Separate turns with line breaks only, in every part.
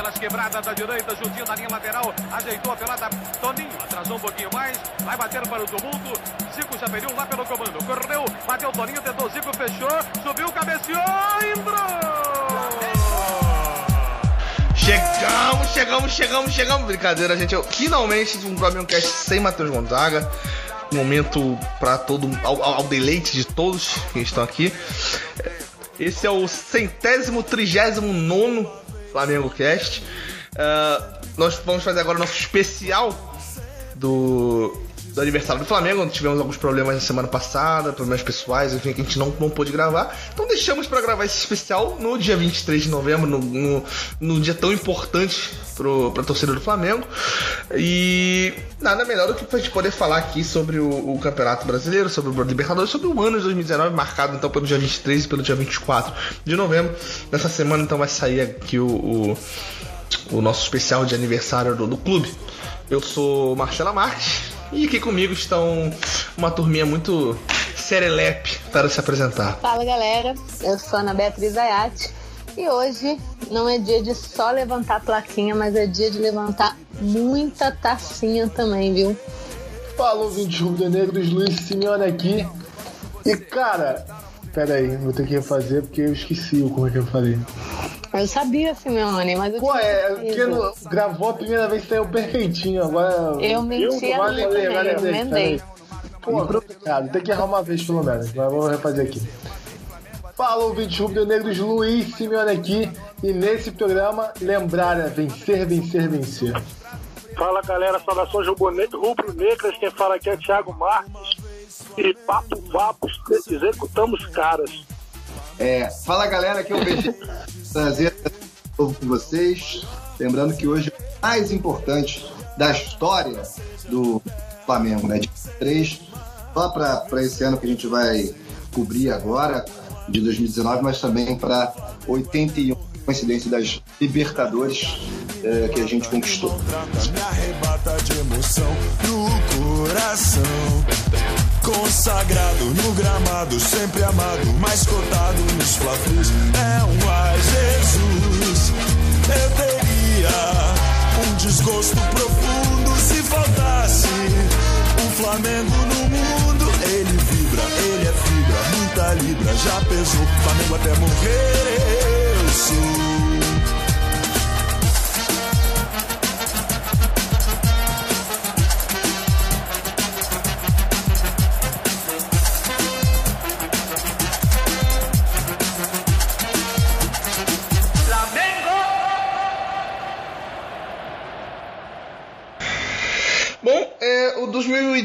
pelas quebradas da direita, juntinho da linha lateral, ajeitou a pelada, Toninho, atrasou um pouquinho mais, vai bater para o tumulto, Zico já pediu lá pelo comando, correu, bateu Toninho, tentou Zico, fechou, subiu, cabeceou, entrou!
Chegamos, chegamos, chegamos, chegamos. Brincadeira, gente. Eu, finalmente um Flamengo Cast sem Matheus Gonzaga. Momento para todo ao, ao, deleite de todos que estão aqui. Esse é o centésimo, trigésimo nono Flamengo Cast. Uh, nós vamos fazer agora o nosso especial do do aniversário do Flamengo, onde tivemos alguns problemas na semana passada, problemas pessoais, enfim, que a gente não, não pôde gravar. Então deixamos para gravar esse especial no dia 23 de novembro, no, no, no dia tão importante para a torcida do Flamengo. E nada melhor do que a gente poder falar aqui sobre o, o Campeonato Brasileiro, sobre o Libertadores, sobre o ano de 2019, marcado então pelo dia 23 e pelo dia 24 de novembro. Nessa semana então vai sair aqui o, o, o nosso especial de aniversário do, do clube. Eu sou Marcela Marques e aqui comigo estão uma turminha muito serelepe para se apresentar.
Fala galera, eu sou Ana Beatriz Ayati e hoje não é dia de só levantar a plaquinha, mas é dia de levantar muita tacinha também, viu?
Fala, ouvinte rubro-negros, Luiz Simeone aqui. E cara, pera aí, vou ter que refazer porque eu esqueci como é que eu falei.
Eu sabia, Simeone, mas eu
Pô, é, porque no, gravou a primeira vez saiu perfeitinho, agora.
Eu menti a mim também, eu emendei.
Pô, complicado, tem que errar uma vez pelo menos, mas vamos refazer aqui. Fala, ouvinte rubro-negros, Luiz Simeone aqui, e nesse programa, lembrar é vencer, vencer, vencer.
Fala galera, saudações rubro-negras, quem fala aqui é Thiago Marques, e papo vapos, executamos caras.
É, fala galera, aqui é o BG. Prazer estar com vocês. Lembrando que hoje é o mais importante da história do Flamengo, né? De três, só para esse ano que a gente vai cobrir agora, de 2019, mas também para 81 coincidência das Libertadores é, que a gente conquistou. Me arrebata de emoção no coração. Consagrado no gramado, sempre amado, mais cotado nos flavos. É um ai Jesus. Eu teria um desgosto profundo se faltasse um Flamengo no mundo. Ele vibra, ele é fibra, muita libra, já pesou. Flamengo até morrer,
o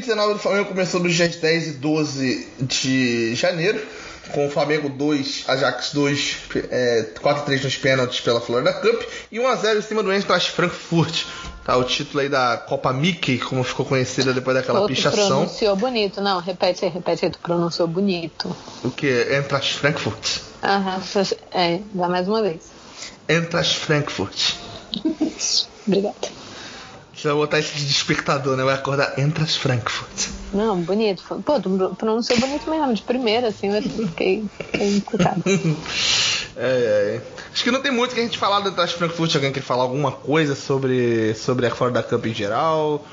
2019 do Flamengo começou nos dias 10 e 12 de janeiro, com o Flamengo 2, Ajax 2, é, 4x3 nos pênaltis pela Florida Cup e 1x0 em cima do Eintracht Frankfurt. Tá, o título aí da Copa Mickey, como ficou conhecida depois daquela Pô, pichação.
pronunciou bonito, não, repete aí, repete aí, tu pronunciou bonito.
O que? Eintracht Frankfurt.
Aham, é, dá mais uma vez.
Eintracht Frankfurt.
Obrigada.
Vai botar esse despertador, né? Vai acordar Entras Frankfurt.
Não, bonito. Pô, tu pronunciou bonito mesmo, de primeira, assim, eu fiquei, fiquei
é, é. Acho que não tem muito que a gente falar do Entras Frankfurt. Alguém quer falar alguma coisa sobre, sobre a fora da Cup em geral?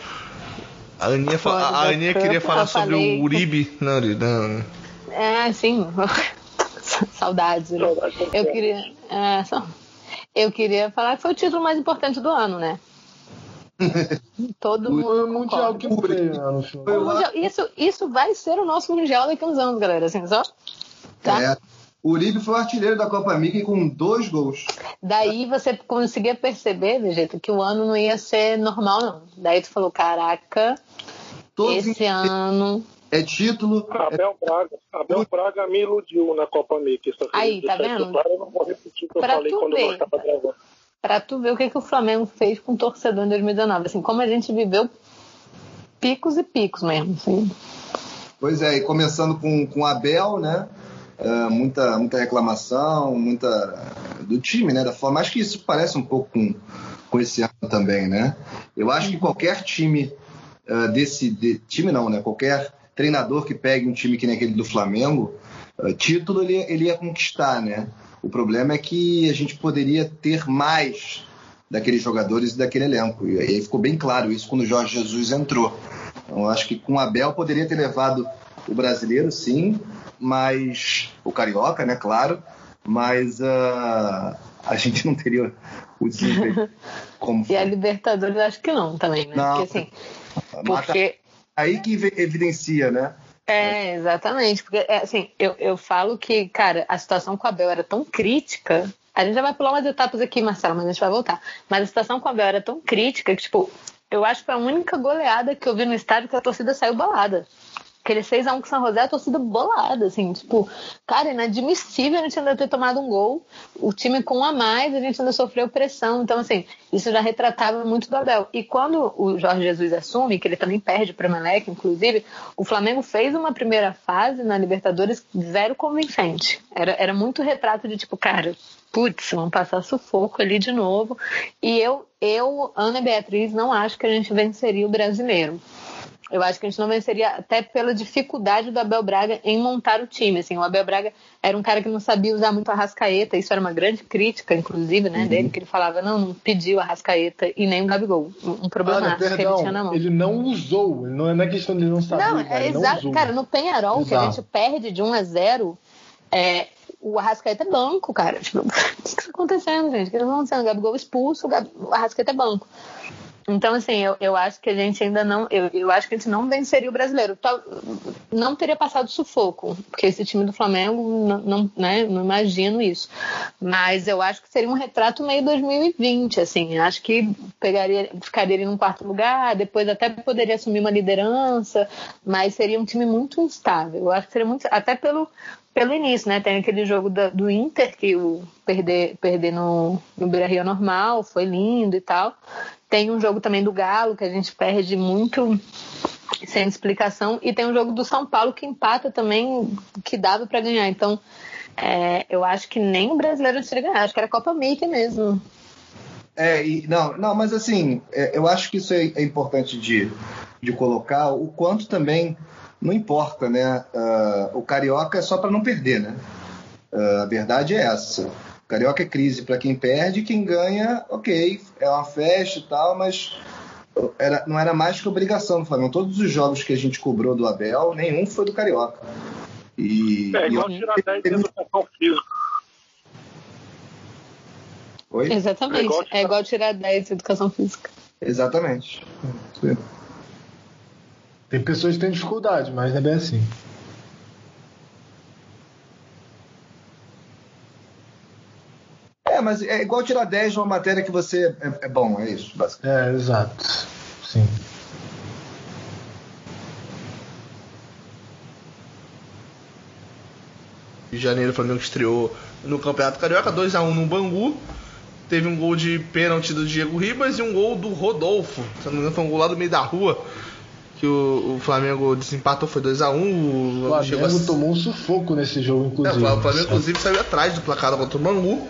A Aninha, a Aninha queria falar sobre o Uribe. Não, não.
É, sim. Saudades. Né? Eu queria. É, só, eu queria falar que foi o título mais importante do ano, né? Todo mundo.
mundial que veio, né,
mundial, isso, isso vai ser o nosso Mundial daqui a uns anos, galera. Assim, só. Tá?
É. O Uribe foi o artilheiro da Copa Amiga com dois gols.
Daí você conseguia perceber, jeito que o ano não ia ser normal, não. Daí tu falou, caraca, Todos esse ano.
É título.
Abel é... Braga. Abel Braga me iludiu na Copa Amiga.
Aí, tá vendo? Claro, eu não vou repetir o que eu pra falei quando ver. eu estava gravando para tu ver o que, que o Flamengo fez com o torcedor em 2019. Assim, como a gente viveu picos e picos mesmo. Assim.
Pois é, e começando com, com Abel, né? Uh, muita, muita reclamação, muita do time, né? Da forma. Acho que isso parece um pouco com, com esse ano também, né? Eu acho que qualquer time uh, desse de, time não, né? Qualquer treinador que pegue um time que nem aquele do Flamengo, uh, título ele, ele ia conquistar, né? O problema é que a gente poderia ter mais daqueles jogadores e daquele elenco. E aí ficou bem claro isso quando o Jorge Jesus entrou. Então, eu acho que com o Abel poderia ter levado o brasileiro, sim, mas o carioca, né, claro, mas uh, a gente não teria o desempenho
como. e a Libertadores acho que não também, né?
Não,
porque assim, porque
aí que evidencia, né?
É, exatamente. Porque, é, assim, eu, eu falo que, cara, a situação com a Abel era tão crítica a gente já vai pular umas etapas aqui, Marcelo, mas a gente vai voltar. Mas a situação com a Abel era tão crítica que, tipo, eu acho que foi a única goleada que eu vi no estádio que a torcida saiu balada. Aquele 6x1 com o São José, a torcida bolada, assim, tipo, cara, inadmissível a gente ainda ter tomado um gol. O time com um a mais, a gente ainda sofreu pressão. Então, assim, isso já retratava muito do Abel. E quando o Jorge Jesus assume, que ele também perde para o Melec, inclusive, o Flamengo fez uma primeira fase na Libertadores zero convincente. Era, era muito retrato de tipo, cara, putz, vamos passar sufoco ali de novo. E eu, eu, Ana Beatriz, não acho que a gente venceria o brasileiro. Eu acho que a gente não venceria até pela dificuldade do Abel Braga em montar o time. Assim, o Abel Braga era um cara que não sabia usar muito a Rascaeta, isso era uma grande crítica, inclusive, né, uhum. dele, que ele falava, não, não pediu a Rascaeta e nem o Gabigol. Um problema que ele tinha na mão.
Ele não usou, não é questão de ele não saber. Não,
é exato. Cara, no Penharol, exato. que a gente perde de 1 a 0, é, o Arrascaeta é banco, cara. Tipo, o que, que tá acontecendo, gente? O que tá acontecendo? O Gabigol expulso, o Arrascaeta é banco. Então, assim, eu, eu acho que a gente ainda não. Eu, eu acho que a gente não venceria o brasileiro. Não teria passado sufoco, porque esse time do Flamengo, não, não, né, não imagino isso. Mas eu acho que seria um retrato meio 2020, assim. Acho que pegaria, ficaria ali num quarto lugar, depois até poderia assumir uma liderança, mas seria um time muito instável. Eu acho que seria muito. Até pelo, pelo início, né? Tem aquele jogo da, do Inter, que o perder, perder no, no Beira Rio normal, foi lindo e tal. Tem um jogo também do Galo, que a gente perde muito sem explicação. E tem um jogo do São Paulo que empata também, que dava para ganhar. Então, é, eu acho que nem o brasileiro teria ganhar. Acho que era Copa Mickey mesmo.
É, e, não, não, mas assim, é, eu acho que isso é, é importante de, de colocar, o quanto também não importa, né? Uh, o carioca é só para não perder, né? Uh, a verdade é essa. Carioca é crise para quem perde, quem ganha, ok, é uma festa e tal, mas era, não era mais que obrigação do Flamengo. Todos os jogos que a gente cobrou do Abel, nenhum foi do carioca.
E, é igual e tirar 10 de educação física.
Oi? Exatamente. É igual, tirar... é igual tirar 10 de educação física.
Exatamente.
Tem pessoas que têm dificuldade, mas não é bem assim.
É, mas é igual tirar 10 de uma matéria que você é, é bom, é isso, basicamente.
É, exato. Sim.
de janeiro, o Flamengo estreou no Campeonato Carioca, 2x1 no Bangu. Teve um gol de pênalti do Diego Ribas e um gol do Rodolfo. Se não me engano, foi um gol lá do meio da rua que o, o Flamengo desempatou, foi 2x1.
Um, o Flamengo a... tomou um sufoco nesse jogo, inclusive.
É, o Flamengo, inclusive, saiu atrás do placar contra o Bangu.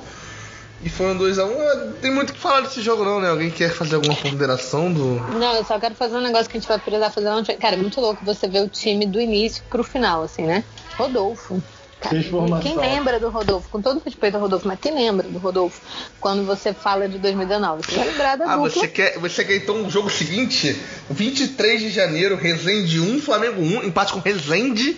E foi um 2x1. Um. Tem muito o que falar desse jogo, não, né? Alguém quer fazer alguma ponderação do.
Não, eu só quero fazer um negócio que a gente vai precisar fazer ontem. Cara, é muito louco você ver o time do início pro final, assim, né? Rodolfo. Quem lembra do Rodolfo? Com todo respeito ao Rodolfo, mas quem lembra do Rodolfo quando você fala de 2019? Você vai lembrar da
Ah, você quer, você quer então o jogo seguinte? 23 de janeiro, Resende 1, Flamengo 1, empate com Resende.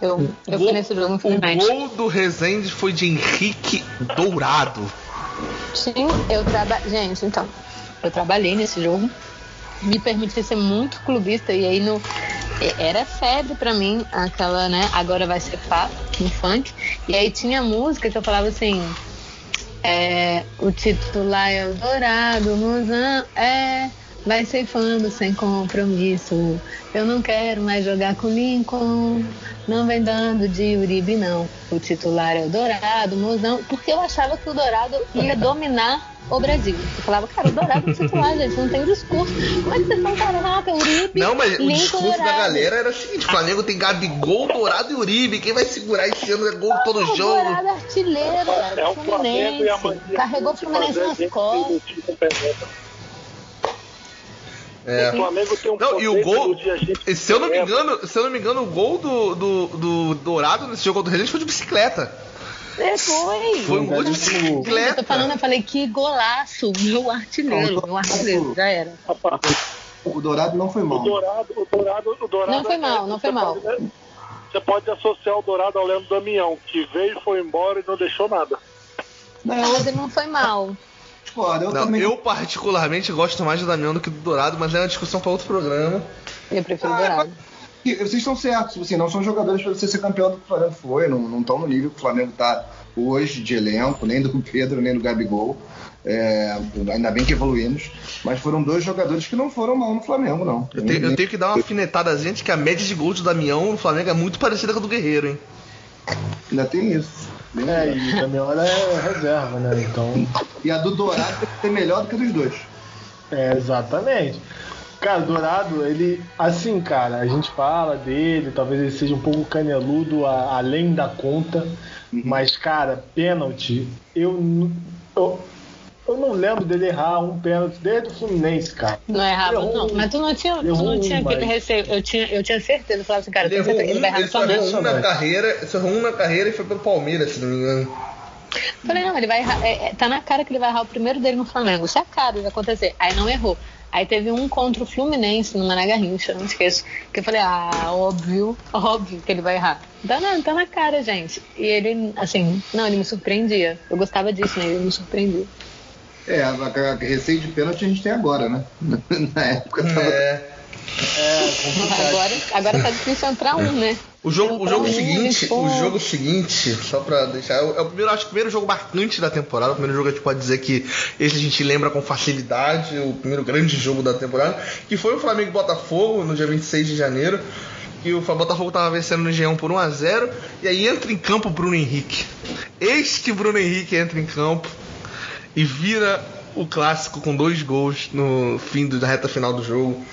Eu, eu gol, fui nesse jogo,
infelizmente. O gol do Resende foi de Henrique Dourado.
Sim, eu trabalhei. Gente, então, eu trabalhei nesse jogo. Me permiti ser muito clubista e aí no era febre para mim aquela, né? Agora vai ser pá, no funk. E aí tinha música que eu falava assim. É, o título lá é o Dourado, Rosão, é, vai ceifando sem compromisso. Eu não quero mais jogar com Lincoln, não vem dando de Uribe, não. O titular é o Dourado, Mozão, porque eu achava que o Dourado ia dominar o Brasil. Eu falava, cara, o Dourado é titular, gente, não tem discurso. Como é que vocês estão, caraca, Uribe?
Não, mas
o
discurso
Dourado.
da galera era o seguinte: Flamengo tem Gabigol, Dourado e Uribe. Quem vai segurar esse ano é gol ah, todo o jogo?
Dourado artilheiro, cara, é o Fluminense. Carregou o Fluminense nas costas.
É. O Flamengo tem um não, e o gol, se eu não me engano, se eu não me engano, o gol do, do, do Dourado nesse jogo do Resende foi de bicicleta.
É, foi.
Foi um gol de
Gente, Eu tô
bicicleta.
falando, eu falei que golaço, meu artilheiro, meu artilheiro, já era.
O Dourado não foi
o
mal.
Dourado, o Dourado, o Dourado.
Não foi mal, não foi
você
mal.
pode- Você pode associar o Dourado ao Leandro Damião, que veio, foi embora e não deixou nada.
Não,
Mas ele não foi mal.
Discordo. Eu
Não,
também.
eu particularmente gosto mais do Damião do que do Dourado, mas é uma discussão para outro programa.
Eu prefiro
Ah,
Dourado.
E Vocês estão certos, assim, não são jogadores para você ser campeão do que o Flamengo foi, não estão no nível que o Flamengo está hoje de elenco, nem do Pedro, nem do Gabigol. É, ainda bem que evoluímos, mas foram dois jogadores que não foram mal no Flamengo, não.
Eu tenho, eu tenho que dar uma alfinetada, gente, que a média de gols do Damião no Flamengo é muito parecida com a do Guerreiro, hein?
Ainda tem isso. Bem
É,
legal.
e também ela é reserva, né? Então.
E a do Dourado deve ser melhor do que a dos dois.
É, exatamente. Cara, o Dourado, ele. Assim, cara, a gente fala dele, talvez ele seja um pouco caneludo a- além da conta. Mas, cara, pênalti, eu, eu. Eu não lembro dele errar um pênalti desde o Fluminense, cara.
Não errava,
Errou
não. Mas tu não tinha, tu não tinha aquele
mas-
receio. Eu tinha, eu tinha certeza. Eu falava assim, cara, eu
Ele
tenho
errou
certeza que ele vai errar
ele
no
só errou um na carreira, ele errou um na carreira e foi pelo Palmeiras, se não me engano.
Falei, não, ele vai errar. é, é, tá na cara que ele vai errar o primeiro dele no Flamengo. Isso é caro de acontecer. Aí não errou. Aí teve um contra o Fluminense no Mané Garrincha, não esqueço. Que eu falei, ah, óbvio, óbvio que ele vai errar. Tá na, tá na cara, gente. E ele, assim, não, ele me surpreendia. Eu gostava disso, né? Ele me surpreendia.
É, a, a, a receio de pênalti a gente tem agora, né? Na época tava.
É.
É, complicado.
Agora, agora tá difícil entrar um, né?
O jogo, o jogo
Então,
seguinte,
pô.
o jogo seguinte, só pra deixar, é o, é o primeiro, acho que o primeiro jogo marcante da temporada, o primeiro jogo que a gente pode dizer que esse a gente lembra com facilidade, o primeiro grande jogo da temporada, que foi o Flamengo e Botafogo no dia 26 de janeiro, que o Botafogo tava vencendo no G1 por 1 a 0 e aí entra em campo o Bruno Henrique. Eis que Bruno Henrique entra em campo e vira o clássico com dois gols no fim do- da reta final do jogo.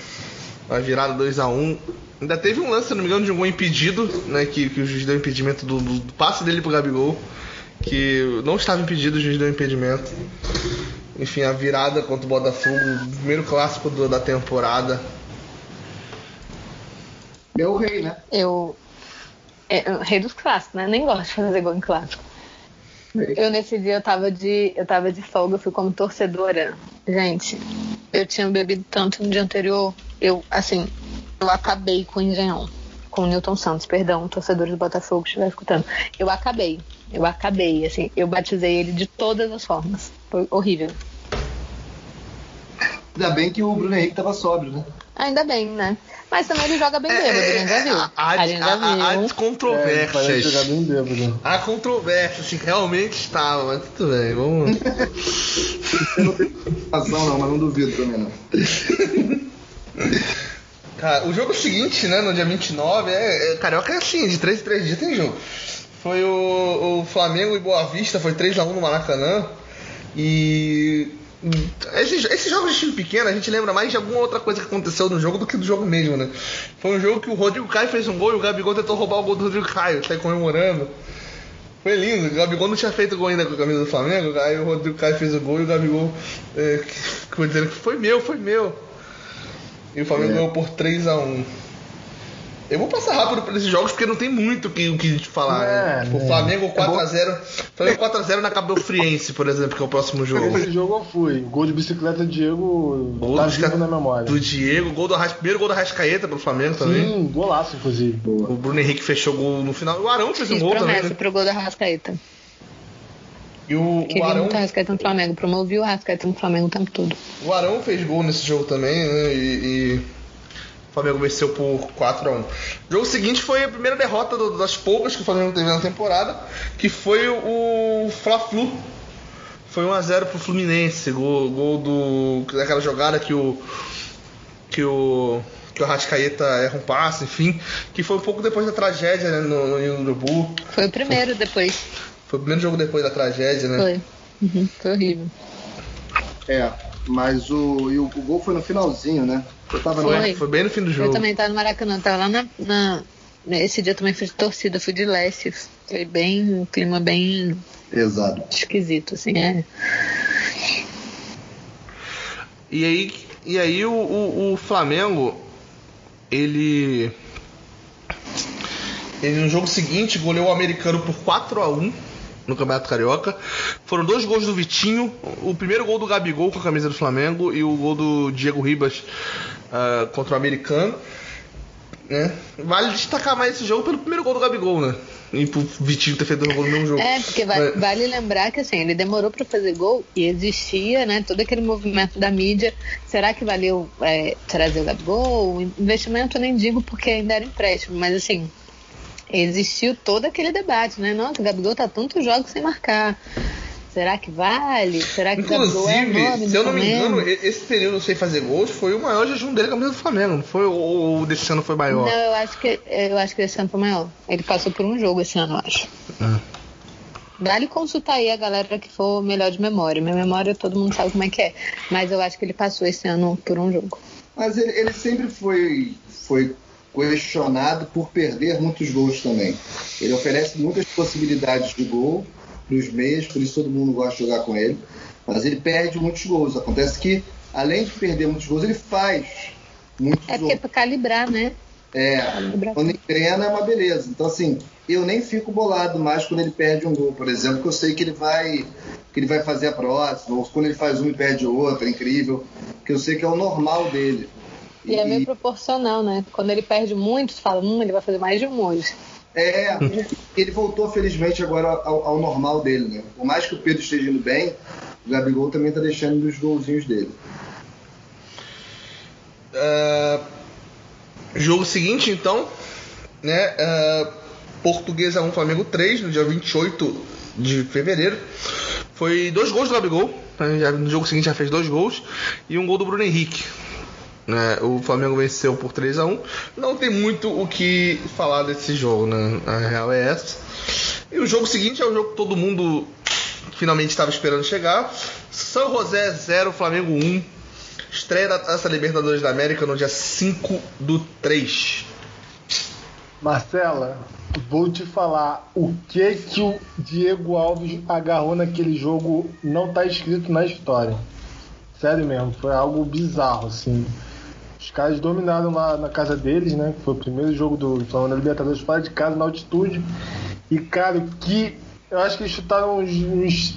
Uma virada 2 a 1 Ainda teve um lance, se não me engano, de um gol impedido, né? Que, que o juiz deu impedimento do, do- do passe dele pro Gabigol. Que não estava impedido, o juiz deu impedimento. Enfim, a virada contra o Botafogo, o primeiro clássico do- da temporada.
É o rei, né?
Eu. É, eu- rei dos clássicos, né? Nem gosto de fazer gol em clássico. Eu nesse dia eu tava de. Eu tava de folga, eu fui como torcedora. Gente, eu tinha bebido tanto no dia anterior. Eu, assim, eu acabei com o Engenhão. Com o Newton Santos, perdão, torcedores do Botafogo que estiver escutando. Eu acabei. Eu acabei, assim, eu batizei ele de todas as formas. Foi horrível.
Ainda bem que o Bruno Henrique tava sóbrio, né?
Ainda bem, né? Mas também ele joga bem bêbado, a gente já viu.
há, há,
A
há, há
viu.
É,
controvérsias.
jogar bem bêbado.
Há controvérsias, se realmente estava, mas tudo bem, vamos.
Eu não tenho razão, não, mas não duvido também, não.
Cara, o jogo seguinte, né, no dia 29, é, é Carioca é assim, de 3 em 3 dias tem jogo. Foi o, o Flamengo e Boa Vista, foi 3x1 no Maracanã. E. Esses, esses jogos de time pequeno, a gente lembra mais de alguma outra coisa que aconteceu no jogo do que do jogo mesmo, né? Foi um jogo que o Rodrigo Caio fez um gol e o Gabigol tentou roubar o gol do Rodrigo Caio, saiu comemorando. Foi lindo, o Gabigol não tinha feito gol ainda com a camisa do Flamengo, aí o Rodrigo Caio fez o gol e o Gabigol é, ficou dizendo que foi meu, foi meu. E o Flamengo
É.
ganhou por 3x1. Eu vou passar rápido por esses jogos porque não tem muito o que, que falar.
É,
né? Tipo,
né.
O Flamengo 4x0. Flamengo 4x0 na Cabo Friense, por exemplo, que é o próximo jogo.
Esse jogo eu fui. Gol de bicicleta Diego
Gol
tá vivo na memória.
Do Diego, gol do Arras... primeiro gol do Rascaeta pro Flamengo também.
Sim, golaço, inclusive.
O Bruno Henrique fechou o gol no final. O Arão fez um gol também.
promessa
Né?
pro gol da Rascaeta.
E o, o, Arão,
muito a Rascaeta no Flamengo. Promovi o Rascaeta no Flamengo o tempo todo.
o Arão fez gol nesse jogo também, né? E, e o Flamengo venceu por 4x1. O jogo seguinte foi a primeira derrota do- das poucas que o Flamengo teve na temporada, que foi o Fla-Flu. Foi 1x0 pro Fluminense. Gol, gol do. daquela jogada que o. que o. que o Rascaeta erra um passe, enfim. Que foi um pouco depois da tragédia né, no, no Urubu.
Foi o primeiro depois.
Foi o primeiro jogo depois da tragédia, né?
Foi. Uhum, foi horrível.
É, mas o, e o, o gol foi no finalzinho, né? Eu tava
Foi.
no.
Foi bem no fim do jogo.
Eu também tava no Maracanã, tava lá na. na- Esse dia eu também fui de torcida, fui de Lécius. Foi bem. um clima bem
Exato.
esquisito, assim, é.
E aí, e aí o, o, o Flamengo, ele. Ele no jogo seguinte goleou o americano por 4 a 1 no Campeonato Carioca. Foram dois gols do Vitinho, o primeiro gol do Gabigol com a camisa do Flamengo e o gol do Diego Ribas uh, contra o americano. Né? Vale destacar mais esse jogo pelo primeiro gol do Gabigol, né? E pro Vitinho ter feito o gol no mesmo jogo.
É, porque vale, Mas... vale lembrar que assim, ele demorou para fazer gol e existia, né, todo aquele movimento da mídia. Será que valeu é, trazer o Gabigol? Investimento eu nem digo porque ainda era empréstimo, mas assim, existiu todo aquele debate, né? Nossa, o Gabigol tá tantos jogos sem marcar. Será que vale? Será que
Inclusive, o Gabigol é nome se eu não me engano, esse período sem fazer gols foi o maior jejum dele com a camisa do Flamengo. Não foi ou o desse ano foi maior?
Não, eu acho que eu acho que esse ano foi maior. Ele passou por um jogo esse ano, eu acho. Ah. Vale consultar aí a galera que for melhor de memória. Minha memória todo mundo sabe como é que é. Mas eu acho que ele passou esse ano por um jogo.
Mas ele, ele sempre foi, foi questionado por perder muitos gols também. Ele oferece muitas possibilidades de gol para os meias, por isso todo mundo gosta de jogar com ele. Mas ele perde muitos gols. Acontece que, além de perder muitos gols, ele faz muitos
é
gols. É
porque é para calibrar, né?
É, calibrar. quando treina é uma beleza. Então, assim, eu nem fico bolado mais quando ele perde um gol, por exemplo, porque eu sei que ele vai que ele vai fazer a próxima, ou quando ele faz um e perde outro, é incrível, que eu sei que é o normal dele.
E, é meio proporcional, né? Quando ele perde muito, você fala, hum, ele vai fazer mais de um hoje.
É, ele voltou felizmente agora ao, ao, normal dele, né? Por mais que o Pedro esteja indo bem, o Gabigol também está deixando os golzinhos dele.
Uh, jogo seguinte, então, né? Uh, Portuguesa 1, Flamengo 3, no dia 28 de fevereiro. Foi dois gols do Gabigol. Né? No jogo seguinte já fez dois gols. E um gol do Bruno Henrique. Né? O Flamengo venceu por 3 a 1 Não tem muito o que falar desse jogo, né? A real é essa. E o jogo seguinte é o jogo que todo mundo finalmente estava esperando chegar. São José 0, Flamengo 1. Estreia da Taça Libertadores da América no dia 5 do 3.
Marcela, vou te falar o que que o Diego Alves agarrou naquele jogo não está escrito na história. Sério mesmo, foi algo bizarro, assim. Os caras dominaram lá na casa deles, né? Foi o primeiro jogo do Flamengo Libertadores fora de casa, na altitude. E, cara, que. Eu acho que eles chutaram uns, uns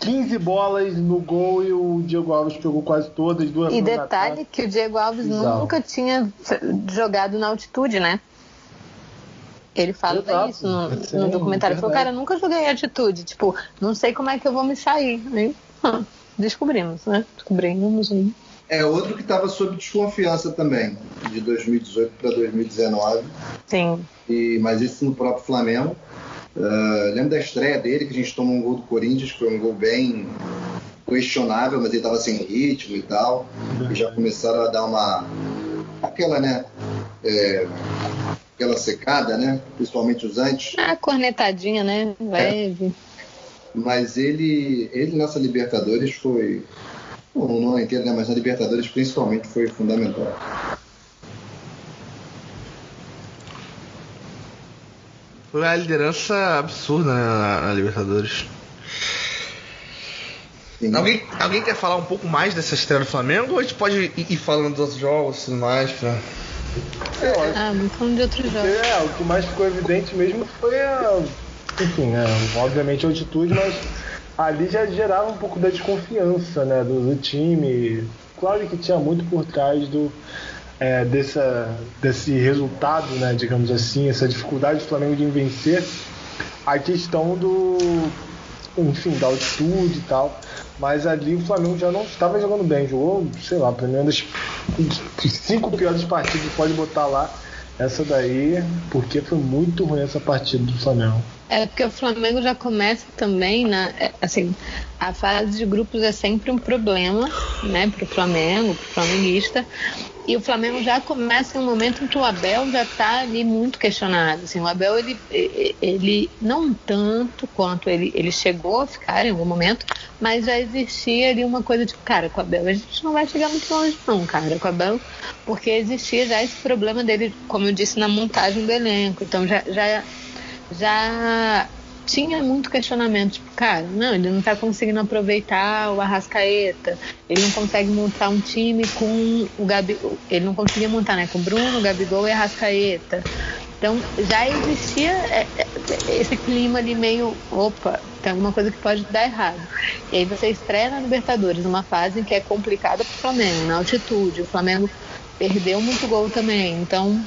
15 bolas no gol e o Diego Alves pegou quase todas, duas
E detalhe que o Diego Alves Bizarro. nunca tinha jogado na altitude, né? Ele fala Exato. isso no, Sim, no documentário. Ele falou, cara, eu nunca joguei em altitude. Tipo, não sei como é que eu vou me sair. Aí, hum, descobrimos, né? Descobrimos aí.
É outro que estava sob desconfiança também, de 2018 para 2019.
Sim.
E, mas isso no próprio Flamengo. Uh, lembro da estreia dele, que a gente tomou um gol do Corinthians, que foi um gol bem questionável, mas ele estava sem ritmo e tal. E já começaram a dar uma. aquela, né? É, aquela secada, né? Principalmente os antes.
Ah, cornetadinha, né? Leve. É.
Mas ele, ele nessa Libertadores foi Bom, não inteiro, né? Mas na Libertadores principalmente foi fundamental.
Foi uma liderança absurda né, na, na Libertadores. Alguém, alguém quer falar um pouco mais dessa estreia do Flamengo ou a gente pode ir, ir falando dos outros jogos e tudo mais? Pra...
É, ah, muito falando de outros jogos.
É, o que mais ficou evidente mesmo foi a. Enfim, é, obviamente a altitude, mas ali já gerava um pouco da desconfiança né, do, do time. Claro que tinha muito por trás do, é, dessa, desse resultado, né, digamos assim, essa dificuldade do Flamengo de vencer, a questão do, enfim, da altitude e tal. Mas ali o Flamengo já não estava jogando bem, jogou, sei lá, pelo menos cinco piores partidas pode botar lá essa daí, porque foi muito ruim essa partida do Flamengo.
É porque o Flamengo já começa também na. É, assim, a fase de grupos é sempre um problema, né, para o Flamengo, para o flamenguista. E o Flamengo já começa em um momento em que o Abel já está ali muito questionado. Assim, o Abel, ele, ele não tanto quanto ele, ele chegou a ficar em algum momento, mas já existia ali uma coisa tipo, cara, com o Abel a gente não vai chegar muito longe, não, cara, com o Abel, porque existia já esse problema dele, como eu disse, na montagem do elenco. Então já, já já tinha muito questionamento, tipo, cara, não, ele não tá conseguindo aproveitar o Arrascaeta, ele não consegue montar um time com o Gabi, ele não conseguia montar, né, com o Bruno, o Gabigol e Arrascaeta. Então já existia é, é, esse clima ali meio, opa, tem alguma coisa que pode dar errado. E aí você estreia na Libertadores, numa fase que é complicada para o Flamengo, na altitude. O Flamengo perdeu muito gol também. Então,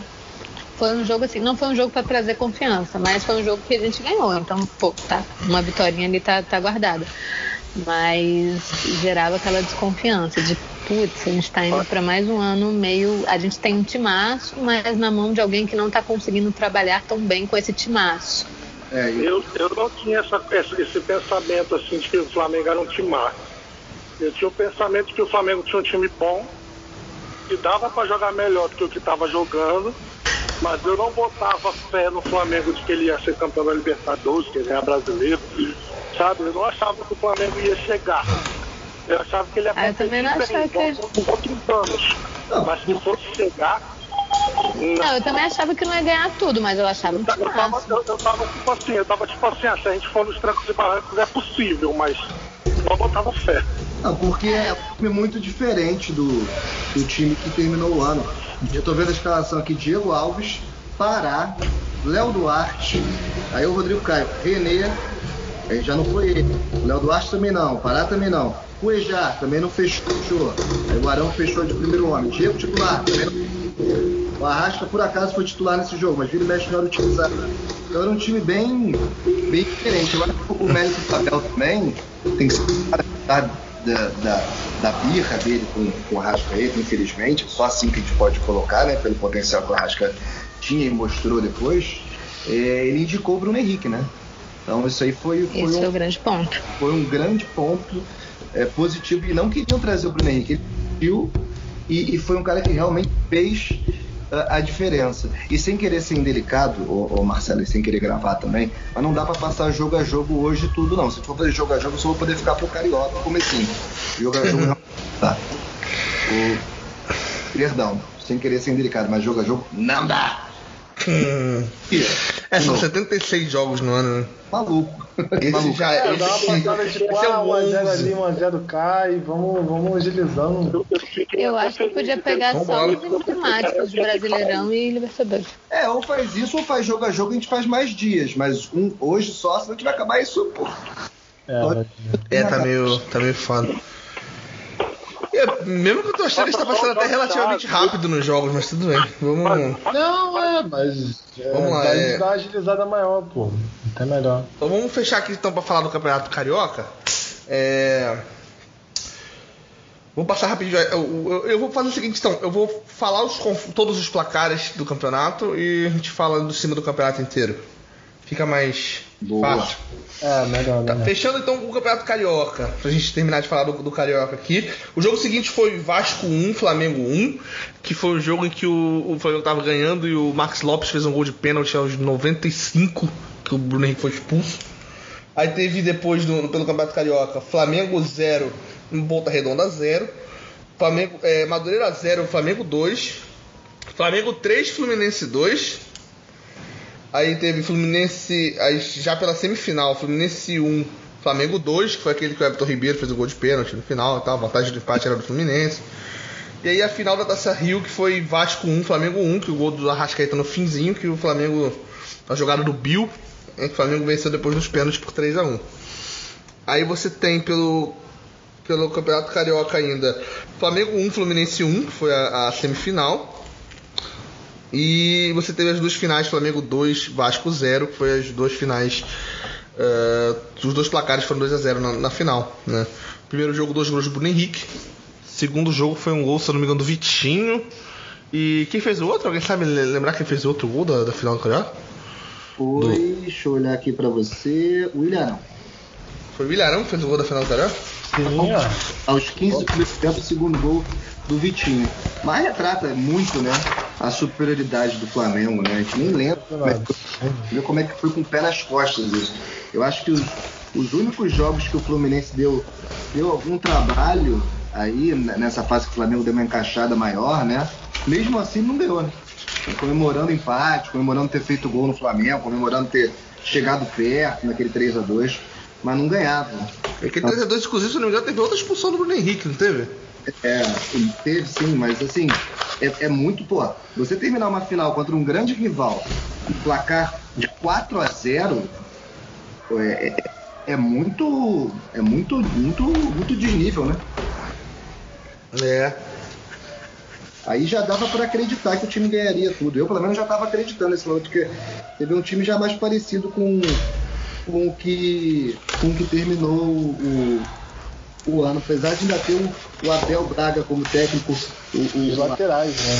foi um jogo assim, não foi um jogo para trazer confiança, mas foi um jogo que a gente ganhou. Então, pô, tá, uma vitória ali tá, tá guardada. Mas gerava aquela desconfiança de, putz, a gente tá indo para mais um ano meio. A gente tem um timaço, mas na mão de alguém que não tá conseguindo trabalhar tão bem com esse timaço.
É, eu, eu não tinha essa, esse pensamento assim de que o Flamengo era um timaço. Eu tinha o pensamento de que o Flamengo tinha um time bom, que dava para jogar melhor do que o que estava jogando, mas eu não botava fé no Flamengo de que ele ia ser campeão da Libertadores, que ele é brasileiro, sabe? Eu não achava que o Flamengo ia chegar. Eu achava que ele ia
ah, não achava que...
com outros anos. Mas se fosse chegar.
Não, eu também achava que não ia ganhar tudo, mas eu achava que
eu tava, eu, eu tava tipo assim, eu tava tipo assim, ah, se a gente for nos trancos e barrancos é possível, mas não botava fé.
Não, porque é um time muito diferente do, do time que terminou o ano. Eu tô vendo a escalação aqui: Diego Alves, Pará, Léo Duarte, aí o Rodrigo Caio, Renê, aí já não foi ele. O Léo Duarte também não, Pará também não. O Ejar também não fechou. Aí o Arão fechou de primeiro homem. Diego titular também não. O Arrasca por acaso foi titular nesse jogo, mas vira e mexe não era utilizado. Então era um time bem, bem diferente. Agora o mérito do papel também tem que ser da, da, da birra dele com, com o Arrascaeta, infelizmente. Só assim que a gente pode colocar, né? Pelo potencial que o Arrasca tinha e mostrou depois. É, ele indicou o Bruno Henrique, né? Então isso aí foi, foi
Esse
um,
foi o grande ponto.
Foi um grande ponto é, positivo. E não queriam trazer o Bruno Henrique. Ele viu e, e foi um cara que realmente fez a, diferença. E sem querer ser indelicado, ô, ô Marcelo, e sem querer gravar também, mas não dá para passar jogo a jogo hoje tudo, não. Se for fazer jogo a jogo, eu só vou poder ficar pro Carioca comecinho. Jogo a jogo não dá. O... Perdão, sem querer ser indelicado, mas jogo a jogo não dá.
Hum. É, são 76 jogos no ano, né?
Maluco.
Esse
Maluco.
já
É,
esse,
dá uma passada de
esse é o
1x0
11.
ali, 1x0 cá e vamos, vamos agilizando.
Eu acho que podia pegar só os emblemáticos de Brasileirão e Libertadores.
É, ou faz isso ou faz jogo a jogo, a gente faz mais dias. Mas um hoje só, senão a gente vai acabar isso, pô.
É,
É, tá meio, tá meio foda. É, mesmo que eu tô achando que está passando até relativamente rápido nos jogos, mas tudo bem. Vamos.
Não, é, mas. É,
Vamos lá,
dá,
é.
dá uma agilizada maior, pô. Até melhor.
Então vamos fechar aqui então pra falar do Campeonato Carioca. É... Vou passar rapidinho. Eu, eu- eu vou fazer o seguinte, então. Eu vou falar os todos os placares do campeonato e a gente fala do cima do campeonato inteiro. Fica mais
Boa.
fácil.
É, melhor,
Tá,
né?
fechando então o Campeonato Carioca, pra gente terminar de falar do, do Carioca aqui. O jogo seguinte foi Vasco 1, Flamengo 1, que foi o jogo em que o, o Flamengo tava ganhando e o Max Lopes fez um gol de pênalti aos 95, que o Bruno Henrique foi expulso. Aí teve depois do- pelo Campeonato Carioca, Flamengo 0, Volta Redonda 0, Flamengo, é, Madureira 0, Flamengo 2, Flamengo 3, Fluminense 2. Aí teve Fluminense, aí já pela semifinal, Fluminense 1, Flamengo 2, que foi aquele que o Everton Ribeiro fez o gol de pênalti no final e tal, a vantagem do empate era do Fluminense. E aí a final da Taça Rio, que foi Vasco 1, Flamengo 1, que o gol do Arrascaeta no finzinho, que o Flamengo, a jogada do Bill, que o Flamengo venceu depois dos pênaltis por 3 a 1 Aí você tem pelo, pelo Campeonato Carioca ainda, Flamengo 1, Fluminense 1, que foi a, a semifinal. E você teve as duas finais, Flamengo 2, Vasco 0, que foi as duas finais. eh, os dois placares foram 2 a 0 na, na final. Né? Primeiro jogo, dois gols do Bruno Henrique. Segundo jogo foi um gol, se eu não me engano, do Vitinho. E quem fez o outro? Alguém sabe le- lembrar quem fez o outro gol da, da final do Carioca?
Foi, deixa eu olhar aqui pra você. O William não.
Foi o Ilharão que fez o gol da final do Carioca?
Sim, ó.
Aos 15 do primeiro tempo, o segundo gol do Vitinho. Mas retrata muito, né? A superioridade do Flamengo, né? A gente nem lembra como é que foi, como é que foi com o pé nas costas isso. Eu acho que os, os únicos jogos que o Fluminense deu, deu algum trabalho aí, nessa fase que o Flamengo deu uma encaixada maior, né? Mesmo assim não ganhou, né? Comemorando empate, comemorando ter feito gol no Flamengo, comemorando ter chegado perto naquele 3 a 2 mas não ganhava.
Aquele 3x2, inclusive, se não me engano, teve outra expulsão do Bruno Henrique, não teve?
É, teve sim, mas assim, é, é muito, pô, você terminar uma final contra um grande rival, um placar de 4 a 0 pô, é, é- é muito. É muito, muito, muito desnível, né?
É.
Aí já dava pra acreditar que o time ganharia tudo. Eu, pelo menos, já tava acreditando nesse momento, porque teve um time já mais parecido com, com o que com o que terminou o, o ano, apesar de ainda ter o, o Abel Braga como técnico, o, o-
Os laterais, né?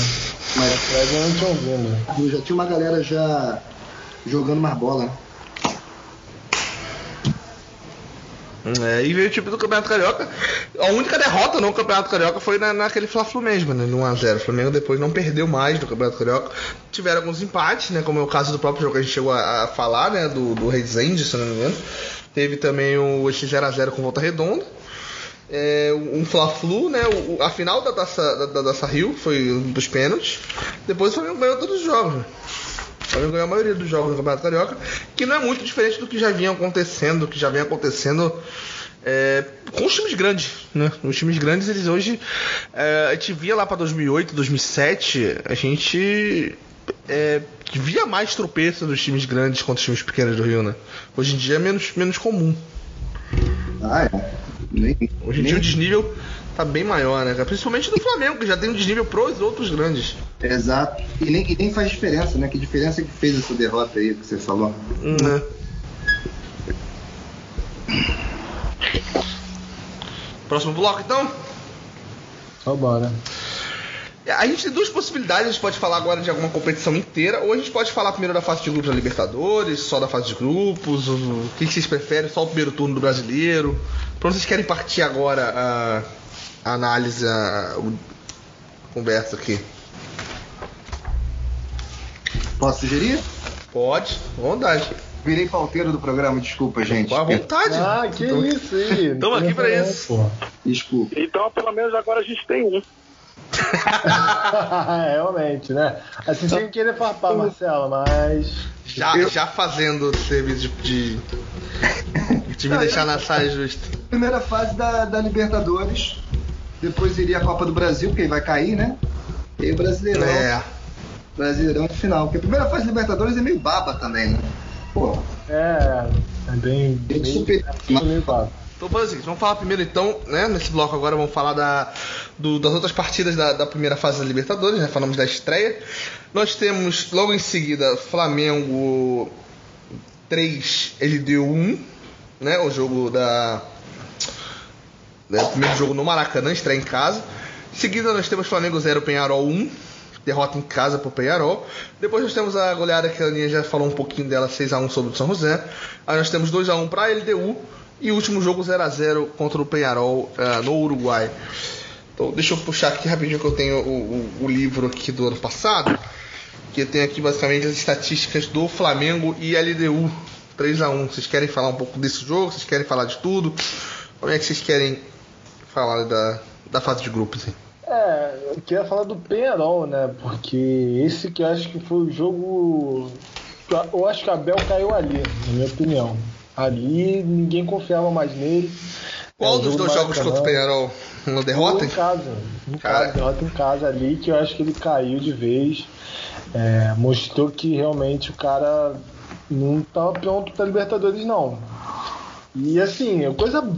Mas
laterais eu não tinham vindo.
já tinha uma galera já jogando mais bola. né?
É, e veio o time do Campeonato Carioca. A única derrota no Campeonato Carioca foi na, naquele Fla-Flu mesmo, né? No 1x0. O Flamengo depois não perdeu mais no Campeonato Carioca. Tiveram alguns empates, né? Como é o caso do próprio jogo que a gente chegou a, a falar, né? Do, do Rezende, se não me engano. Teve também o esse 0x0 com volta redonda. É, um Fla-Flu, né? O, a final da Taça, da, da Taça Rio foi um dos pênaltis. Depois o Flamengo ganhou todos os jogos. O Flamengo ganhou a maioria dos jogos do Campeonato Carioca, que não é muito diferente do que já vinha acontecendo, que já vem acontecendo é, com os times grandes, né? Os times grandes, eles hoje, é, a gente via lá para 2008, 2007, a gente é, via mais tropeço dos times grandes contra os times pequenos do Rio, né? Hoje em dia é menos, menos comum.
Ah, é. Nem,
Hoje em
nem-
dia o desnível tá bem maior, né? cara? Principalmente do Flamengo, que já tem um desnível pros outros grandes.
Exato. E nem, e nem faz diferença, né? Que diferença que fez essa derrota aí que você falou?
Né? Próximo bloco, então?
Vambora.
A gente tem duas possibilidades, a gente pode falar agora de alguma competição inteira, ou a gente pode falar primeiro da fase de grupos da Libertadores, só da fase de grupos, o que vocês preferem, só o primeiro turno do brasileiro. Pra onde vocês querem partir agora a, a análise, a, a conversa aqui?
Posso sugerir?
Pode, vontade.
Virei pauteiro do programa, desculpa, gente.
À vontade.
Ah, que
Então-
isso aí.
Tamo aqui pra
Não,
isso.
Desculpa.
Então, pelo menos agora a gente tem um.
Realmente, né? Assim, sem querer farpar, Marcelo, mas.
Já,
Eu-
já fazendo o serviço de, de, de me deixar na saia justa.
Primeira fase da, da Libertadores. Depois iria a Copa do Brasil, porque aí vai cair, né? E aí o Brasileirão.
É.
Brasileirão de final. Porque a primeira fase da Libertadores é meio baba também, né? Pô,
É. É bem.
Tem que
meio-
superar.
é meio fácil.
Então, vamos, seguinte, vamos falar primeiro então, né? Nesse bloco agora vamos falar da, do- das outras partidas da, da primeira fase da Libertadores, né? Falamos da estreia. Nós temos logo em seguida Flamengo 3, LDU 1, né? O jogo da. né, o primeiro jogo no Maracanã, estreia em casa. Em seguida nós temos Flamengo 0, Penharol 1. Derrota em casa pro Penharol. Depois nós temos a goleada que a Aninha já falou um pouquinho dela, 6x1 sobre o São José. Aí nós temos 2x1 pra LDU. E último jogo 0x0 contra o Penharol eh, no Uruguai. Então, deixa eu puxar aqui rapidinho que eu tenho o, o- o livro aqui do ano passado. Que tem aqui basicamente as estatísticas do Flamengo e LDU 3x1. Vocês querem falar um pouco desse jogo? Vocês querem falar de tudo? Como é que vocês querem falar da, da fase de grupos? Hein?
É, eu queria falar do Penharol, né? Porque esse que eu acho que foi o jogo. Eu acho que a Bel caiu ali, na minha opinião. Ali ninguém confiava mais nele.
Qual
É,
dos dois
do
jogos contra o. Penharol? Uma derrota?
Em casa. Em casa, derrota em casa ali, que eu acho que ele caiu de vez. É, mostrou que realmente o cara não estava pronto para Libertadores, não. E assim, é coisa,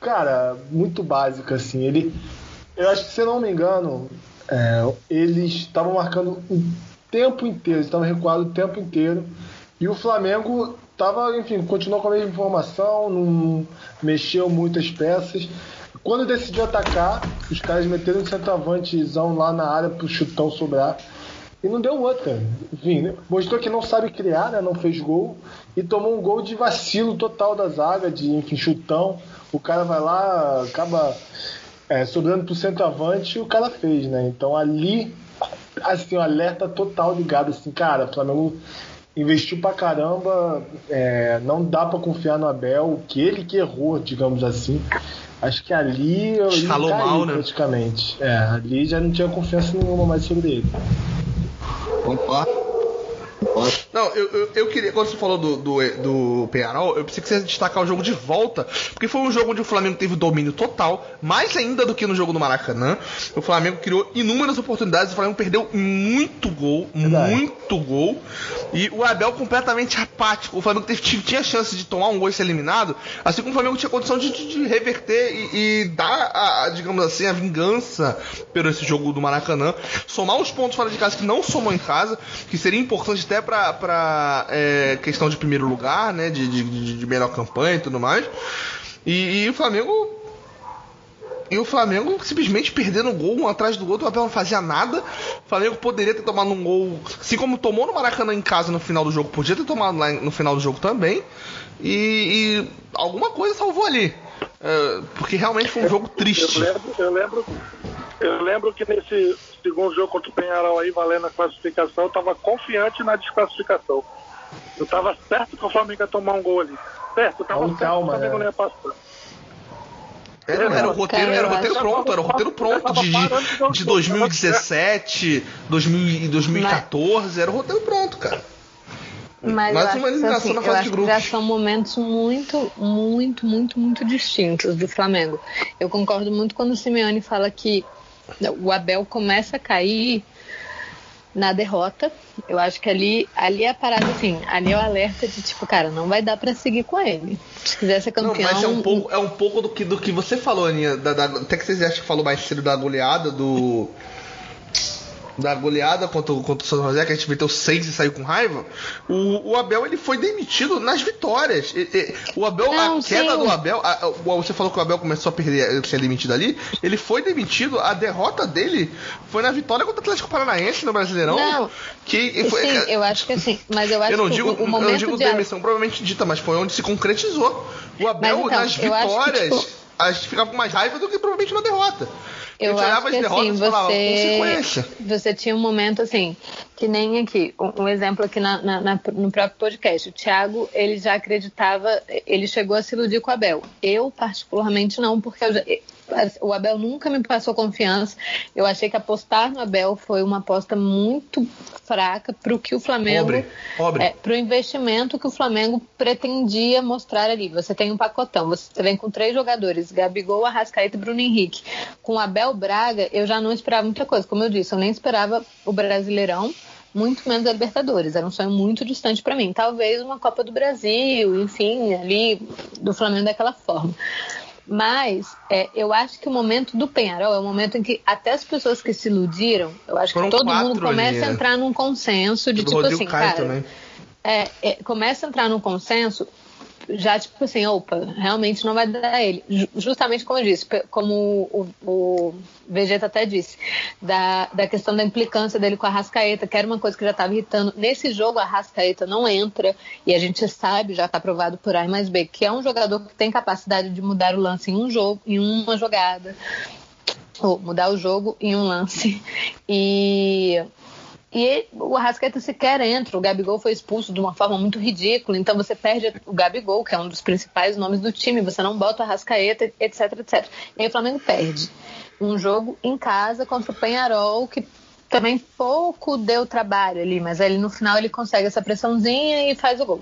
cara, muito básica, assim. Ele, eu acho que, se eu não me engano, é, eles estavam marcando o tempo inteiro, estavam recuados o tempo inteiro. E o Flamengo tava, enfim, continuou com a mesma informação, não mexeu muitas peças. Quando decidiu atacar, os caras meteram um centroavantezão lá na área pro chutão sobrar. E não deu outra. Enfim, né? mostrou que não sabe criar, né? Não fez gol. E tomou um gol de vacilo total da zaga, de enfim, chutão. O cara vai lá, acaba é, sobrando pro centroavante e o cara fez, né? Então ali, assim, um alerta total ligado, assim, cara, o Flamengo investiu pra caramba, é, não dá pra confiar no Abel, o que ele que errou, digamos assim. Acho que ali eu
mal, né?
praticamente. É, ali já não tinha confiança nenhuma mais sobre ele.
Concordo.
Não, eu, eu, eu, queria, quando você falou do, do, do Penharol, eu pensei que você ia destacar o jogo de volta, porque foi um jogo onde o Flamengo teve domínio total, mais ainda do que no jogo do Maracanã. O Flamengo criou inúmeras oportunidades, o Flamengo perdeu muito gol, Verdade. muito gol, e o Abel completamente apático. O Flamengo teve, tinha chance de tomar um gol e ser eliminado, assim como o Flamengo tinha condição de, de, de reverter e, e dar, a, a, digamos assim, a vingança pelo esse jogo do Maracanã, somar os pontos fora de casa que não somou em casa, que seria importante até para é, questão de primeiro lugar, né? De, de, de, melhor campanha e tudo mais. E, e, o Flamengo. E o Flamengo simplesmente perdendo um gol um atrás do outro, o Abel não fazia nada. O Flamengo poderia ter tomado um gol, assim como tomou no Maracanã em casa no final do jogo, podia ter tomado lá no final do jogo também. E, e alguma coisa salvou ali. É, porque realmente foi um jogo triste.
Eu lembro, eu lembro, eu lembro que nesse segundo jogo contra o Penharol aí, valendo a classificação, eu tava confiante na desclassificação. Eu tava certo que o Flamengo ia tomar um gol ali. Certo, eu tava
Com
certo
calma,
que o Flamengo
né?
não ia passar.
Era, era, o roteiro, era o roteiro pronto, era o roteiro pronto de, de, de 2017, 2000, 2014, era o roteiro pronto, cara.
Mas
Mais
eu
uma
acho, que,
eliminação
assim,
na
eu
fase
acho
de grupos.
já são momentos muito, muito, muito, muito distintos do Flamengo. Eu concordo muito quando o Simeone fala que o Abel começa a cair na derrota. Eu acho que ali, ali é a parada assim, ali é o alerta de tipo, cara, não vai dar pra seguir com ele. Se quiser ser
Não,
campeão.
mas é um pouco, é um pouco do, que, do que você falou, Aninha. Da, da- até que vocês acham que falou mais cedo da goleada do. Da goleada contra, o- contra o São José, que a gente meteu seis e saiu com raiva. O, o Abel ele foi demitido nas vitórias. E- e- o Abel,
Não,
a queda
sim.
do Abel. a- a- você falou que o Abel começou a perder, a ser demitido ali. Ele foi demitido, a derrota dele foi na vitória contra o Atlético Paranaense no Brasileirão.
Não.
Que foi,
Sim, eu acho que assim, mas eu acho
eu não
que
digo,
o, o
eu não
momento
digo
de
demissão provavelmente dita, mas foi onde se concretizou. O Abel,
então,
nas
acho que,
vitórias,
tipo-
a gente ficava com mais raiva do que provavelmente na derrota. A
Eu acho que assim,
falava,
você, você tinha um momento assim, que nem aqui, um, um exemplo aqui na- na- na- no próprio podcast. O Thiago, ele já acreditava, ele chegou a se iludir com o Abel. Eu, particularmente, não, porque eu já- o Abel nunca me passou confiança. Eu achei que apostar no Abel foi uma aposta muito fraca para o que o Flamengo
Pobre, pobre.
é, para o investimento que o Flamengo pretendia mostrar ali. Você tem um pacotão, você vem com três jogadores, Gabigol, Arrascaeta e Bruno Henrique. Com Abel Braga, eu já não esperava muita coisa. Como eu disse, eu nem esperava o Brasileirão, muito menos a Libertadores. Era um sonho muito distante para mim. Talvez uma Copa do Brasil, enfim, ali do Flamengo daquela forma. Mas é, eu acho que o momento do Penharol é o momento em que até as pessoas que se iludiram, eu acho
Foram
que todo mundo começa
ali,
a
é.
entrar num consenso de
Do
tipo
Rodrigo
assim,
Caio
cara,
também.
é, é, começa a entrar num consenso já tipo assim, opa, realmente não vai dar ele. Ju- Justamente como eu disse, como o, o Vegeta até disse, da, da questão da implicância dele com a Rascaeta, que era uma coisa que já estava irritando. Nesse jogo a Rascaeta não entra, e a gente sabe, já está provado por A mais B, que é um jogador que tem capacidade de mudar o lance em um jogo, em uma jogada. Ou mudar o jogo em um lance. E e o Arrascaeta sequer entra. O Gabigol foi expulso de uma forma muito ridícula. Então você perde o Gabigol, que é um dos principais nomes do time. Você não bota o Arrascaeta, etc, etc. E aí o Flamengo perde. Um jogo em casa contra o Penharol, que também pouco deu trabalho ali, mas ali no final ele consegue essa pressãozinha e faz o gol.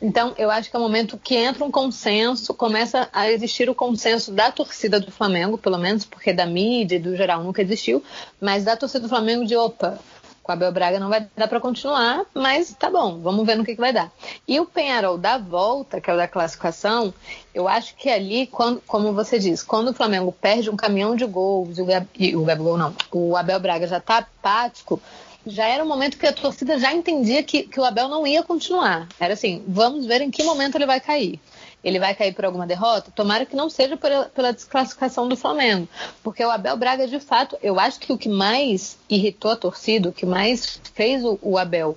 Então eu acho que é o momento que entra um consenso, começa a existir o consenso da torcida do Flamengo, pelo menos porque da mídia e do geral nunca existiu, mas da torcida do Flamengo de opa, com Abel Braga não vai dar para continuar, mas tá bom, vamos ver no que, que vai dar. E o Penharol da volta, que é o da classificação, eu acho que ali, quando, como você diz, quando o Flamengo perde um caminhão de gols, o, o não, o Abel Braga já tá apático, já era um momento que a torcida já entendia que, que o Abel não ia continuar. Era assim, vamos ver em que momento ele vai cair. Ele vai cair por alguma derrota? Tomara que não seja pela, desclassificação do Flamengo. Porque o Abel Braga, de fato, eu acho que o que mais irritou a torcida, o que mais fez o, o Abel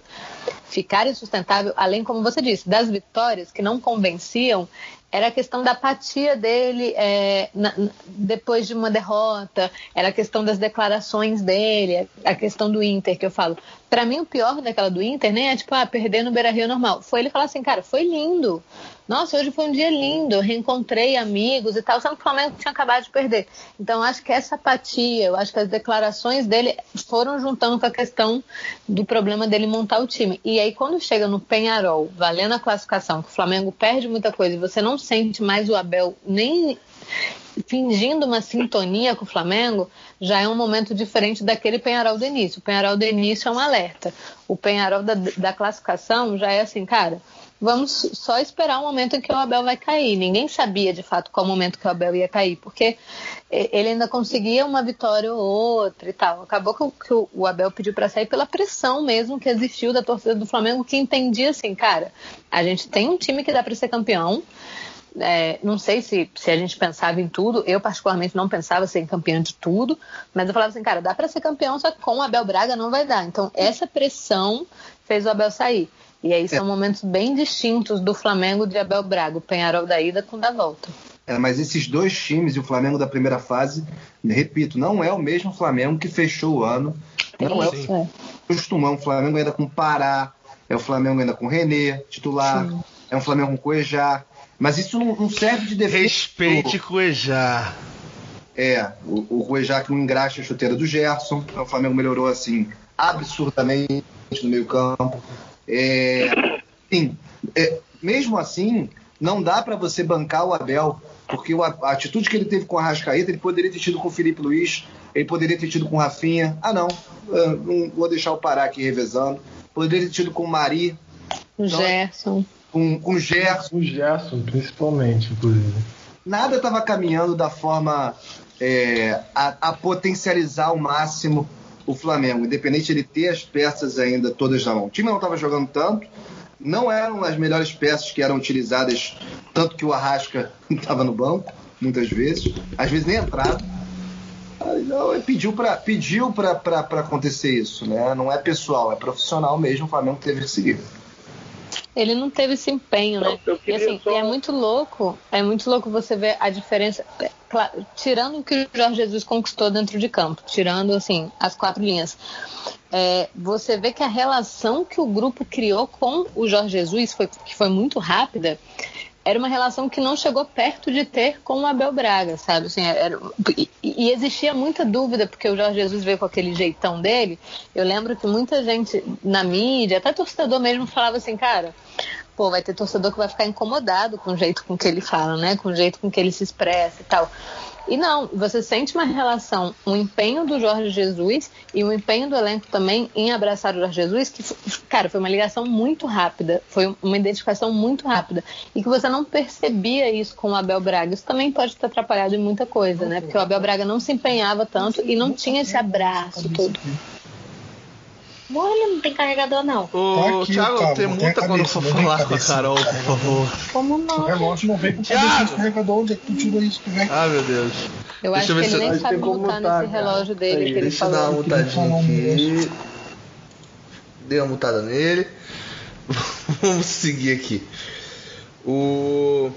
ficar insustentável, além, como você disse, das vitórias que não convenciam, era a questão da apatia dele é, na- depois de uma derrota, era a questão das declarações dele, a questão do Inter, que eu falo. Pra mim, o pior daquela do Inter nem é tipo, ah, perder no Beira Rio normal. Foi ele falar assim, cara, foi lindo. Nossa, hoje foi um dia lindo, eu reencontrei amigos e tal, sendo que o Flamengo tinha acabado de perder. Então, acho que essa apatia, eu acho que as declarações dele foram juntando com a questão do problema dele montar o time. E aí, quando chega no Penharol, valendo a classificação, que o Flamengo perde muita coisa você não sente mais o Abel nem fingindo uma sintonia com o Flamengo, já é um momento diferente daquele Penharol do início. O Penharol do início é um alerta. O Penharol da, da classificação já é assim, cara, vamos só esperar o momento em que o Abel vai cair. Ninguém sabia de fato qual momento que o Abel ia cair, porque ele ainda conseguia uma vitória ou outra e tal. Acabou que o Abel pediu para sair pela pressão mesmo que existiu da torcida do Flamengo, que entendia assim, cara, a gente tem um time que dá para ser campeão. É, não sei se, se a gente pensava em tudo, eu particularmente não pensava ser campeão de tudo, mas eu falava assim, cara, dá para ser campeão, só que com o Abel Braga não vai dar. Então, essa pressão fez o Abel sair. E aí são é. momentos bem distintos do Flamengo de Abel Braga, o Penharol da ida com da volta.
É, mas esses dois times e o Flamengo da primeira fase, repito, não é o mesmo Flamengo que fechou o ano. Não é é o costumão. O Flamengo ainda com Pará, é o Flamengo ainda com Renê, titular, Sim. é um Flamengo com Cuejá. Mas isso não, não serve de defesa.
Respeite Cuejá.
É, o, o Cuejá que não engraxa a chuteira do Gerson. Então, o Flamengo melhorou assim absurdamente no meio campo. É, sim, é, mesmo assim, não dá para você bancar o Abel, porque a, a, atitude que ele teve com a Rascaeta, ele poderia ter tido com o Felipe Luiz, ele poderia ter tido com o Rafinha. Ah, não, não vou deixar o Pará aqui revezando. Poderia ter tido com o Mari.
O então, Gerson.
Com, com Gerson.
O Gerson, principalmente, inclusive.
Nada estava caminhando da forma é, a, a potencializar ao máximo o Flamengo, independente de ele ter as peças ainda todas na mão. O time não estava jogando tanto, não eram as melhores peças que eram utilizadas, tanto que o Arrasca estava no banco, muitas vezes, às vezes nem entrava. Não, pediu para pediu acontecer isso, né? Não é pessoal, é profissional mesmo. O Flamengo teve que seguir.
Ele não teve esse empenho, né? E assim, só... é muito louco, é muito louco você ver a diferença. É, claro, tirando o que o Jorge Jesus conquistou dentro de campo, tirando assim as quatro linhas, é, você vê que a relação que o grupo criou com o Jorge Jesus foi que foi muito rápida era uma relação que não chegou perto de ter com o Abel Braga, sabe? Assim, era, e, existia muita dúvida, porque o Jorge Jesus veio com aquele jeitão dele. Eu lembro que muita gente na mídia, até torcedor mesmo, falava assim, cara, pô, vai ter torcedor que vai ficar incomodado com o jeito com que ele fala, né? Com o jeito com que ele se expressa e tal. E não, você sente uma relação, um empenho do Jorge Jesus e um empenho do elenco também em abraçar o Jorge Jesus, que, cara, foi uma ligação muito rápida, foi uma identificação muito rápida. E que você não percebia isso com o Abel Braga. Isso também pode ter atrapalhado em muita coisa, né? Porque o Abel Braga não se empenhava tanto e não tinha esse abraço todo.
Olha, não tem carregador não.
Ô, tá aqui, Thiago, cabo, tem multa quando cabeça, for falar com a Carol, por favor.
Como não? O
relógio não vem com cabeça de carregador. Onde é que tu tirou isso? Tu vem?
Ah, meu Deus.
Eu Deixa acho que ele nem sabe mutar nesse relógio dele Aí, que ele
Deixa eu dar uma mutadinha aqui. Dei uma mutada nele. Vamos seguir aqui. O...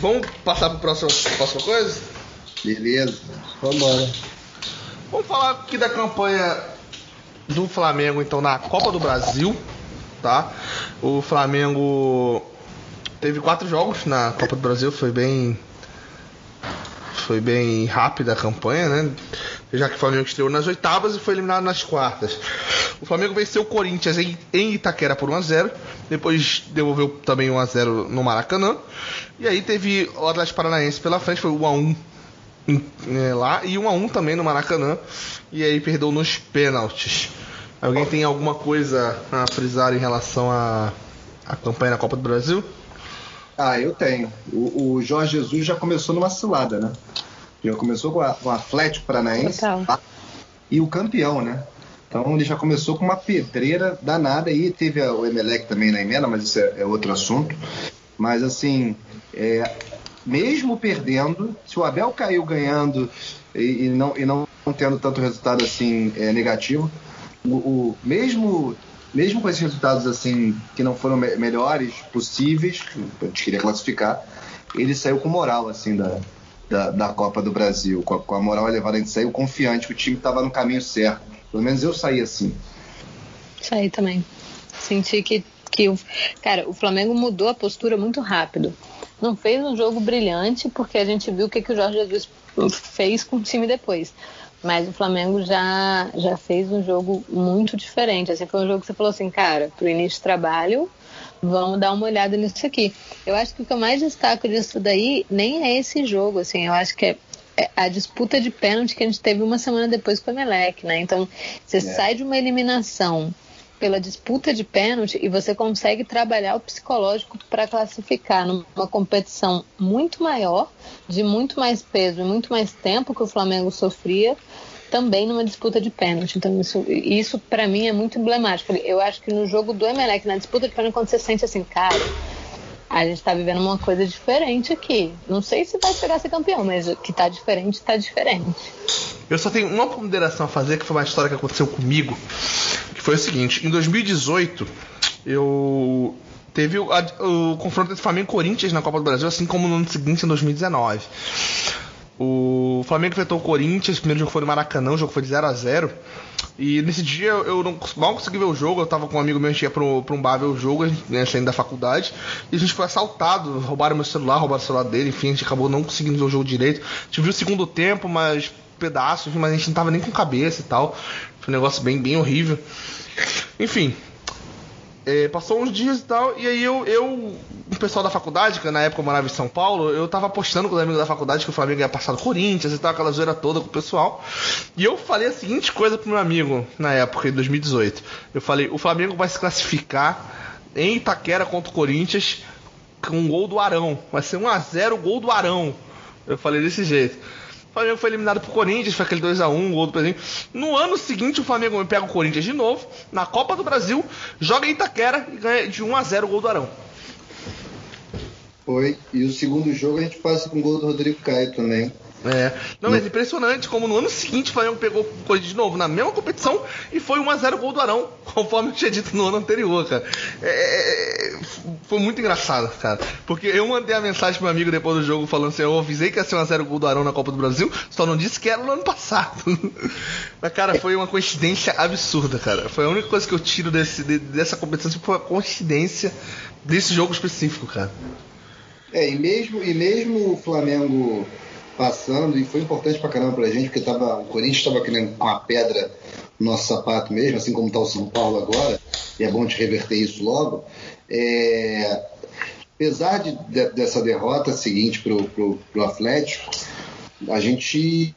Vamos passar para a próxima, próxima coisa?
Beleza.
Vamos embora.
Vamos falar aqui da campanha do Flamengo então na Copa do Brasil, tá? O Flamengo teve quatro jogos na Copa do Brasil, foi bem foi bem rápida a campanha, né? Já que o Flamengo estreou nas oitavas e foi eliminado nas quartas. O Flamengo venceu o Corinthians em, em Itaquera por 1 a 0, depois devolveu também 1 a 0 no Maracanã. E aí teve o Atlético Paranaense pela frente, foi 1 a 1 em, é, lá e 1 a 1 também no Maracanã. E aí perdeu nos pênaltis. Alguém tem alguma coisa a frisar em relação à, à campanha na Copa do Brasil?
Ah, eu tenho. O, o, Jorge Jesus já começou numa cilada, né? Já começou com, a, com o Atlético Paranaense tá? e o campeão, né? Então ele já começou com uma pedreira danada e teve o Emelec também na emenda, mas isso é, é outro assunto. Mas assim, é, mesmo perdendo, se o Abel caiu ganhando e, e não, e não tendo tanto resultado assim é, negativo, o, o, mesmo mesmo com esses resultados assim que não foram me melhores possíveis, a gente queria classificar, ele saiu com moral assim da, da, da Copa do Brasil, com a, com a, moral elevada, a gente saiu confiante que o time estava no caminho certo. Pelo menos eu saí assim.
Saí também. Senti que, que o, cara, o Flamengo mudou a postura muito rápido. Não fez um jogo brilhante, porque a gente viu o que, que o Jorge Jesus fez com o time depois. Mas o Flamengo já, já fez um jogo muito diferente. Assim, foi um jogo que você falou assim, cara, pro início de trabalho, vamos dar uma olhada nisso aqui. Eu acho que o que eu mais destaco disso daí nem é esse jogo, assim, eu acho que é é a disputa de pênalti que a gente teve uma semana depois com o Emelec, né? Então, você é. sai de uma eliminação pela disputa de pênalti e você consegue trabalhar o psicológico para classificar numa competição muito maior, de muito mais peso e muito mais tempo que o Flamengo sofria, também numa disputa de pênalti. Então, isso, isso para mim é muito emblemático. Eu acho que no jogo do Emelec, na disputa de pênalti, quando você sente assim, cara, a gente está vivendo uma coisa diferente aqui. Não sei se vai chegar a ser campeão, mas que está diferente, está diferente.
Eu só tenho uma ponderação a fazer, que foi uma história que aconteceu comigo, que foi o seguinte: em 2018, eu teve o, a, o confronto entre Flamengo e Corinthians na Copa do Brasil, assim como no ano seguinte, em 2019. O Flamengo enfrentou o Corinthians, o primeiro jogo foi no Maracanã, o jogo foi de 0 a 0 E nesse dia eu não, mal consegui ver o jogo, eu tava com um amigo meu, a gente ia pra um, pra um bar ver o jogo, né, saindo da faculdade, e a gente foi assaltado, roubaram meu celular, roubaram o celular dele, enfim, a gente acabou não conseguindo ver o jogo direito. A gente viu o segundo tempo, mas pedaços, mas a gente não tava nem com cabeça e tal. Foi um negócio bem, bem horrível. Enfim, é, passou uns dias e tal, e aí eu, eu, o pessoal da faculdade, que na época eu morava em São Paulo, eu tava postando com os amigos da faculdade que o Flamengo ia passar do Corinthians e tal, aquela zoeira toda com o pessoal. E eu falei a seguinte coisa pro meu amigo na época, em 2018. Eu falei, o Flamengo vai se classificar em Itaquera contra o Corinthians com um gol do Arão. Vai ser 1x0 gol do Arão. Eu falei desse jeito. O Flamengo foi eliminado pro Corinthians, foi aquele 2x1, gol do Pedrinho. No ano seguinte, o Flamengo pega o Corinthians de novo, na Copa do Brasil, joga em Itaquera e ganha de 1x0 o gol do Arão.
Foi. E o segundo jogo a gente passa com o gol do Rodrigo Caio também.
É. Não, mas impressionante como no ano seguinte o Flamengo pegou o Corinthians de novo na mesma competição e foi 1x0 gol do Arão, conforme eu tinha dito no ano anterior, cara. É, é, é, foi muito engraçado, cara. Porque eu mandei a mensagem pro meu amigo depois do jogo falando assim: eu avisei que ia ser 1x0 gol do Arão na Copa do Brasil, só não disse que era no ano passado. mas, cara, foi uma coincidência absurda, cara. Foi a única coisa que eu tiro desse, dessa competição, tipo, foi a coincidência desse jogo específico, cara.
É, e mesmo, e mesmo o Flamengo passando, e foi importante pra caramba pra gente, porque tava, o Corinthians estava querendo uma pedra no nosso sapato mesmo, assim como está o São Paulo agora, e é bom te reverter isso logo. É, apesar de, de, dessa derrota seguinte pro, pro, pro Atlético, a gente,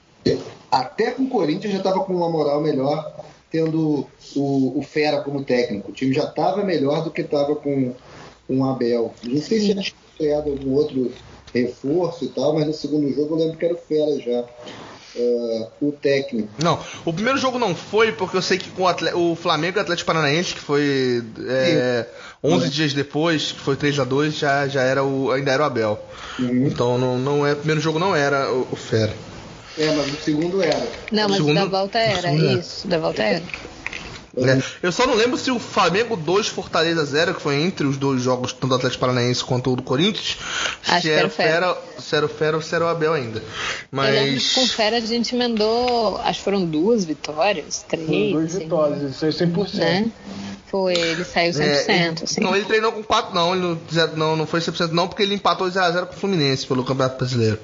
até com o Corinthians, já estava com uma moral melhor, tendo o, o Fera como técnico. O time já estava melhor do que estava com, com o Abel. Não sei se tinha criado algum outro reforço e tal, mas no segundo jogo eu lembro que era o Fera já. Uh, o técnico.
Não, o primeiro jogo não foi, porque eu sei que com o, o Flamengo e o Atlético Paranaense, que foi é, 11 dias depois, que foi 3 a 2 já, já era o, ainda era o Abel. Uhum. Então não, não é, o primeiro jogo não era o, o Fera.
É, mas o segundo era.
Não, mas
segundo,
da volta era, isso, da volta era.
É. Eu só não lembro se o Flamengo 2, Fortaleza 0, que foi entre os dois jogos, tanto do Atlético Paranaense quanto o do Corinthians,
Acho se era o Fera,
se era o Fera ou se era o Abel ainda. Mas... Eu lembro
que com o Fera a gente emendou, acho que foram duas vitórias, três.
Duas assim, vitórias, isso é 100%. Né?
Foi, ele saiu 100%. É, ele,
assim. Não, ele treinou com 4, não, ele não, não, não foi 100% não, porque ele empatou 0x0 com o Fluminense pelo Campeonato Brasileiro.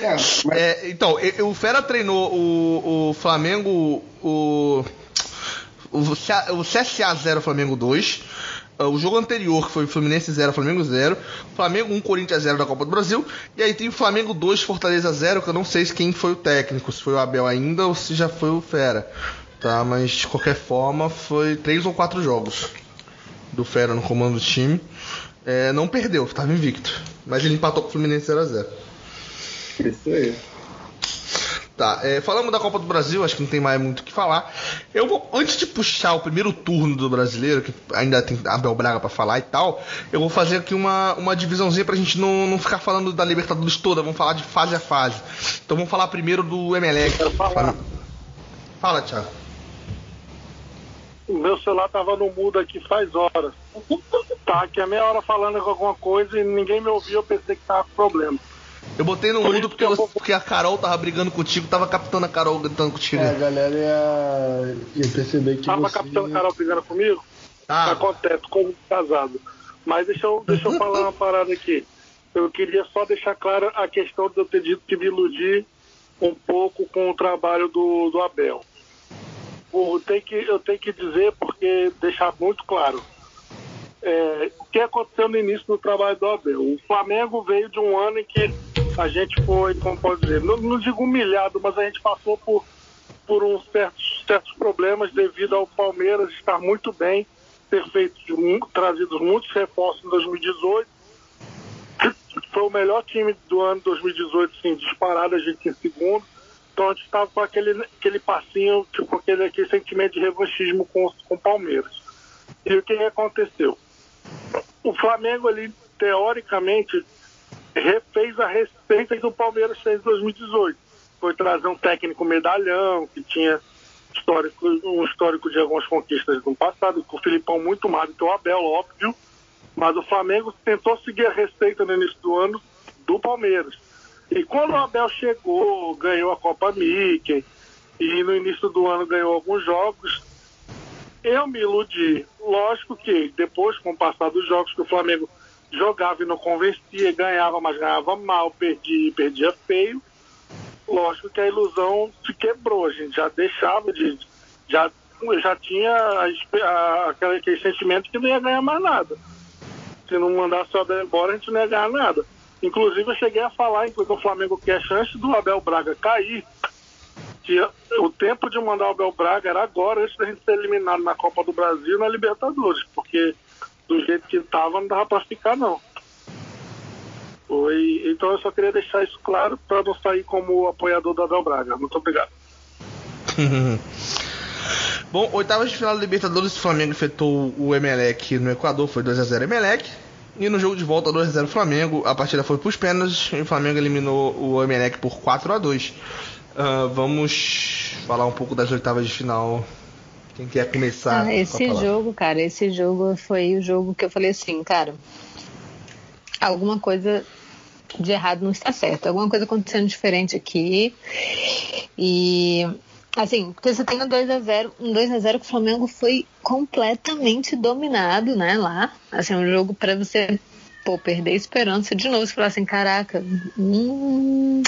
É, mas... é, então, o Fera treinou o, o Flamengo, o, o, CSA 0, Flamengo 2. Ah, o jogo anterior, que foi Fluminense 0, Flamengo 0. Flamengo 1, Corinthians 0 da Copa do Brasil. E aí tem o Flamengo 2, Fortaleza 0, que eu não sei quem foi o técnico, se foi o Abel ainda ou se já foi o Fera. Tá, mas de qualquer forma, foi 3 ou 4 jogos do Fera no comando do time. É, não perdeu, estava invicto. Mas ele empatou com o Fluminense 0 a 0
Isso aí.
Tá, é, falamos da Copa do Brasil, acho que não tem mais muito o que falar. Eu vou, antes de puxar o primeiro turno do brasileiro, que ainda tem Abel Braga para falar e tal, eu vou fazer aqui uma, uma divisãozinha pra gente não, não ficar falando da Libertadores toda, vamos falar de fase a fase. Então vamos falar primeiro do Emelec. Fala. Fala, Thiago.
O meu celular tava no mudo aqui faz horas. Tá aqui a meia hora falando alguma coisa e ninguém me ouviu, eu pensei que tava com problema.
Eu botei no mudo porque, você, porque a Carol tava brigando contigo, tava captando a Carol gritando contigo.
É, a galera ia, ia perceber que
tava
você...
captando a Carol brigando comigo? Ah. Acontece, como casado. Mas deixa eu, deixa eu falar uma parada aqui. Eu queria só deixar clara a questão de eu ter dito que me iludi um pouco com o trabalho do, do Abel. O, tem que, eu tenho que dizer, porque deixar muito claro. É, o que aconteceu no início do trabalho do Abel? O Flamengo veio de um ano em que a gente foi, como pode dizer, não, não digo humilhado, mas a gente passou por, por uns certos, certos problemas devido ao Palmeiras estar muito bem, ter feito trazido muitos reforços em 2018 foi o melhor time do ano 2018, sim, disparado, a gente em segundo. Então a gente estava com aquele, aquele passinho, tipo aquele, aquele sentimento de revanchismo com, o Palmeiras. E o que aconteceu? O Flamengo ali, teoricamente, refez a receita que o Palmeiras fez em 2018. Foi trazer um técnico medalhão, que tinha histórico, um histórico de algumas conquistas no passado, com o Filipão muito mais do que o Abel, óbvio mas o Flamengo tentou seguir a receita no início do ano do Palmeiras. E quando o Abel chegou, ganhou a Copa Mickey e no início do ano ganhou alguns jogos, eu me iludi. Lógico que depois, com o passar dos jogos, que o Flamengo jogava e não convencia, ganhava, mas ganhava mal, perdia, perdia feio. Lógico que a ilusão se quebrou, a gente já deixava de. Já, já tinha a, a, aquele, aquele sentimento que não ia ganhar mais nada se não mandasse o Abel embora, a gente não ia ganhar nada. Inclusive, eu cheguei a falar, enquanto o Flamengo quer chance do Abel Braga cair, que o tempo de mandar o Abel Braga era agora, antes da gente ser eliminado na Copa do Brasil e na Libertadores, porque do jeito que estava não dava para ficar, não. Foi, então eu só queria deixar isso claro para não sair como apoiador do Abel Braga. Muito obrigado.
Bom, oitavas de final da Libertadores, o Flamengo enfrentou o Emelec no Equador, foi 2x0 Emelec. E no jogo de volta, 2x0 Flamengo, a partida foi para os pênaltis e o Flamengo eliminou o Emelec por 4x2. Uh, ah, vamos falar um pouco das oitavas de final. Quem quer começar?
Ah, esse jogo, cara, esse jogo foi o jogo que eu falei assim, cara, alguma coisa de errado não está certo, alguma coisa acontecendo diferente aqui. E Assim, porque você tem um 2x0, um 2x0 que o Flamengo foi completamente dominado, né, lá. Assim, um jogo para você, pô, perder esperança de novo. Você falar assim, caraca, hum,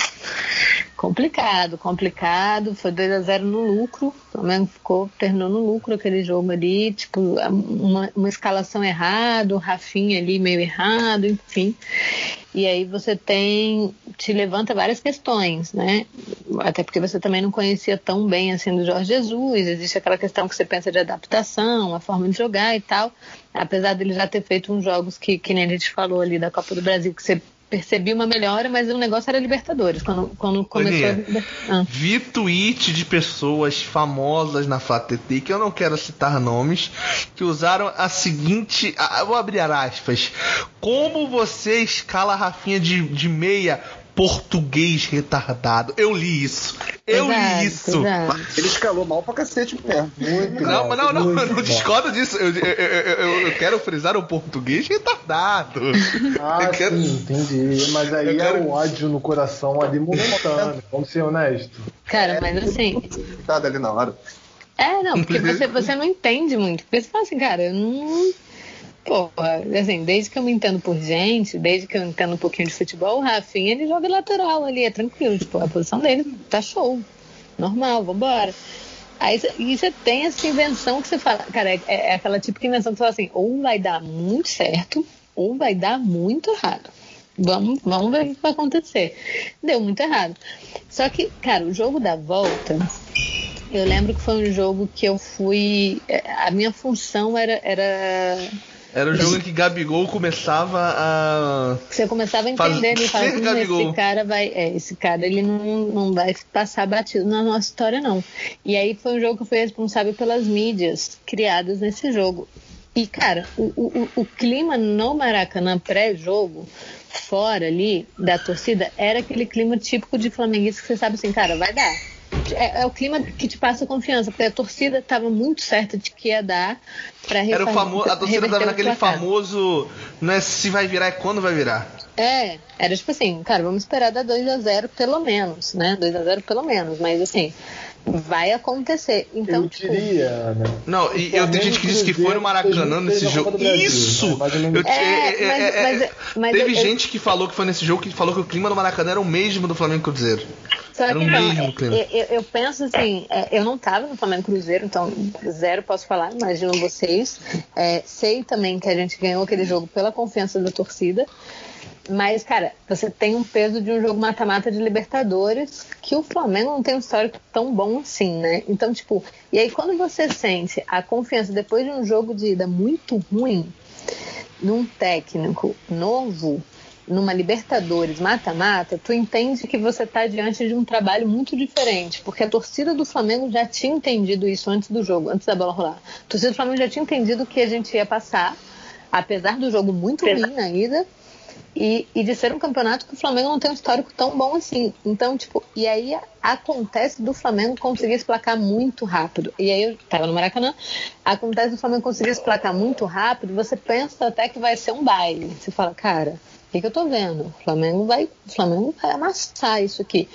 complicado, complicado. Foi 2x0 no lucro. O ficou, terminou no lucro aquele jogo ali, tipo, uma, uma escalação errada, o Rafinha ali meio errado, enfim. E aí você tem, te levanta várias questões, né? Até porque você também não conhecia tão bem assim do Jorge Jesus, existe aquela questão que você pensa de adaptação, a forma de jogar e tal. Apesar dele já ter feito uns jogos que, que nem a gente falou ali da Copa do Brasil, que você percebi uma melhora, mas o negócio era Libertadores. Quando, quando começou
a... ah. Vi tweet de pessoas famosas na FlaTT, que eu não quero citar nomes, que usaram a seguinte. A, vou abrir aspas. Como você escala a Rafinha de, de meia português retardado. Eu li isso. Eu exato, li isso.
Exato. Ele escalou mal pra cacete mesmo. Muito
Não, mas não, não, não, não discordo disso. Eu, eu, eu, eu, quero frisar o português retardado.
Ah, quero... sim, entendi. Mas aí é quero... o ódio no coração ali momentâneo. Vamos ser honestos.
Cara, mas assim.
Tá ali na hora.
É, não, porque você, você não entende muito. Porque você fala assim, cara, eu não Porra, assim, desde que eu me entendo por gente, desde que eu entendo um pouquinho de futebol, o Rafinha ele joga lateral ali, é tranquilo. Tipo, a posição dele tá show. Normal, vambora. Aí e você tem essa invenção que você fala, cara, é, é aquela típica invenção que você fala assim, ou vai dar muito certo, ou vai dar muito errado. Vamos, vamos ver o que vai acontecer. Deu muito errado. Só que, cara, o jogo da volta, eu lembro que foi um jogo que eu fui. É, a minha função era, era
era o jogo em que Gabigol começava a.
Você começava a entender, ele falava assim, esse cara vai. É, esse cara ele não, não vai passar batido na nossa história, não. E aí foi um jogo que fui responsável pelas mídias criadas nesse jogo. E, cara, o, o, o clima no Maracanã pré-jogo, fora ali da torcida, era aquele clima típico de flamenguista que você sabe assim, cara, vai dar é, é, o clima que te passa confiança, porque a torcida estava muito certa de que ia dar para
Era o famoso, a torcida estava naquele famoso, não é se vai virar, é quando vai virar.
É, era tipo assim, cara, vamos esperar dar 2 a 0 pelo menos, né? 2 a 0 pelo menos, mas assim, vai acontecer. Então,
eu
tipo,
diria, Ana.
Não, e eu tenho gente que disse que foi no Maracanã nesse jogo. Isso!
Menos.
Eu-
É,
é, é,
mas-
é,
mas- mas
Teve
eu-
gente que falou que foi nesse jogo que falou que o clima do Maracanã era o mesmo do Flamengo Cruzeiro.
Só
Era
que
o
não,
mesmo clima.
eu, eu penso assim, é, eu não tava no Flamengo Cruzeiro, então zero posso falar, imagino vocês. É, sei também que a gente ganhou aquele jogo pela confiança da torcida. Mas, cara, você tem um peso de um jogo mata-mata de Libertadores que o Flamengo não tem um histórico tão bom assim, né? Então, tipo, e aí quando você sente a confiança depois de um jogo de ida muito ruim, num técnico novo, numa Libertadores mata-mata, tu entende que você está diante de um trabalho muito diferente, porque a torcida do Flamengo já tinha entendido isso antes do jogo, antes da bola rolar. A torcida do Flamengo já tinha entendido que a gente ia passar, apesar do jogo muito ruim na ida, e, e de ser um campeonato que o Flamengo não tem um histórico tão bom assim. Então, tipo, e aí acontece do Flamengo conseguir esse placar muito rápido. E aí eu tava no Maracanã, acontece do Flamengo conseguir esse placar muito rápido, você pensa até que vai ser um baile. Você fala, cara, o que, que eu tô vendo? O Flamengo vai, o Flamengo vai amassar isso aqui.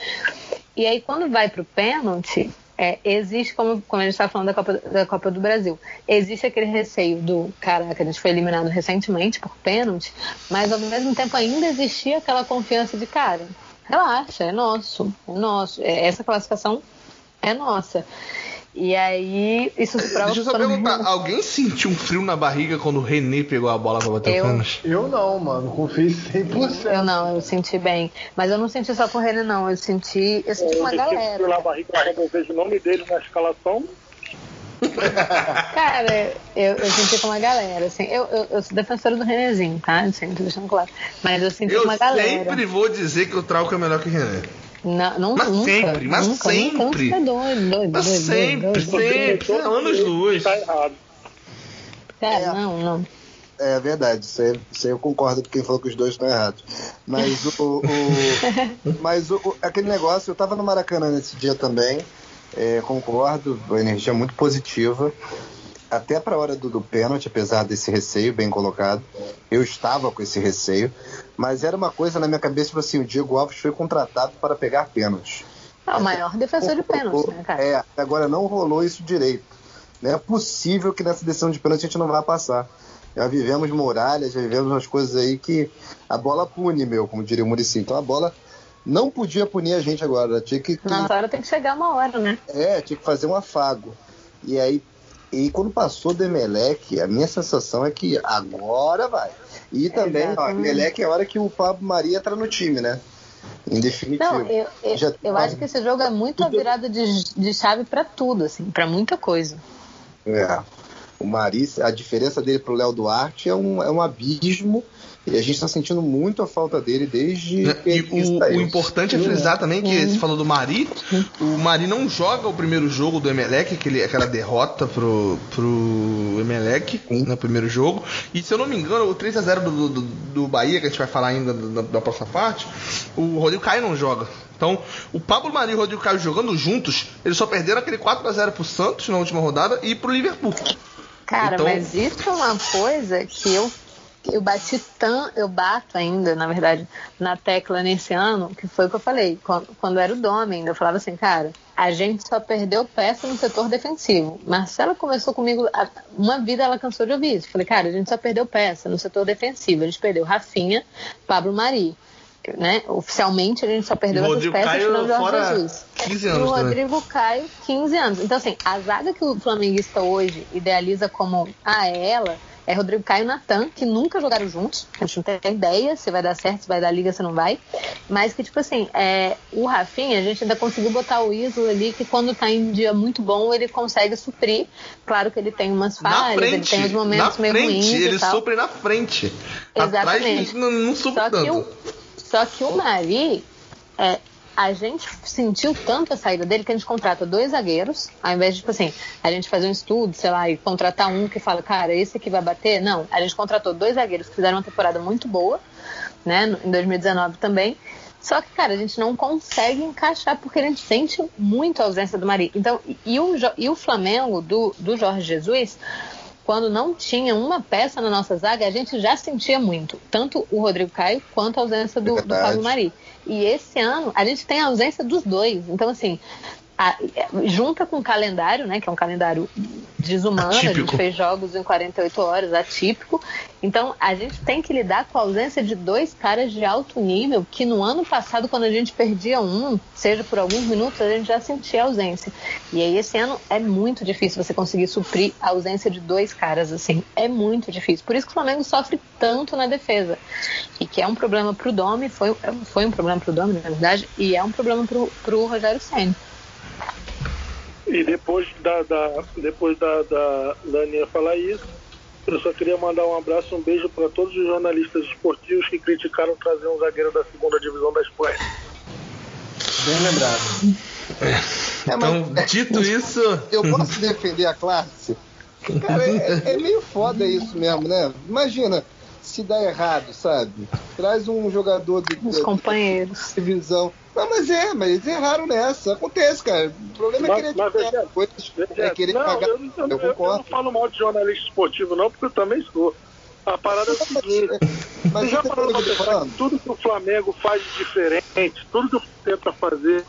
E aí quando vai pro pênalti, é, existe, como, como a gente estava falando da Copa, da Copa do Brasil, existe aquele receio do caraca, a gente foi eliminado recentemente por pênalti, mas ao mesmo tempo ainda existia aquela confiança de cara, relaxa, é nosso, é nosso, é, essa classificação é nossa. E aí isso se prova
Deixa eu só perguntar, alguém sentiu um frio na barriga quando o René pegou a bola pra bater
Eu.
o pênalti?
Eu não, mano. Confio 100%.
Eu não, eu senti bem. Mas eu não senti só com ele, não. Eu senti, eu senti com uma
Eu senti
galera.
frio na barriga quando eu vejo o nome dele na escalação.
Cara, eu, eu senti com uma galera, assim. Eu, eu, eu sou defensora do Renezinho, tá? Assim, tô deixando claro. Mas eu senti
Eu
com uma galera.
sempre vou dizer que o Trauco é melhor que o René.
Não, não,
Mas
nunca,
sempre, mas
nunca,
sempre.
Nunca, nunca, doido, doido,
Mas
doido,
sempre,
doido, doido.
sempre. Anos luz.
Tá errado.
Cara, não, não.
É verdade, isso aí, isso aí eu concordo com quem falou que os dois estão errados. Mas o. o- mas o, o- aquele negócio, eu tava no Maracanã nesse dia também, é, concordo, a energia é muito positiva. Até pra hora do, do pênalti, apesar desse receio bem colocado, eu estava com esse receio, mas era uma coisa na minha cabeça, tipo assim, o Diego Alves foi contratado para pegar pênaltis.
É o maior defensor de pênalti, né, cara?
É, agora não rolou isso direito. Não é possível que nessa decisão de pênalti a gente não vá passar. Já vivemos muralhas, já vivemos umas coisas aí que a bola pune, meu, como diria o Murici. Então a bola não podia punir a gente agora. Tinha que, que-
Nossa hora tem que chegar uma hora, né?
é, tinha que fazer um afago. E aí, e quando passou do Emelec, a minha sensação é que agora vai. E também, ó,
Exatamente.
Emelec é a hora que o Pablo Maria entra no time, né? Em definitivo.
Não, eu, eu,
Já-
eu acho que esse jogo é muito a virada de, de chave pra tudo, assim, pra muita coisa.
É. O Mari, a diferença dele pro Léo Duarte é um, é um abismo. E a gente tá sentindo muito a falta dele desde que
E o, o importante é frisar também que você falou do Mari. O Mari não joga o primeiro jogo do Emelec, aquele, aquela derrota pro, pro Emelec no primeiro jogo. E se eu não me engano, o 3x0 do, do, do Bahia, que a gente vai falar ainda da, da próxima parte, o Rodrigo Caio não joga. Então, o Pablo Mari e o Rodrigo Caio jogando juntos, eles só perderam aquele 4x0 pro Santos na última rodada e pro Liverpool.
Cara,
Então-
mas isso é uma coisa que eu eu bati tão, eu bato ainda, na verdade, na tecla nesse ano, que foi o que eu falei, quando, quando era o Dome ainda, eu falava assim, cara, a gente só perdeu peça no setor defensivo. Marcela começou comigo, a- uma vida ela cansou de ouvir isso. Eu Falei, cara, a gente só perdeu peça no setor defensivo. A gente perdeu Rafinha, Pablo Mari. Né? Oficialmente a gente só perdeu
E
essas peças
Caio
no Jorge Jesus.
15
E
anos
o
também.
Rodrigo Caio, 15 anos. Então, assim, a zaga que o flamenguista hoje idealiza como ah, é ela, é Rodrigo Caio e Natan, que nunca jogaram juntos. A gente não tem ideia se vai dar certo, se vai dar liga, se não vai. Mas que, tipo assim, é, o Rafinha, a gente ainda conseguiu botar o Isla ali, que quando tá em dia muito bom, ele consegue suprir. Claro que ele tem umas falhas, ele
frente,
tem os momentos meio
frente,
ruins
ele
e tal.
supre na frente.
Exatamente.
Atrás não, não supre
Só que,
tanto.
o, só que o Mari, é, a gente sentiu tanto a saída dele que a gente contrata dois zagueiros, ao invés de, tipo assim, a gente fazer um estudo, sei lá, e contratar um que fala, cara, esse aqui vai bater. Não, a gente contratou dois zagueiros que fizeram uma temporada muito boa, né, em 2019 também. Só que, cara, a gente não consegue encaixar porque a gente sente muito a ausência do Mari. Então, e- o, e o Flamengo do, do Jorge Jesus, quando não tinha uma peça na nossa zaga, a gente já sentia muito. Tanto o Rodrigo Caio quanto a ausência do, do. Pablo Mari. E esse ano, a gente tem a ausência dos dois. Então, assim, a- junta com o calendário, né, que é um calendário desumano, a gente
Atípico.
fez jogos em 48 horas, atípico. Então, a gente tem que lidar com a ausência de dois caras de alto nível, que no ano passado, quando a gente perdia um, seja por alguns minutos, a gente já sentia a ausência. E aí, esse ano é muito difícil você conseguir suprir a ausência de dois caras, assim. É muito difícil. Por isso que o Flamengo sofre tanto na defesa. E que é um problema pro Domi, foi, foi um problema pro Domi, na verdade, e é um problema pro, pro Rogério Senna.
E depois da, da, depois da, da, da Aninha falar isso, eu só queria mandar um abraço, um beijo para todos os jornalistas esportivos que criticaram trazer um zagueiro da segunda divisão da Espanha.
Bem lembrado.
É, mas-
Então, dito isso,
eu posso defender a classe? Cara, é, é meio foda isso mesmo, né? Imagina se dá errado, sabe? Traz um jogador de,
Os
de
companheiros.
divisão. Não, mas é, mas eles erraram nessa. Acontece, cara. O problema é
Mas-
querer
mas,
coisas, é
É,
querer
não,
pagar.
eu, não- eu,
Eu
eu não falo mal de jornalista esportivo, não, porque eu também sou. A parada é o seguinte:
Mas
você já parou
tá
pra pensar que tudo que o Flamengo faz de diferente, tudo que o tenta fazer,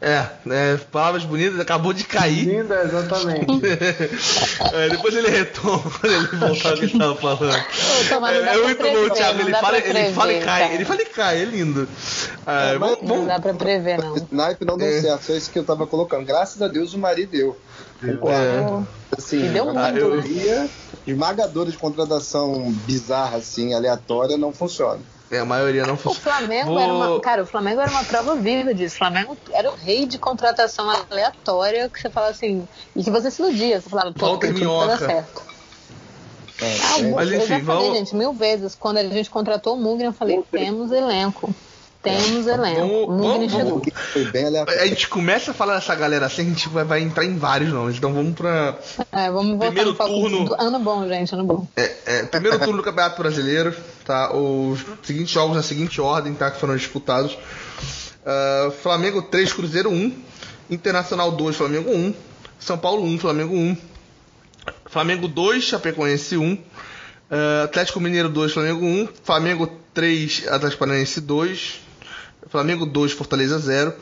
é, é, palavras bonitas, acabou de cair.
Linda, exatamente.
É, depois ele retoma quando ele voltar o que ele tava falando. É, é muito bom,
prever,
Thiago. Ele fala,
pra
ele fala e
prever,
cai.
cara.
Ele fala e cai, é lindo. Ah,
É,
vamos,
Não dá pra prever, não.
Esse naipe não deu
É.
certo, só isso que eu tava colocando. Graças a Deus o Mari deu.
é.
Assim,
E deu
a
muito,
maioria esmagadora de contratação bizarra, assim, aleatória, não funciona.
É, a maioria não
O
funciona.
Flamengo
Vou-
era uma. Cara, o Flamengo era uma prova viva disso. O Flamengo era o rei de contratação aleatória que você fala assim. E que você se iludia. Você falava, pô, pra dar
Minhoca.
certo.
É,
Ah,
é,
Mas
eu já
enfim,
falei,
vamos-
gente, mil vezes. Quando a gente contratou o Mugni, eu falei, temos elenco. Temos elenco.
Vamos- vamos-
aleatório.
A gente começa a falar dessa galera assim, a gente vai, vai entrar em vários nomes. Então vamos pra.
É, vamos voltar
Primeiro turno.
do- Ano bom, gente, ano bom.
É, é, primeiro turno do Campeonato Brasileiro, tá? Os seguintes jogos na seguinte ordem, tá? Que foram disputados. Ah, Flamengo 3, Cruzeiro 1. Internacional 2, Flamengo 1. São Paulo 1, Flamengo 1. Flamengo 2, Chapecoense 1. Ah, Atlético Mineiro 2, Flamengo 1. Flamengo 3, Atlético Paranaense 2. Flamengo 2, Fortaleza 0.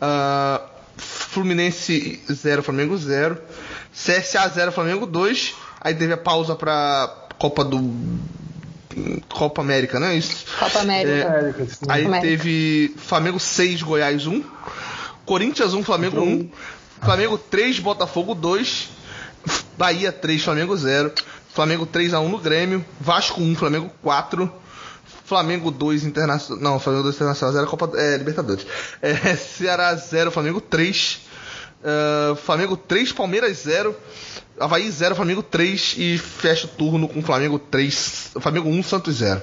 Ah, Fluminense 0, Flamengo 0. CSA 0, Flamengo 2. Aí teve a pausa pra Copa do. Copa América, né? Isso.
Copa América.
É. Aí
América.
teve Flamengo 6, Goiás 1. Corinthians 1, Flamengo 1. Flamengo 3, Botafogo 2. Bahia 3, Flamengo 0. Flamengo 3x1 no Grêmio. Vasco 1, Flamengo 4. Flamengo 2, Internacional. Não, Flamengo 2 Internacional 0, Copa é, Libertadores. É, Ceará 0, Flamengo 3. Ah, Flamengo 3, Palmeiras 0. Havaí 0, Flamengo 3. E fecha o turno com Flamengo 3. Flamengo 1, Santos 0.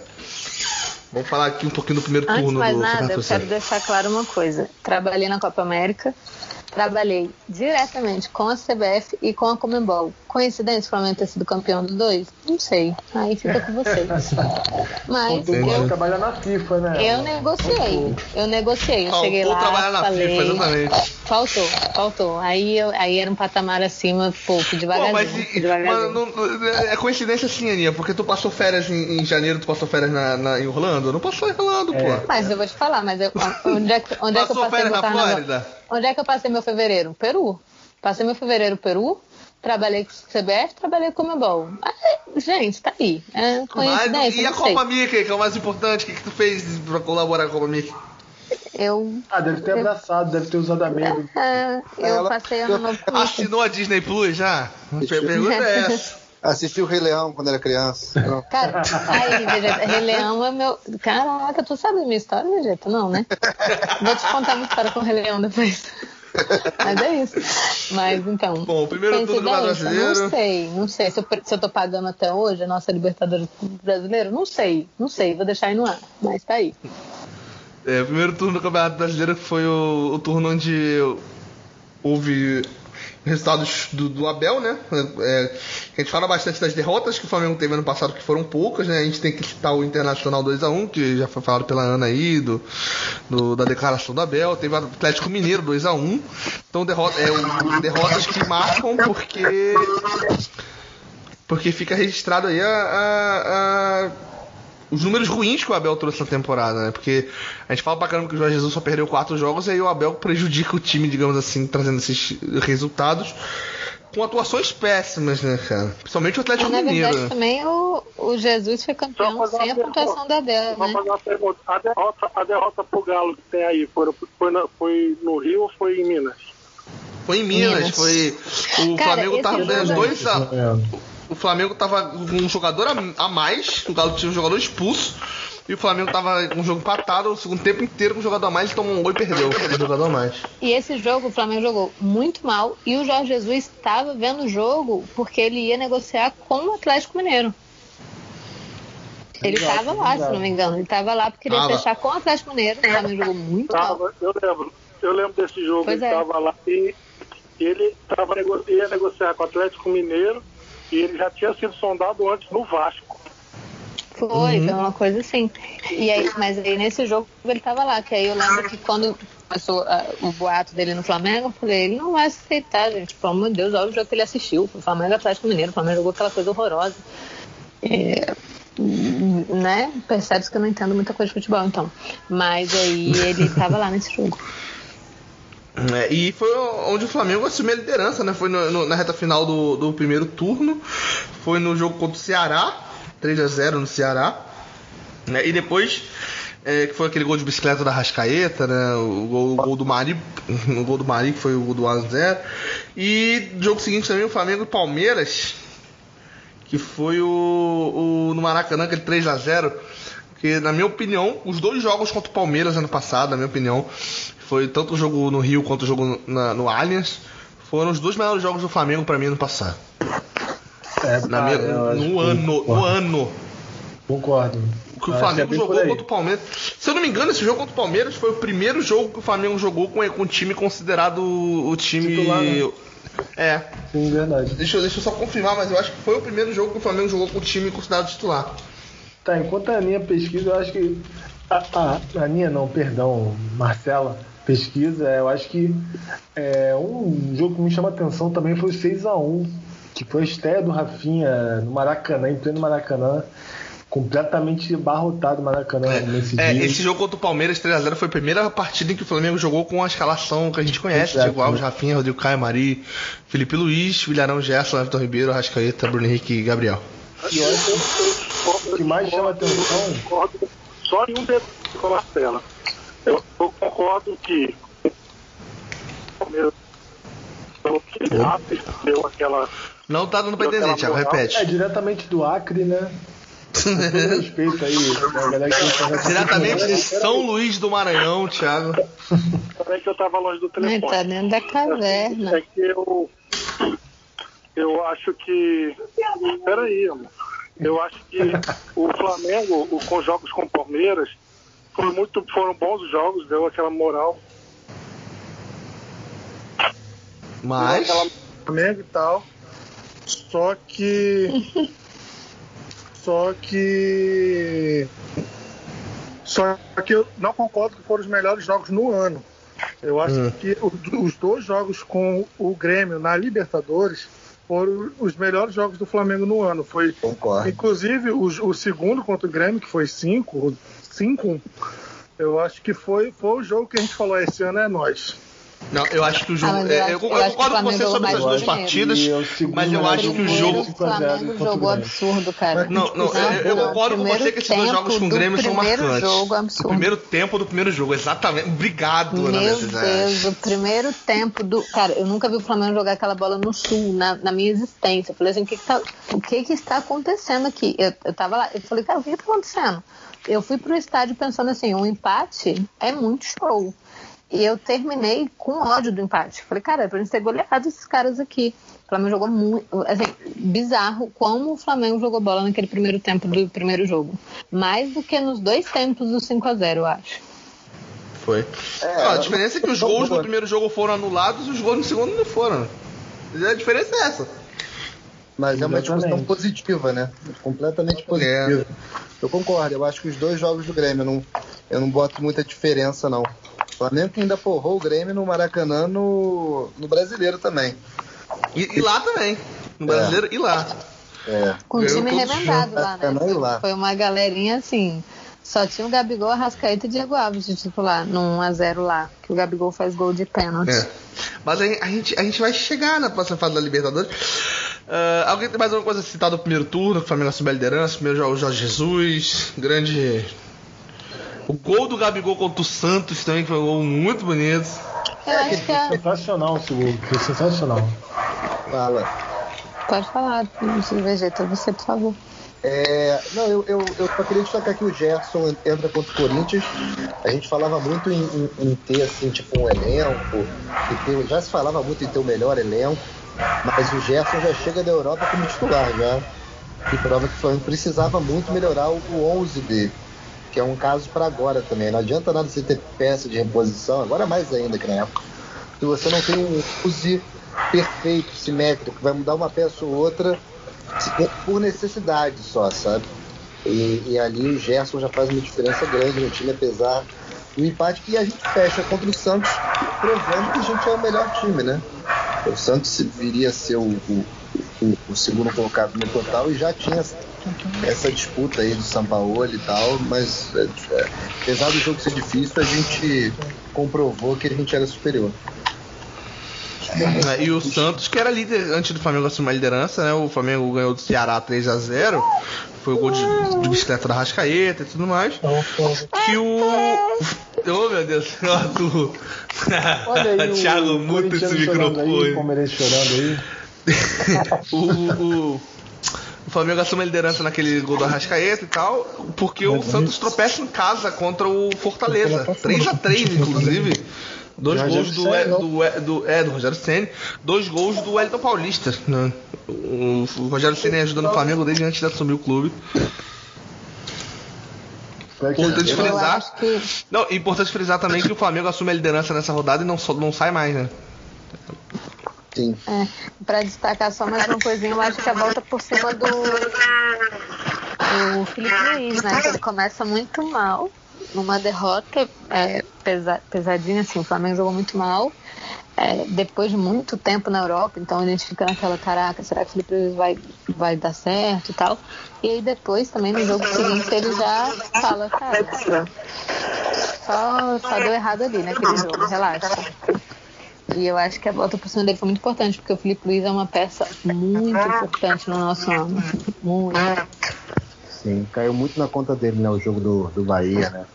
Vamos falar aqui um pouquinho do primeiro
Antes
turno
mais
do
nada, eu quero deixar claro uma coisa. Trabalhei na Copa América, trabalhei diretamente com a CBF e com a Comembol. Coincidência o Flamengo ter sido campeão dos dois? Não sei. Aí fica com vocês. Mas
mundo
eu,
trabalha na FIFA, né?
eu negociei. Eu negociei. Eu
Faltou
cheguei lá,
trabalhar na
falei...
FIFA, exatamente.
Faltou, faltou. Aí, eu, aí era um patamar acima, pô, fui
Pô,
devagarzinho.
mas e-
devagarzinho.
mano, não- é coincidência sim, Aninha, porque tu passou férias em, em janeiro, tu passou férias na, na- em Orlando? Não passou em Orlando, pô.
Mas eu vou te falar, mas eu- onde é que, onde é que eu
Passou
passei
férias na? Flórida?
Onde é que eu passei meu fevereiro? Peru. Passei meu fevereiro no Peru, trabalhei com o CBF, trabalhei com o Comebol. Ah, Gente, tá aí. É
Mas,
coincidência,
e a. Copa Mickey, que é o mais importante? O que, que tu fez pra colaborar com a Copa Mickey?
Eu,
Ah, deve ter abraçado, deve ter usado a meia. do-
é, eu
Ela-
passei ano novo.
Assinou a Disney Plus já? A pergunta é essa.
Assisti o Rei Leão quando era criança. Não.
Cara, aí, Vegeta, Rei Leão é meu. Caraca, tu sabe a minha história, Vegeta? Não, né? Vou te contar uma história com o Rei Leão depois. Mas é isso. Mas então.
Bom, o primeiro turno brasileiro.
Não sei, não sei. Se eu, se eu tô pagando até hoje a nossa Libertadores brasileiro, não sei, não sei. Vou deixar aí no ar. Mas tá aí.
É, o primeiro turno do Campeonato Brasileiro foi o, o turno onde houve resultados do, do Abel, né? É, a gente fala bastante das derrotas que o Flamengo teve ano passado, que foram poucas, né? A gente tem que citar o Internacional 2x1, que já foi falado pela Ana aí, do, do- da declaração do Abel. Teve o Atlético Mineiro 2x1. Então, derrota, é, derrotas que marcam porque. Porque fica registrado aí a- a- a os números ruins que o Abel trouxe na temporada, né? Porque a gente fala pra caramba que o Jorge Jesus só perdeu quatro jogos e aí o Abel prejudica o time, digamos assim, trazendo esses resultados com atuações péssimas, né, cara? Principalmente o Atlético
Mas, na
Mineiro.
verdade, também o, o Jesus foi campeão sem a pontuação da Abel,
Vou
né?
fazer uma pergunta. A derrota, a derrota pro Galo que tem aí, foi, foi, na- foi no Rio ou foi em Minas?
Foi em Minas,
Minas.
foi. O
Cara,
Flamengo tava ganhando
é-
dois a,
É.
O Flamengo tava com um jogador a, a mais, o Galo tinha um jogador expulso. E o Flamengo tava com um jogo empatado, o segundo tempo inteiro com um jogador a mais, ele tomou um gol e perdeu um jogador a mais.
E esse jogo o Flamengo jogou muito mal e o Jorge Jesus estava vendo o jogo porque ele ia negociar com o Atlético Mineiro. Ele estava lá, se não me engano. Ele estava lá porque ele ia
Tava.
fechar com o Atlético Mineiro. O Flamengo jogou muito mal.
Tava, eu lembro. Eu lembro desse jogo,
Pois
ele
é.
tava lá e ele tava, ia negociar com o Atlético Mineiro e ele já tinha sido sondado antes no Vasco.
Foi,
Uhum.
foi uma coisa assim. E aí, mas aí nesse jogo ele tava lá, que aí eu lembro que quando começou ah, o boato dele no Flamengo, eu falei, ele não vai aceitar, gente. Pelo amor de Deus, olha o jogo que ele assistiu. O Flamengo e Atlético Mineiro, o Flamengo jogou aquela coisa horrorosa. É, né? Percebe-se que eu não entendo muita coisa de futebol, então. Mas aí ele tava lá nesse jogo.
É, e foi onde o Flamengo assumiu a liderança, né? Foi no- no- na reta final do, do primeiro turno, foi no jogo contra o Ceará, 3 a 0 no Ceará. né? E depois, é, que foi aquele gol de bicicleta da Rascaeta, né? O gol, o gol do Mari, o gol do Mari, que foi o gol do 1x0. E jogo seguinte também o Flamengo e Palmeiras, que foi o, o no Maracanã, aquele 3 a 0 que na minha opinião, os dois jogos contra o Palmeiras ano passado, na minha opinião, foi tanto o jogo no Rio quanto o jogo na- no Allianz, foram os dois melhores jogos do Flamengo pra mim ano passado.
É,
Na
cara,
minha- no ano, no
concordo.
ano
Concordo.
que o
Acho
Flamengo
que é
jogou contra o Palmeiras. Se eu não me engano, esse jogo contra o Palmeiras foi o primeiro jogo que o Flamengo jogou com, com o time considerado o time.
Titular, né?
É.
Sim, verdade.
Deixa, eu- deixa eu só confirmar, mas eu acho que foi o primeiro jogo que o Flamengo jogou com o time considerado titular.
Tá, enquanto a minha pesquisa, eu acho que. A, a, a minha não, perdão, Marcela, pesquisa, eu acho que é, um jogo que me chama a atenção também foi o 6x1, que foi a estreia do Rafinha no Maracanã, em pleno Maracanã, completamente abarrotado o Maracanã nesse
É,
dia.
esse jogo contra o Palmeiras 3x0 foi a primeira partida em que o Flamengo jogou com a escalação que a gente conhece:
Exato.
Diego Alves, Rafinha, Rodrigo Caio, Mari, Felipe Luiz, Vilharão Gerson, Everton Ribeiro, Arrascaeta, Bruno Henrique e Gabriel.
E olha, o que mais chama atenção.
Concordo só em um detalhe com a Marcela. Eu, eu concordo que o Palmeiras deu aquela.
Não tá dando pra entender, Thiago, repete.
É diretamente do Acre, né? Respeito aí, né, a galera que tá
Diretamente de São Luís do Maranhão, Thiago.
Também que eu estava longe do telefone.
tá dentro da caverna.
É que eu. Eu acho que. Peraí, amor. Eu acho que o Flamengo, com jogos com o Palmeiras, foi muito, foram bons jogos, deu aquela moral.
Mas.
Aquela Flamengo e tal. Só que. Só que. Só que eu não concordo que foram os melhores jogos no ano. Eu acho
Hum.
que os dois jogos com o Grêmio na Libertadores foram os melhores jogos do Flamengo no ano. Foi,
Concordo.
inclusive, o, o segundo contra o Grêmio, que foi 5, 5 eu acho que foi, foi o jogo que a gente falou, esse ano é nós.
Não, eu acho que o jogo.
Ah, mas
é,
eu acho-
eu,
eu
concordo
o
com você sobre essas duas partidas,
o segundo
mas eu acho que o jogo.
o
5 a 0
Flamengo
o
jogou absurdo, cara.
Não, não, eu, eu
não,
concordo com você que esses dois jogos com o Grêmio são
primeiro
marcantes.
jogo,
o
absurdo.
primeiro tempo do primeiro jogo, exatamente. Obrigado, Ana
Meu
Mercedes.
Deus, o primeiro tempo do. Cara, eu nunca vi o Flamengo jogar aquela bola no sul, na, na minha existência. Eu falei assim, o que, que, tá, o que, que está acontecendo aqui? Eu, eu tava lá, eu falei, cara, o que, que tá acontecendo? Eu fui pro estádio pensando assim, um empate é muito show. E eu terminei com ódio do empate. Falei, cara, é pra gente ter goleado esses caras aqui. O Flamengo jogou muito. Assim, bizarro como o Flamengo jogou bola naquele primeiro tempo do primeiro jogo. Mais do que nos dois tempos do 5x0, eu acho.
Foi.
É,
Não, a diferença é que os gols no primeiro jogo foram anulados e os gols no segundo não foram. A diferença é essa.
Mas é uma discussão
Exatamente.
positiva, né? Completamente positiva. Eu concordo, eu acho que os dois jogos do Grêmio, eu não, eu não boto muita diferença, não. O Flamengo que ainda porrou o Grêmio no Maracanã no, no brasileiro também.
E, e lá também. No brasileiro e lá.
É.
Com o time remendado lá,
É,
né?
lá.
Foi uma galerinha assim. Só tinha o Gabigol, Arrascaeta e Diego Alves de titular, no 1x0 lá. Que o Gabigol faz gol de pênalti.
É. Mas a, a gente, a gente vai chegar na próxima fase da Libertadores. Ah, alguém tem mais alguma coisa a citar do primeiro turno? Que o Flamengo assumiu a liderança. Primeiro jogo, o Jorge Jesus. Grande. O gol do Gabigol contra o Santos também, que foi um gol muito bonito.
Eu acho que é.
Sensacional esse gol, foi sensacional.
Fala.
Pode falar, Vegeta, você, por favor.
É, não, eu, eu, eu só queria destacar que o Gerson entra contra o Corinthians. A gente falava muito em, em- em ter assim, tipo, um elenco, e ter- já se falava muito em ter o melhor elenco, mas o Gerson já chega da Europa como titular já. Que prova que o Flamengo precisava muito melhorar o, o 11 dele, que é um caso para agora também. Não adianta nada você ter peça de reposição, agora mais ainda que na época. Se você não tem um 11 perfeito, simétrico, vai mudar uma peça ou outra por necessidade só, sabe? E, e ali o Gerson já faz uma diferença grande no time, apesar do empate. E a gente fecha contra o Santos, provando que a gente é o melhor time, né? O Santos viria a ser o, o- o- o segundo colocado no total e já tinha essa, disputa aí do Sampaoli e tal, mas é, é, apesar do jogo ser difícil, a gente comprovou que a gente era superior.
É, E o Santos, que era líder antes do Flamengo assumir a liderança, né? O Flamengo ganhou do Ceará 3 a 0 Foi o gol de, de bicicleta da Rascaeta e tudo mais. Que o. Oh meu Deus, tu.
Olha aí o
Thiago, muta esse
aí, o
microfone.
Palmeirense chorando aí.
o, o, o Flamengo assume a liderança naquele gol do Arrascaeta e tal, porque o Santos tropeça em casa contra o Fortaleza. 3x3, inclusive. Dois gols do,
Ceni, não?
do, do, é, do Rogério Senna. Dois gols do Wellington Paulista. Né? O, o Rogério Senna ajudando o Flamengo desde antes de assumir o clube. Importante
Eu
frisar.
que
Não, importante frisar também que o Flamengo assume a liderança nessa rodada e não, não sai mais, né?
Sim.
É, para destacar só mais uma coisinha, eu acho que a volta por cima do, do Felipe Luiz, né? Que ele começa muito mal, numa derrota é, pesa, pesadinha, assim, o Flamengo jogou muito mal. É, depois de muito tempo na Europa, então a gente fica naquela, caraca, será que o Felipe Luiz vai, vai dar certo e tal? E aí depois, também no jogo seguinte, ele já fala, cara, só, só deu errado ali naquele jogo, relaxa. E eu acho que a volta por cima dele foi muito importante, porque o Felipe Luiz é uma peça muito importante no nosso ano. Muito.
Sim, caiu muito na conta dele, né? O jogo do, do Bahia, né?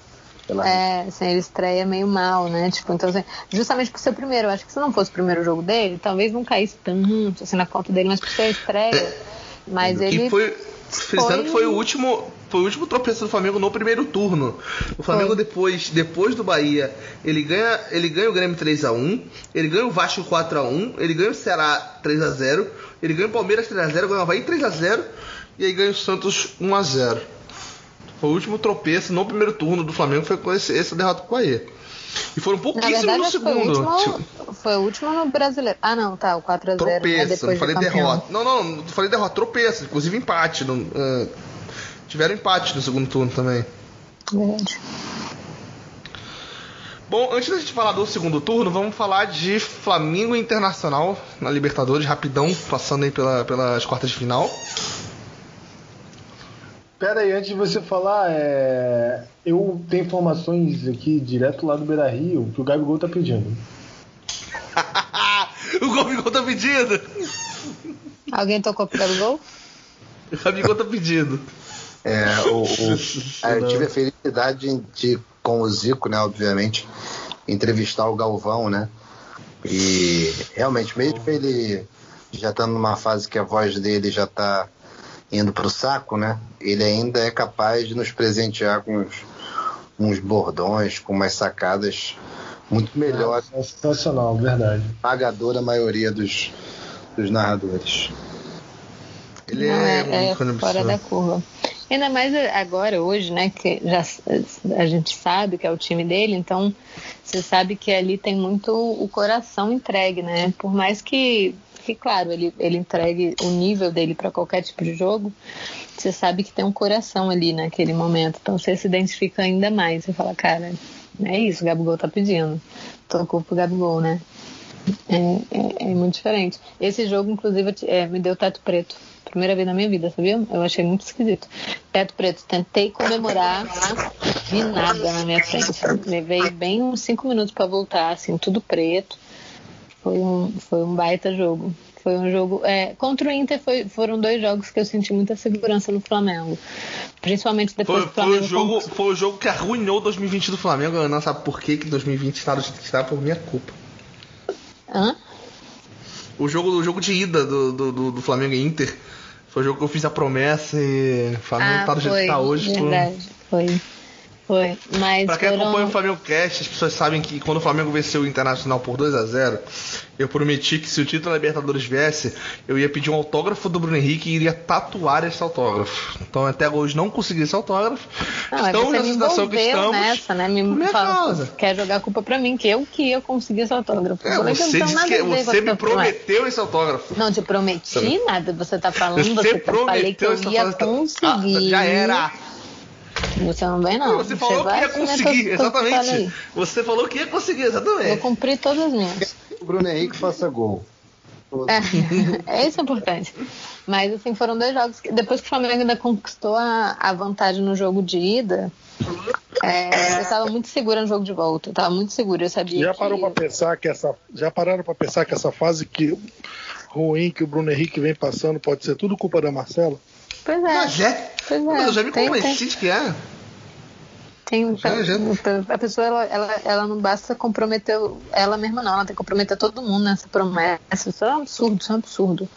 Pela-
É, assim, ele estreia meio mal, né? Tipo, então, assim, justamente por ser o primeiro, eu acho que se não fosse o primeiro jogo dele, talvez não caísse tanto assim na conta dele, mas por ser a estreia. Mas ele.
E foi. Frisando que foi o último. Foi o último tropeço do Flamengo no primeiro turno. O Flamengo
Foi.
depois, depois do Bahia, ele ganha, ele ganha o Grêmio 3 a 1, ele ganha o Vasco 4 a 1, ele ganha o Ceará 3 a 0, ele ganha o Palmeiras 3 a 0, ganha o Havaí 3 a 0 e aí ganha o Santos 1 a 0. Foi o último tropeço no primeiro turno do Flamengo foi com esse, essa derrota com o Bahia. E foram pouquíssimos
verdade,
no
que foi o
segundo.
último.
Tipo,
Foi o último no brasileiro. Ah, não, tá, o 4x0. né,
Tropeço,
depois
não falei derrota. Não, não, não falei derrota, tropeço, inclusive empate. não, ah, tiveram empate no segundo turno também.
Verdade.
Bom, antes da gente falar do segundo turno, vamos falar de Flamengo Internacional na Libertadores, rapidão, passando aí pela, pelas quartas de final.
Pera aí, antes de você falar, é... eu tenho informações aqui direto lá do Beira Rio que o Gabigol tá pedindo.
o Gabigol tá pedindo!
Alguém tocou pro Gabigol?
O Gabigol tá pedindo.
É, o, o- ah, eu tive a felicidade de, com o Zico, né, obviamente, entrevistar o Galvão, né? E realmente, mesmo ele já estando numa fase que a voz dele já tá indo pro saco, né? Ele ainda é capaz de nos presentear com uns, uns bordões, com umas sacadas muito melhores,
É sensacional, verdade.
pagadora a maioria dos, dos narradores.
Ele
Não,
é,
é,
muito
é fora da curva. Ainda mais agora, hoje, né, que já a gente sabe que é o time dele, então você sabe que ali tem muito o coração entregue, né? Por mais que, que claro, ele, ele entregue o nível dele para qualquer tipo de jogo, você sabe que tem um coração ali naquele momento. Então você se identifica ainda mais. Você fala, cara, é isso, o Gabigol tá pedindo. Tocou pro Gabigol, né? É, é, é muito diferente. Esse jogo, inclusive, é, me deu teto preto Primeira vez na minha vida, sabia? Eu achei muito esquisito. Teto preto, tentei comemorar, vi nada na minha frente. Levei bem uns cinco minutos para voltar, assim, tudo preto. Foi um, foi um baita jogo. Foi um jogo. É, contra o Inter foi, foram dois jogos que eu senti muita segurança no Flamengo. Principalmente depois
Foi,
do Flamengo.
foi, o jogo, foi o jogo que arruinou 2020 do Flamengo. Eu não sabe por que que 2020 está do jeito que está por minha culpa.
Hã?
O jogo, o jogo de ida do, do, do, do Flamengo e Inter foi o jogo que eu fiz a promessa e o Flamengo tá do jeito que tá hoje. por-
Ah, Verdade, foi. Foi. Mas
Pra quem
foram...
acompanha o Flamengo Cast, as pessoas sabem que quando o Flamengo venceu o Internacional por 2 a 0 eu prometi que se o título da Libertadores viesse, eu ia pedir um autógrafo do Bruno Henrique e iria tatuar esse autógrafo. Então até hoje não consegui esse autógrafo.
Não,
estamos na situação que estamos.
nessa, né? Me
minha causa.
quer jogar a culpa pra mim, que eu que ia conseguir esse autógrafo.
É,
que
você
não tenho
disse
nada
que você me prometeu esse autógrafo.
Não te prometi nada, você tá falando,
Você
você tá- falei que eu ia conseguir.
Ah, já era.
Você não vem, não.
Você falou que
vai
ia
assumir
conseguir,
tudo que eu
exatamente. Você falou que ia conseguir,
Eu vou
exatamente.
cumprir todas as minhas.
O Bruno Henrique faça gol.
É, isso é importante. Mas assim, foram dois jogos que depois que o Flamengo ainda conquistou a, a vantagem no jogo de ida, é, eu estava muito segura no jogo de volta. Eu tava muito segura, eu sabia
Já
que...
parou para pensar que essa, já pararam para pensar que essa fase que ruim que o Bruno Henrique vem passando pode ser tudo culpa da Marcela?
Pois é.
Mas é.
Pois é.
Mas eu já me convenci de que é.
Tem,
Já, já.
A pessoa, ela, ela, ela não basta comprometer ela mesma, não. Ela tem que comprometer todo mundo nessa promessa. Isso é um absurdo, isso é um absurdo.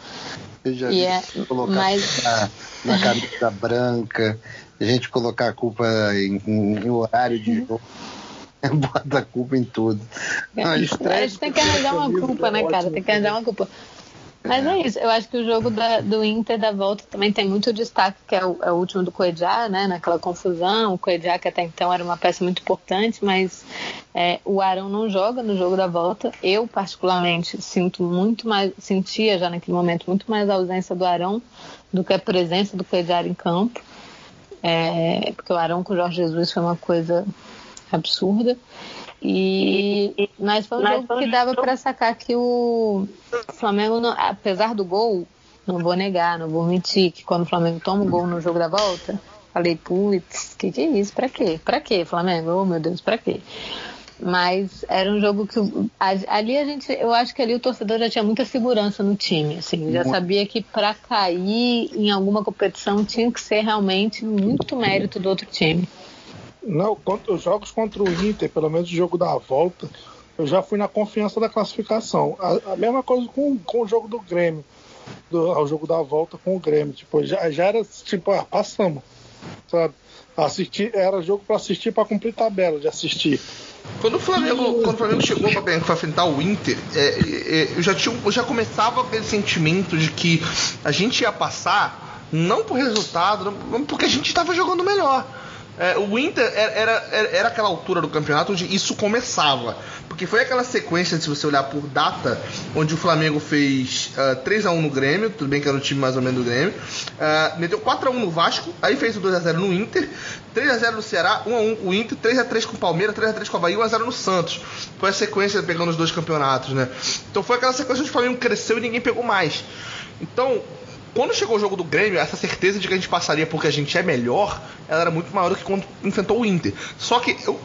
Eu já
E
vi
é-
colocar
mas-
na, na camisa branca, a gente colocar a culpa em, em- horário de jogo. Bota a culpa em tudo. Não,
a gente tem que arranjar uma culpa, né, cara? Tem que arranjar uma culpa. Mas é isso, eu acho que o jogo da- do Inter da volta também tem muito destaque, que é o, é o último do Coedjá, né? Naquela confusão. O Coedjá, que até então era uma peça muito importante, mas é, o Arão não joga no jogo da volta. Eu, particularmente, sinto muito mais, sentia já naquele momento muito mais a ausência do Arão do que a presença do Coedjá em campo. É, porque o Arão com o Jorge Jesus foi uma coisa absurda. E, mas foi um jogo que dava para sacar que o Flamengo, não- apesar do gol, não vou negar, não vou mentir, que quando o Flamengo toma o gol no jogo da volta, falei, putz, que que é isso? Pra quê? Pra quê, Flamengo? Oh meu Deus, pra quê? Mas era um jogo que ali a gente, eu acho que ali o torcedor já tinha muita segurança no time, assim, já sabia que para cair em alguma competição tinha que ser realmente muito mérito do outro time.
Não, contra, os jogos contra o Inter, pelo menos o jogo da volta, eu já fui na confiança da classificação. A, a mesma coisa com, com o jogo do Grêmio, do, o jogo da volta com o Grêmio. Tipo, já, já era tipo, ah, passamos. Sabe? Assistir, era jogo para assistir para cumprir tabela de assistir.
Quando o Flamengo, quando o Flamengo chegou pra enfrentar o Inter, é, é, eu, já tinha, eu já começava aquele sentimento de que a gente ia passar não por resultado, não, porque a gente estava jogando melhor. É, o Inter era, era, era aquela altura do campeonato onde isso começava. Porque foi aquela sequência, se você olhar por data, onde o Flamengo fez ah, 3x1 no Grêmio, tudo bem que era o time mais ou menos do Grêmio, ah, meteu 4x1 no Vasco, aí fez o 2x0 no Inter, 3x0 no Ceará, 1x1 com o Inter, 3x3 com o Palmeiras, 3x3 com o Bahia e 1x0 no Santos. Foi a sequência pegando os dois campeonatos, né? Então foi aquela sequência onde o Flamengo cresceu e ninguém pegou mais. Então, quando chegou o jogo do Grêmio, essa certeza de que a gente passaria porque a gente é melhor, ela era muito maior do que quando enfrentou o Inter. Só que eu-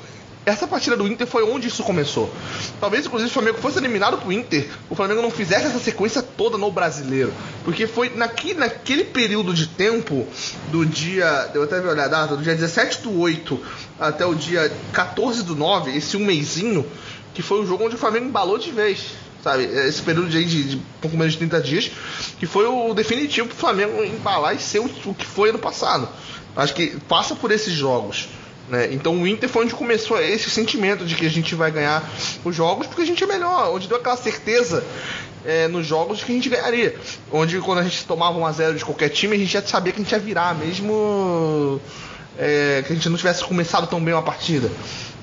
essa partida do Inter foi onde isso começou. Talvez, inclusive, o Flamengo fosse eliminado pro Inter, o Flamengo não fizesse essa sequência toda no brasileiro. Porque foi naqui, naquele período de tempo, do dia. Eu até vi a data, do dia 17 do 8 até o dia 14 do 9, esse um mêsinho, que foi o jogo onde o Flamengo embalou de vez sabe? Esse período de, de, de pouco menos de 30 dias, que foi o definitivo pro Flamengo embalar e ser o, o que foi ano passado. Acho que passa por esses jogos. Né? Então o Inter foi onde começou esse sentimento de que a gente vai ganhar os jogos porque a gente é melhor, onde deu aquela certeza é, nos jogos que a gente ganharia. Onde quando a gente tomava 1 a 0 de qualquer time, a gente já sabia que a gente ia virar, mesmo é, que a gente não tivesse começado tão bem uma partida.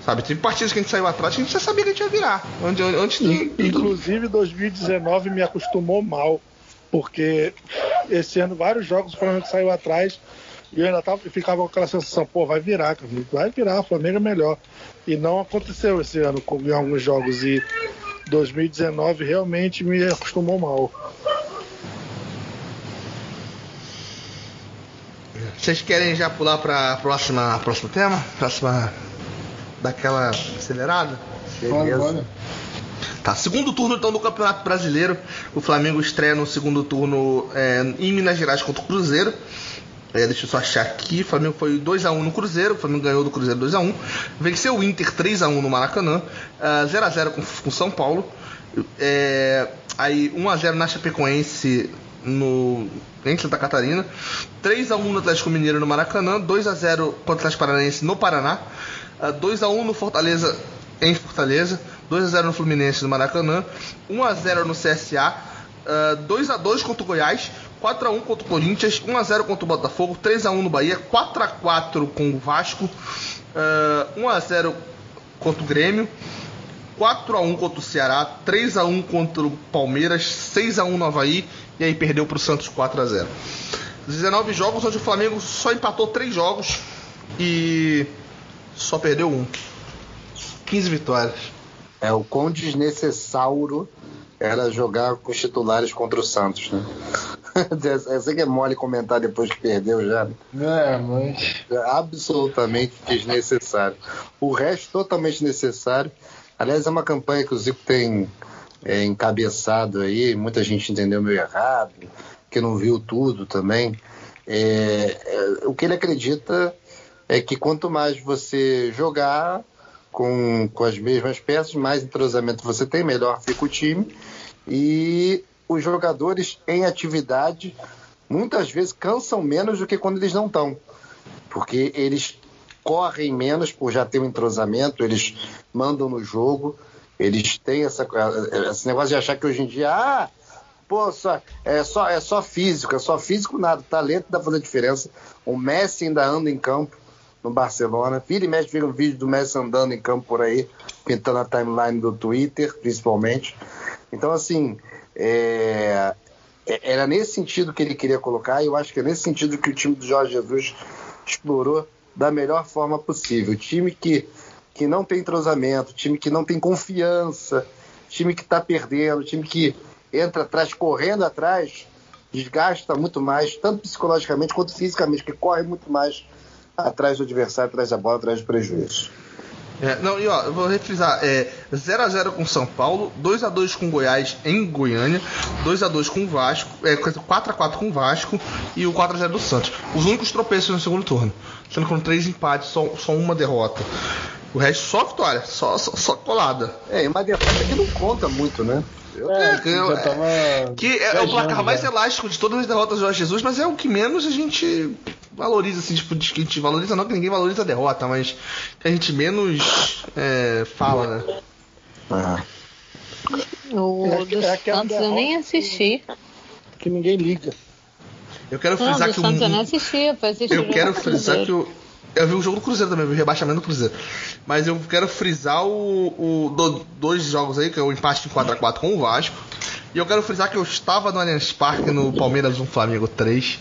Sabe, teve partidas que a gente saiu atrás que a gente já sabia que a gente ia virar. Antes de.
Inclusive 2019 me acostumou mal, porque esse ano vários jogos o Flamengo saiu atrás e eu ainda tava, ficava com aquela sensação, pô, vai virar, cara, vai virar, o Flamengo é melhor. E não aconteceu esse ano com, em alguns jogos e 2019 realmente me acostumou mal.
Vocês querem já pular para próxima próximo tema? Próxima daquela acelerada?
Bora.
Tá, segundo turno então do Campeonato Brasileiro. O Flamengo estreia no segundo turno é, em Minas Gerais contra o Cruzeiro. É, deixa eu só achar aqui. O Flamengo foi 2x1 no Cruzeiro. O Flamengo ganhou do Cruzeiro 2x1. Venceu o Inter 3x1 no Maracanã. ah, 0x0 com, com São Paulo. É, aí 1x0 na Chapecoense no, em Santa Catarina. 3x1 no Atlético Mineiro no Maracanã. 2x0 contra o Atlético Paranaense no Paraná. Ah, 2x1 no Fortaleza em Fortaleza. 2x0 no Fluminense no Maracanã. 1x0 no CSA. ah, 2x2 contra o Goiás. 4x1 contra o Corinthians, 1x0 contra o Botafogo, 3x1 no Bahia, 4x4 com o Vasco, ah, 1x0 contra o Grêmio, 4x1 contra o Ceará, 3x1 contra o Palmeiras, 6x1 no Havaí e aí perdeu para o Santos 4x0. 19 jogos onde o Flamengo só empatou 3 jogos e só perdeu um. 15 vitórias.
É o quão desnecessário era jogar com os titulares contra o Santos, né? Eu sei que é mole comentar depois que perdeu já.
É, mas.
É absolutamente desnecessário. O resto totalmente necessário. Aliás, é uma campanha que o Zico tem é, encabeçado aí, muita gente entendeu meio errado, que não viu tudo também. É, é, o que ele acredita é que quanto mais você jogar com, com as mesmas peças, mais entrosamento você tem, melhor fica o time. E os jogadores em atividade muitas vezes cansam menos do que quando eles não estão. Porque eles correm menos por já ter um entrosamento, eles mandam no jogo, eles têm essa, esse negócio de achar que hoje em dia, ah, pô, só, é, só, é só físico, é só físico nada, talento dá fazer diferença. O Messi ainda anda em campo no Barcelona, vira e mexe, vira um vídeo do Messi andando em campo por aí, pintando a timeline do Twitter, principalmente. Então, assim, é, é- era nesse sentido que ele queria colocar, e eu acho que é nesse sentido que o time do Jorge Jesus explorou da melhor forma possível. Time que, que não tem entrosamento, time que não tem confiança, time que está perdendo, time que entra atrás, correndo atrás, desgasta muito mais, tanto psicologicamente quanto fisicamente, que corre muito mais atrás do adversário, atrás da bola, atrás do prejuízo.
É, não, e ó, eu vou refrisar, é 0x0 com São Paulo, 2x2 com Goiás em Goiânia, 2x2 com o Vasco, é, 4x4 com o Vasco e o 4x0 do Santos. Os únicos tropeços no segundo turno, sendo foram três empates, só, só uma derrota. O resto só vitória, só, só, só colada.
É, e uma derrota que não conta muito, né? Eu-
É,
que-
já tava.
Que é, é o placar mais
já.
elástico de todas as derrotas do Jorge Jesus, mas é o que menos a gente valoriza, assim, tipo, de que a gente valoriza não, que ninguém valoriza a derrota, mas que a gente menos é, fala, né?
Ah.
O
É é aquela
Santos eu nem assisti.
Que ninguém liga.
Eu quero
Não,
frisar
do
que
Santos eu nem
o,
assisti, eu fui assistir o
eu quero frisar que o eu vi o jogo do Cruzeiro também, eu vi o rebaixamento do Cruzeiro. Mas eu quero frisar o, o do- dois jogos aí, que é o empate em 4x4 com o Vasco. E eu quero frisar que eu estava no Allianz Parque no Palmeiras 1 Flamengo 3.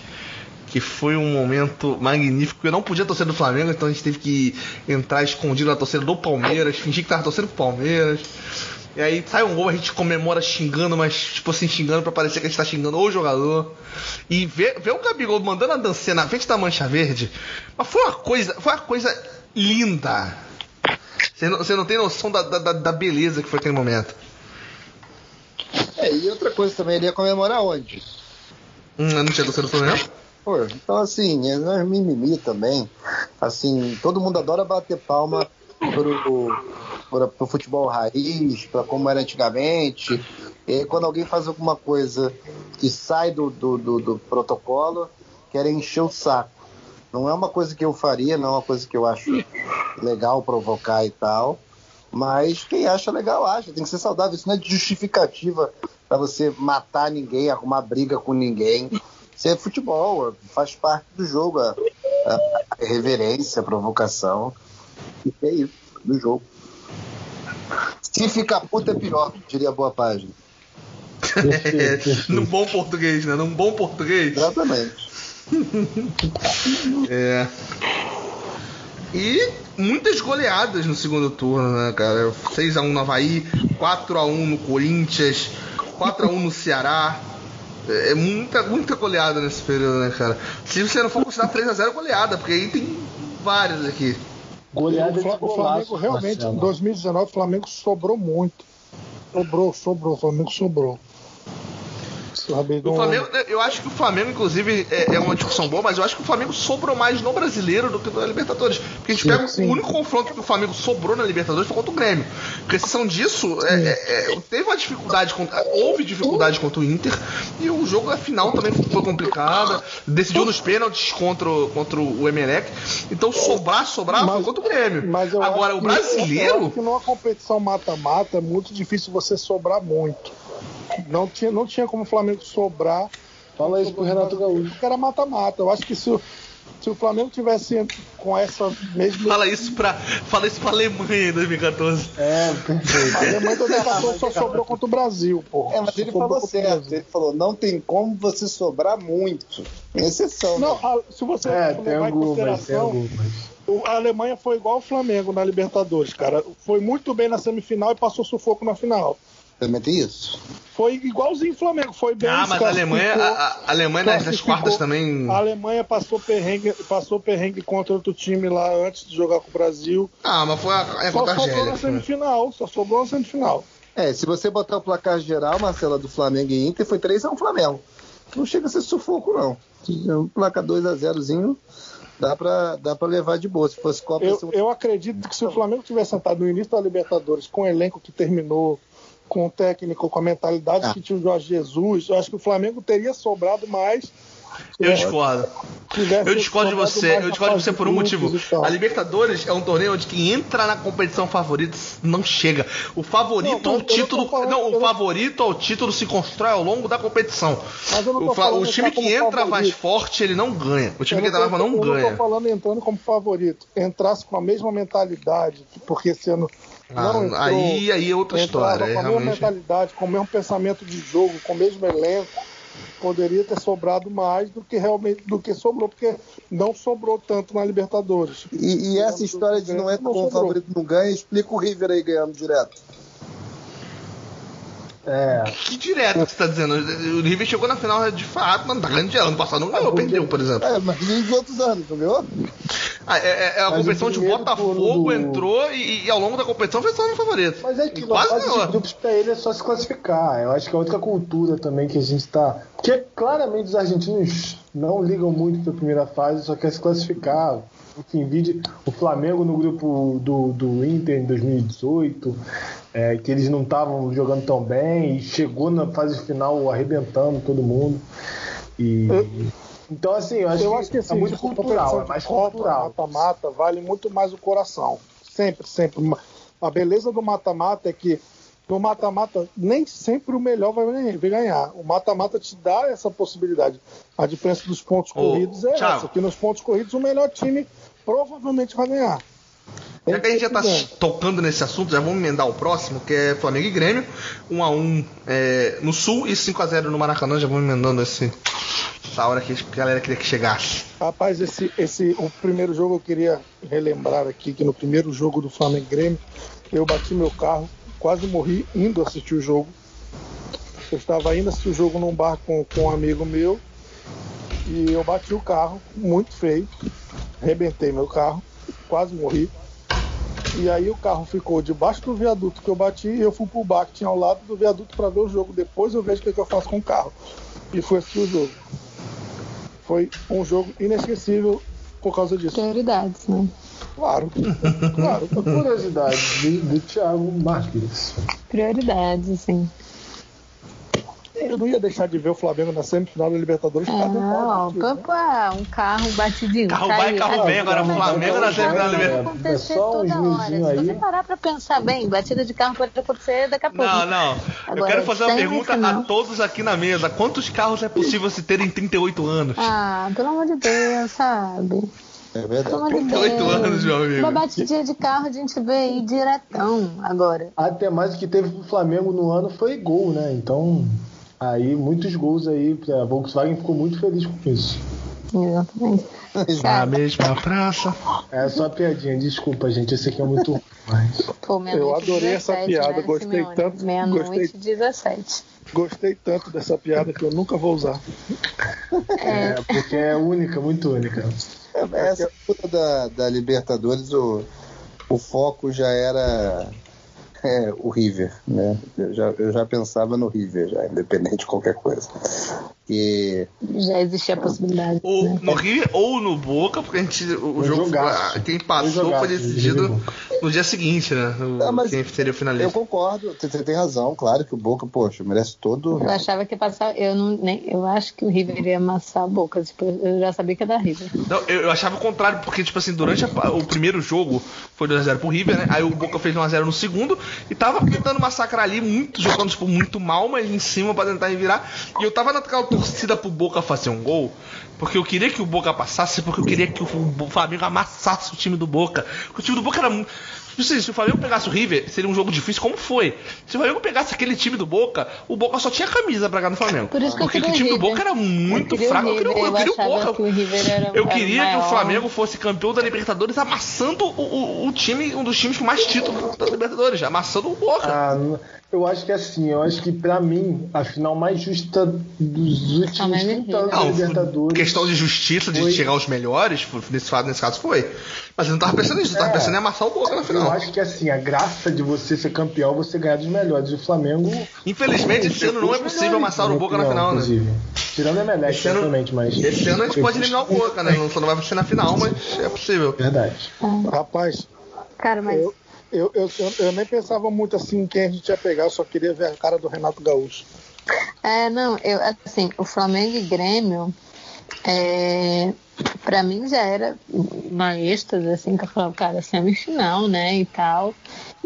Que foi um momento magnífico. Eu não podia torcer do Flamengo, então a gente teve que entrar escondido na torcida do Palmeiras, fingir que tava torcendo pro Palmeiras. E aí sai um gol, a gente comemora xingando, mas tipo assim, xingando pra parecer que a gente tá xingando o jogador. E ver, ver o Gabigol mandando a dancinha na frente da mancha verde, mas foi uma coisa, foi uma coisa linda. Você não, você não tem noção da, da, da beleza que foi aquele momento.
É, e outra coisa também, ele ia comemorar onde?
Hum, não tinha torcida do Flamengo?
Pô, então assim, é nós mimimi também. Assim, todo mundo adora bater palma pro, pro, pro futebol raiz, pra como era antigamente. E quando alguém faz alguma coisa que sai do, do, do, do protocolo, querem encher o saco. Não é uma coisa que eu faria, não é uma coisa que eu acho legal provocar e tal. Mas quem acha legal acha, tem que ser saudável. Isso não é justificativa pra você matar ninguém, arrumar briga com ninguém. Isso é futebol, faz parte do jogo, a, a reverência, a provocação. E é isso, do jogo. Se ficar puto é pior, diria a boa página.
Num bom português, né? Num bom português.
Exatamente.
É. E muitas goleadas no segundo turno, né, cara? 6x1 no Havaí, 4x1 no Corinthians, 4x1 no Ceará. É é muita, muita goleada nesse período, né, cara? Se você não for considerar 3x0 goleada, porque aí tem várias aqui.
Goleada
o, Fla-
de
o Flamengo realmente,
Marcelo.
em 2019, o Flamengo sobrou muito. Sobrou, sobrou, o Flamengo sobrou. Sabe,
O
não-
Flamengo, eu acho que o Flamengo, inclusive, é, é uma discussão boa, mas eu acho que o Flamengo sobrou mais no brasileiro do que na Libertadores. Porque a gente
Sim,
pega
sim.
o único confronto que o Flamengo sobrou na Libertadores foi contra o Grêmio. Com exceção disso, é, é, é, teve uma dificuldade, contra, houve dificuldade contra o Inter, e o jogo da final também foi complicado. Decidiu nos pênaltis contra, o- contra o Emelec. Então sobrar, sobrar foi
Mas-
contra o Grêmio.
Mas
Agora, o
que- Eu
brasileiro.
acho que numa competição mata-mata é muito difícil você sobrar muito. Não tinha, não tinha como o Flamengo sobrar.
Fala isso pro Renato Gaúcho.
Porque era mata-mata. Eu acho que se, o- se o Flamengo tivesse com essa mesma.
Fala isso pra, fala isso pra Alemanha em 2014.
É, perfeito.
A Alemanha também passou, só sobrou contra o Brasil, pô.
É, mas ele falou certo. Ele falou, não tem como você sobrar muito. Exceção,
Não,
né?
a- se você
É, tem
em
algumas, tem
consideração,
algumas.
a Alemanha foi igual o Flamengo na Libertadores, cara. Foi muito bem na semifinal e passou sufoco na final.
Também tem isso.
Foi igualzinho o Flamengo, foi bem.
Ah, mas a Alemanha, a, a- Alemanha nas, quartas também.
A Alemanha passou perrengue, passou perrengue contra outro time lá antes de jogar com o Brasil.
Ah, mas foi a, é
Só sobrou na semifinal, só sobrou na semifinal.
É, se você botar o placar geral, Marcela, do Flamengo e Inter, foi 3x1 Flamengo. Não chega a ser sufoco, não. Um placar 2x0zinho, dá pra, dá pra levar de boa. Se fosse Copa,
Eu,
ser
eu acredito que se o Flamengo tivesse sentado no início da Libertadores com o elenco que terminou, com o técnico, com a mentalidade
Ah.
que tinha o Jorge Jesus, eu acho que o Flamengo teria sobrado mais.
Eu discordo. Eu discordo de você.
mais
Eu discordo de você por um motivo. A Libertadores é um torneio onde quem entra na competição favorita não chega. O favorito
Não,
ao título.
falando-
Não, o favorito ao título se constrói ao longo da competição.
Mas eu não tô
O,
falando
o time que entra mais
favorito.
forte, ele não ganha. O time
Eu
que entra mais não
eu não
ganha.
tô falando entrando como favorito. Entrasse com a mesma mentalidade, porque ano
Ah,
não entrou,
aí, aí é outra história. aí
com a mesma
realmente...
mentalidade, com o mesmo pensamento de jogo, com o mesmo elenco, poderia ter sobrado mais do que realmente do que sobrou, porque não sobrou tanto na Libertadores.
E, e essa história de não entra
Não
como
sobrou.
favorito não ganha, explica o River aí ganhando direto.
É.
Que direto que você tá dizendo? O River chegou na final de fato, mas não tá ganhando dinheiro. Ano passado não ganhou, perdeu, por exemplo.
É, mas e os outros anos, não ganhou?
Ah, é, é- é a
Mas
competição de Botafogo
do-
entrou e, e ao longo da competição foi só no favorito.
Mas é que
E quase
fase de grupos pra ele é só se classificar. Eu acho que é outra cultura também que a gente tá. Porque claramente os argentinos não ligam muito pra primeira fase, só quer se classificar. Enfim, vide o Flamengo no grupo do, do Inter em 2018, é, que eles não estavam jogando tão bem, e chegou na fase final arrebentando todo mundo. E. Então, assim, eu acho,
Eu
que,
acho que assim,
é muito cultural, é mais
Copa,
cultural.
Mata-mata vale muito mais o coração. Sempre, sempre. A beleza do mata-mata é que no mata-mata nem sempre o melhor vai ganhar-. O mata-mata te dá essa possibilidade. A diferença dos pontos
Ô,
corridos é
Thiago.
essa, que nos pontos corridos o melhor time provavelmente vai ganhar.
Já que a gente já tá
que
tocando nesse assunto, já vamos emendar o próximo, que é Flamengo e Grêmio. 1x1 é, no Sul e 5x0 no Maracanã. Já vamos emendando esse, essa hora que a galera queria que chegasse.
Rapaz, esse, esse, o primeiro jogo eu queria relembrar aqui que no primeiro jogo do Flamengo e Grêmio, eu bati meu carro, quase morri indo assistir o jogo. Eu estava indo assistir o jogo num bar com, com um amigo meu e eu bati o carro, muito feio, arrebentei meu carro, quase morri. E aí o carro ficou debaixo do viaduto que eu bati e eu fui pro bar que tinha ao lado do viaduto para ver o jogo. Depois eu vejo o que, que eu faço com o carro. E fui assistir o jogo. Foi um jogo inesquecível por causa disso.
Prioridades, né?
Claro, claro.
Uma curiosidade do, do Thiago Marques.
Prioridades, assim.
Eu não ia deixar de ver o Flamengo na semifinal da Libertadores por causa do
Não,
né?
papá, um carro batidinho.
Carro vai,
caiu.
carro vem, agora o Flamengo na semifinal da Libertadores.
acontecer
É só uns
toda hora. Se você parar pra pensar bem, batida de carro pode acontecer daqui a pouco.
Não, não. Eu
Agora,
quero fazer uma pergunta a todos aqui na mesa. Quantos carros é possível se ter em 38 anos?
Ah, pelo amor de Deus, sabe?
É
Pelo
verdade.
amor de
38
Deus.
anos, meu amigo.
Uma batidinha de carro a gente vê aí diretão agora.
Até mais o que teve pro Flamengo no ano foi gol, né? Então, aí muitos gols aí. A Volkswagen ficou muito feliz com isso.
Exatamente.
Na mesma praça.
É só piadinha, desculpa, gente. Esse aqui é muito ruim. Mas...
pô, meia-noite
Eu adorei
e
essa
17,
piada,
né,
gostei
Simeone?
tanto,
Meia-noite
gostei.
e 17.
Gostei tanto dessa piada que eu nunca vou usar.
É, porque é única, muito única.
É, Essa disputa da, da Libertadores, o, o foco já era é, o River, né? Eu já, eu já pensava no River, já, independente de qualquer coisa. E
Já existia a possibilidade.
Ou
né?
no River ou no Boca, porque a gente, o, jogo
jogaço.
quem
Um
passou
jogaço,
foi decidido no dia seguinte, né? O,
Ah, mas
quem seria o
eu
finalista.
concordo, você tem razão, claro que o Boca, poxa, merece todo.
Eu achava que ia passar. Eu, não, nem, eu acho que o River ia amassar a boca. Tipo, eu já sabia que ia dar River.
Não, eu, eu achava o contrário, porque, tipo assim, durante a- o primeiro jogo foi 2x0 pro River, né? Aí o Boca fez 1x0 no segundo e tava tentando massacrar ali, muito, jogando, tipo, muito mal, mas em cima pra tentar virar. E eu tava naquela torcida pro Boca fazer um gol, porque eu queria que o Boca passasse, porque eu queria que o Flamengo amassasse o time do Boca. Porque o time do Boca era muito. Tipo assim, se o Flamengo pegasse o River, seria um jogo difícil, como foi. Se o Flamengo pegasse aquele time do Boca, o Boca só tinha camisa pra ganhar no Flamengo.
Por isso que eu
porque
queria
o time
o
do Boca
River.
era muito
Eu
fraco. Eu queria,
River,
eu queria o Boca.
que o River
eu queria que o
maior.
Flamengo fosse campeão da Libertadores, amassando o, o- o time, um dos times com mais títulos da Libertadores, amassando o Boca.
Ah, eu acho que assim, eu acho que pra mim, a final mais justa dos últimos
Flamengo e
30 anos da
Não,
Libertadores.
questão de justiça, de
Foi.
chegar aos melhores, nesse, nesse caso foi. Mas eu não tava pensando nisso, eu tava
É.
pensando em amassar o Boca na
Eu
final.
acho que assim, a graça de você ser campeão é você ganhar dos melhores. E o Flamengo.
Infelizmente, esse ano não é possível amassar o Boca na final, né?
inclusive. Tirando a Emelec, certamente, mas.
Esse ano a gente pode eliminar o Boca, né? Não, só não vai ser na final, mas é possível.
Verdade.
Rapaz,
Cara, mas.
eu, eu, eu, eu, eu nem pensava muito assim em quem a gente ia pegar, eu só queria ver a cara do Renato Gaúcho.
É, não, eu, assim, o Flamengo e Grêmio, é, pra mim já era uma êxtase, assim, que eu falava, cara, semifinal, né, e tal.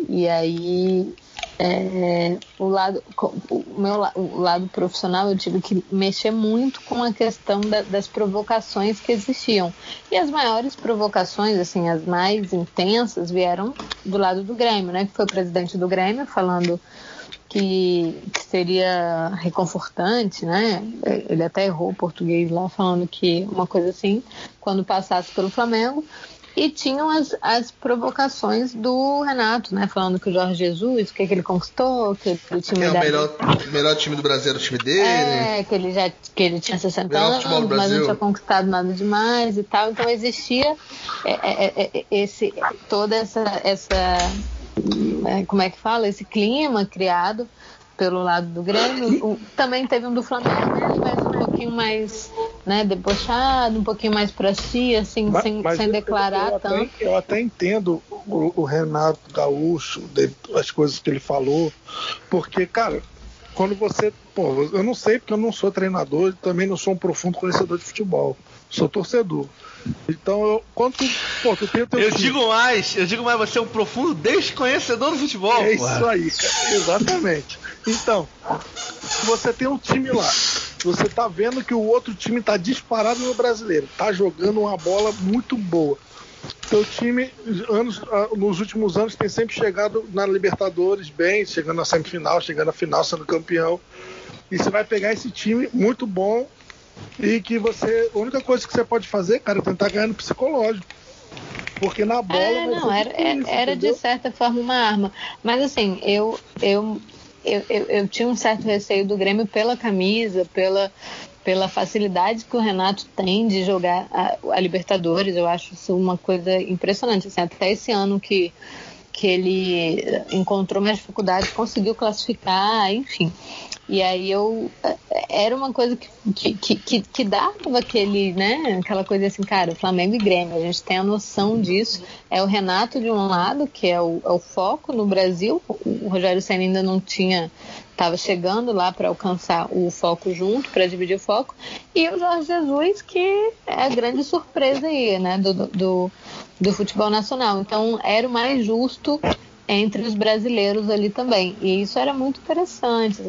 E aí, é, o, lado, o, meu, o lado profissional, eu tive que mexer muito com a questão da- das provocações que existiam. E as maiores provocações, assim, as mais intensas, vieram do lado do Grêmio, né, que foi o presidente do Grêmio falando que, que seria reconfortante, né? Ele até errou o português lá, falando que uma coisa assim, quando passasse pelo Flamengo. E tinham as, as provocações do Renato, né? Falando que o Jorge Jesus, o que, que ele conquistou, que o time
Que é o melhor, melhor time do Brasil, era o time dele.
é, que ele já que ele tinha 60
Melhor futebol
anos, mas não tinha conquistado nada demais e tal. Então existia é, é, é, esse toda essa essa é, como é que fala esse clima criado pelo lado do Grêmio. O- também teve um do Flamengo, né, mas um pouquinho mais né, debochado, um pouquinho mais pra si, assim,
Mas-
sem,
mas
sem
eu-
declarar
eu, até,
tanto.
eu até entendo o, o Renato Gaúcho, de- as coisas que ele falou, porque, cara, quando você. Pô, eu não sei porque eu não sou treinador e também não sou um profundo conhecedor de futebol. Sou torcedor. Então, eu, quando tu, pô, tu tem
Eu digo mais, eu digo mais, você é um profundo desconhecedor do futebol.
É
porra.
isso aí, cara. Exatamente. Então, você tem um time lá. Você tá vendo que o outro time tá disparado no brasileiro. Tá jogando uma bola muito boa. Teu time, anos, ah, nos últimos anos, tem sempre chegado na Libertadores bem, chegando na semifinal, chegando na final, sendo campeão. E você vai pegar esse time muito bom e que você. A única coisa que você pode fazer, cara, é tentar ganhar no psicológico. Porque na bola.
É,
vai
não, era,
difícil,
era de certa forma uma arma. Mas assim, eu, eu, eu, eu, eu tinha um certo receio do Grêmio pela camisa, pela, pela facilidade que o Renato tem de jogar a, a Libertadores. Eu acho isso uma coisa impressionante. Assim, até esse ano que, que ele encontrou mais dificuldades, conseguiu classificar, enfim. E aí eu era uma coisa que, que, que, que, que dava aquele, né? Aquela coisa assim, cara, Flamengo e Grêmio, a gente tem a noção disso. É o Renato de um lado, que é o, é o foco no Brasil. O Rogério Senna ainda não tinha, estava chegando lá para alcançar o foco junto, para dividir o foco. E o Jorge Jesus, que é a grande surpresa aí, né? Do, do, do futebol nacional. Então era o mais justo entre os brasileiros ali também. E isso era muito interessante,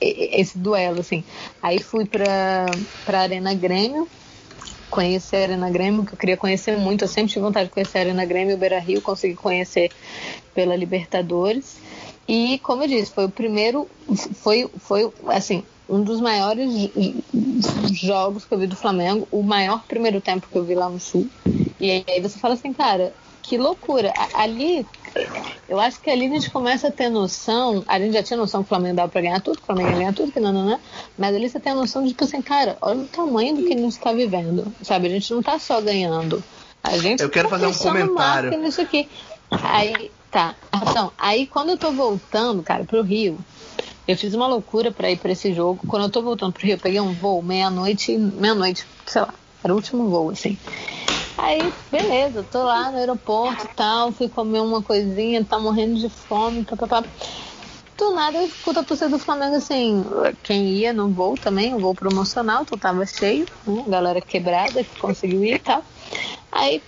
esse duelo, assim. Aí fui para a Arena Grêmio, conhecer a Arena Grêmio, que eu queria conhecer muito. Eu sempre tive vontade de conhecer a Arena Grêmio e o Beira Rio, consegui conhecer pela Libertadores. E, como eu disse, foi o primeiro, foi, foi assim, um dos maiores jogos que eu vi do Flamengo, o maior primeiro tempo que eu vi lá no Sul. E aí você fala assim, cara, que loucura. Ali, eu acho que ali a gente começa a ter noção, a gente já tinha noção que o Flamengo dava pra ganhar tudo, que o Flamengo ia ganhar tudo, que não, não, não. Mas ali você tem a noção de, tipo assim, cara, olha o tamanho do que a gente tá vivendo, sabe? A gente não tá só ganhando. A gente
Eu quero
tá
fazer um comentário.
nisso aqui. Aí, tá. Então, aí quando eu tô voltando, cara, pro Rio, eu fiz uma loucura pra ir pra esse jogo. Quando eu tô voltando pro Rio, eu peguei um voo meia-noite, meia-noite, sei lá, era o último voo, assim. Aí, beleza, tô lá no aeroporto e tal, fui comer uma coisinha, tá morrendo de fome, papapá. Do nada eu escuto a torcida do Flamengo assim, quem ia no voo também, o voo promocional, então tava cheio, né? Galera quebrada que conseguiu ir e tal. Aí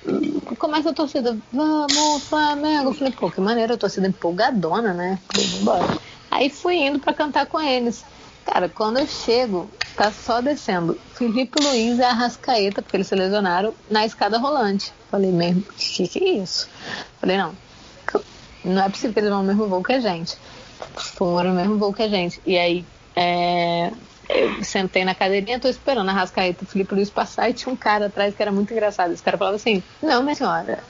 começa a torcida, vamos, Flamengo. Eu falei, pô, que maneira, a torcida empolgadona, né? Aí fui indo pra cantar com eles. Cara, quando eu chego, tá só descendo Felipe Luiz e Arrascaeta, porque eles se lesionaram, na escada rolante. Falei, mesmo, que que é isso? Falei, não, não é possível que eles vão no mesmo voo que a gente. Foram no mesmo voo que a gente. E aí, é, eu sentei na cadeirinha, tô esperando a Rascaeta e o Felipe Luiz passar e tinha um cara atrás que era muito engraçado. Esse cara falava assim: Não, minha senhora.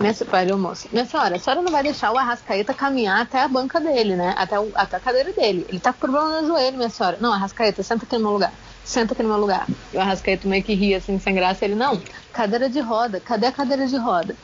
Minha senhora, moço. Minha senhora, a senhora não vai deixar o Arrascaeta caminhar até a banca dele, né? Até, o- até a cadeira dele. Ele tá com problema no joelho, minha senhora. Não, Arrascaeta, senta aqui no meu lugar. Senta aqui no meu lugar. E o Arrascaeta meio que ria assim, sem graça. Ele, não, cadeira de roda. Cadê a cadeira de roda?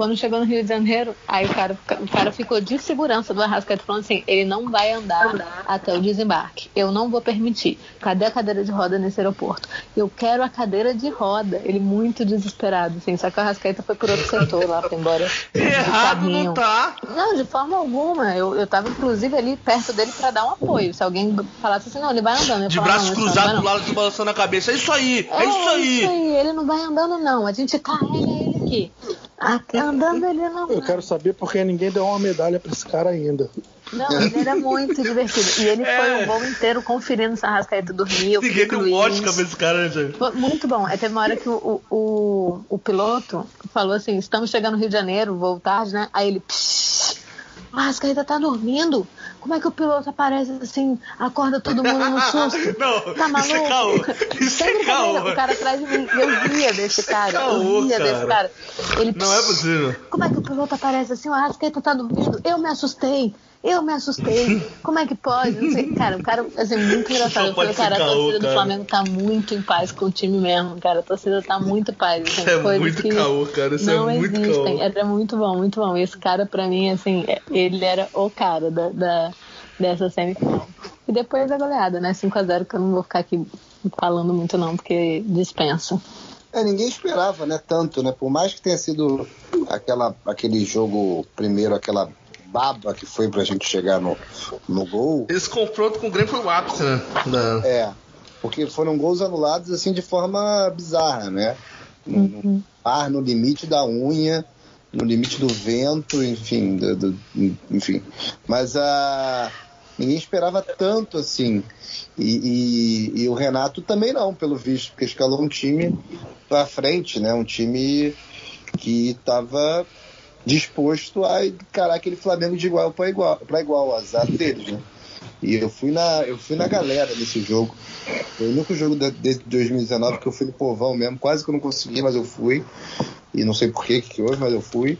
Quando chegou no Rio de Janeiro, aí o cara, o cara ficou de segurança do Arrascaeta falando assim: ele não vai andar até o desembarque. Eu não vou permitir. Cadê a cadeira de roda nesse aeroporto? Eu quero a cadeira de roda. Ele muito desesperado, assim. Só que o Arrascaeta foi por outro setor lá, foi embora.
Errado não tá.
Não, de forma alguma. Eu, eu tava, inclusive, ali perto dele pra dar um apoio. Se alguém falasse assim, não, ele vai andando. Eu
De braços
não
cruzados do lado, balançando a cabeça. É isso aí, é,
É,
isso aí.
Ele não vai andando, não. A gente carrega ele aqui. Aqui, andando ele não.
Eu quero saber porque ninguém deu uma medalha pra esse cara ainda.
Não, ele era muito divertido. E ele foi um voo inteiro conferindo se a Rascaeta dormia. o
Ninguém deu um. Oscar pra esse cara, né,
Muito bom. Aí teve uma hora que o, o, o, o piloto falou assim: estamos chegando no Rio de Janeiro, voo tarde, né? Aí ele. "Psh, A Rascaeta tá dormindo. Como é que o piloto aparece assim, acorda todo mundo no susto?
Não,
tá maluco?
isso é caô. Isso
Sem
é
brincadeira,
caô.
O cara atrás de mim, eu ria desse cara.
Caô,
eu ria
cara.
desse cara. Ele,
Não é possível.
como é que o piloto aparece assim? O Arrascaeta tá dormindo. Eu me assustei. Eu me assustei. Como é que pode? Não sei. Cara, o cara, assim, muito engraçado. Eu
pode
falei, cara, a
caô,
torcida do
cara.
Flamengo tá muito em paz com o time mesmo, cara. A torcida tá muito em paz. Assim,
Isso é muito caô, cara. Isso é
não
muito
existem.
caô.
Era muito bom, muito bom. Esse cara, pra mim, assim, ele era o cara da, da- dessa semifinal. E depois da goleada, né? 5x0, que eu não vou ficar aqui falando muito, não, porque dispensa.
É, ninguém esperava, né, tanto, né? Por mais que tenha sido aquela, aquele jogo primeiro, aquela baba que foi pra gente chegar no, no gol.
Esse confronto com o Grêmio foi o ápice, né? Da-
É, porque foram gols anulados assim de forma bizarra, né? No, no ar, no limite da unha, no limite do vento, enfim, do, do- enfim. Mas a ninguém esperava tanto assim. E, e- e o Renato também não, pelo visto, porque escalou um time pra frente, né? Um time que estava disposto a encarar aquele Flamengo de igual para igual, para igual, azar deles, né? E eu fui na, eu fui na galera nesse jogo. Foi o único jogo de, de 2019 que eu fui no povão mesmo. Quase que eu não consegui, mas eu fui. E não sei por que que houve, mas eu fui.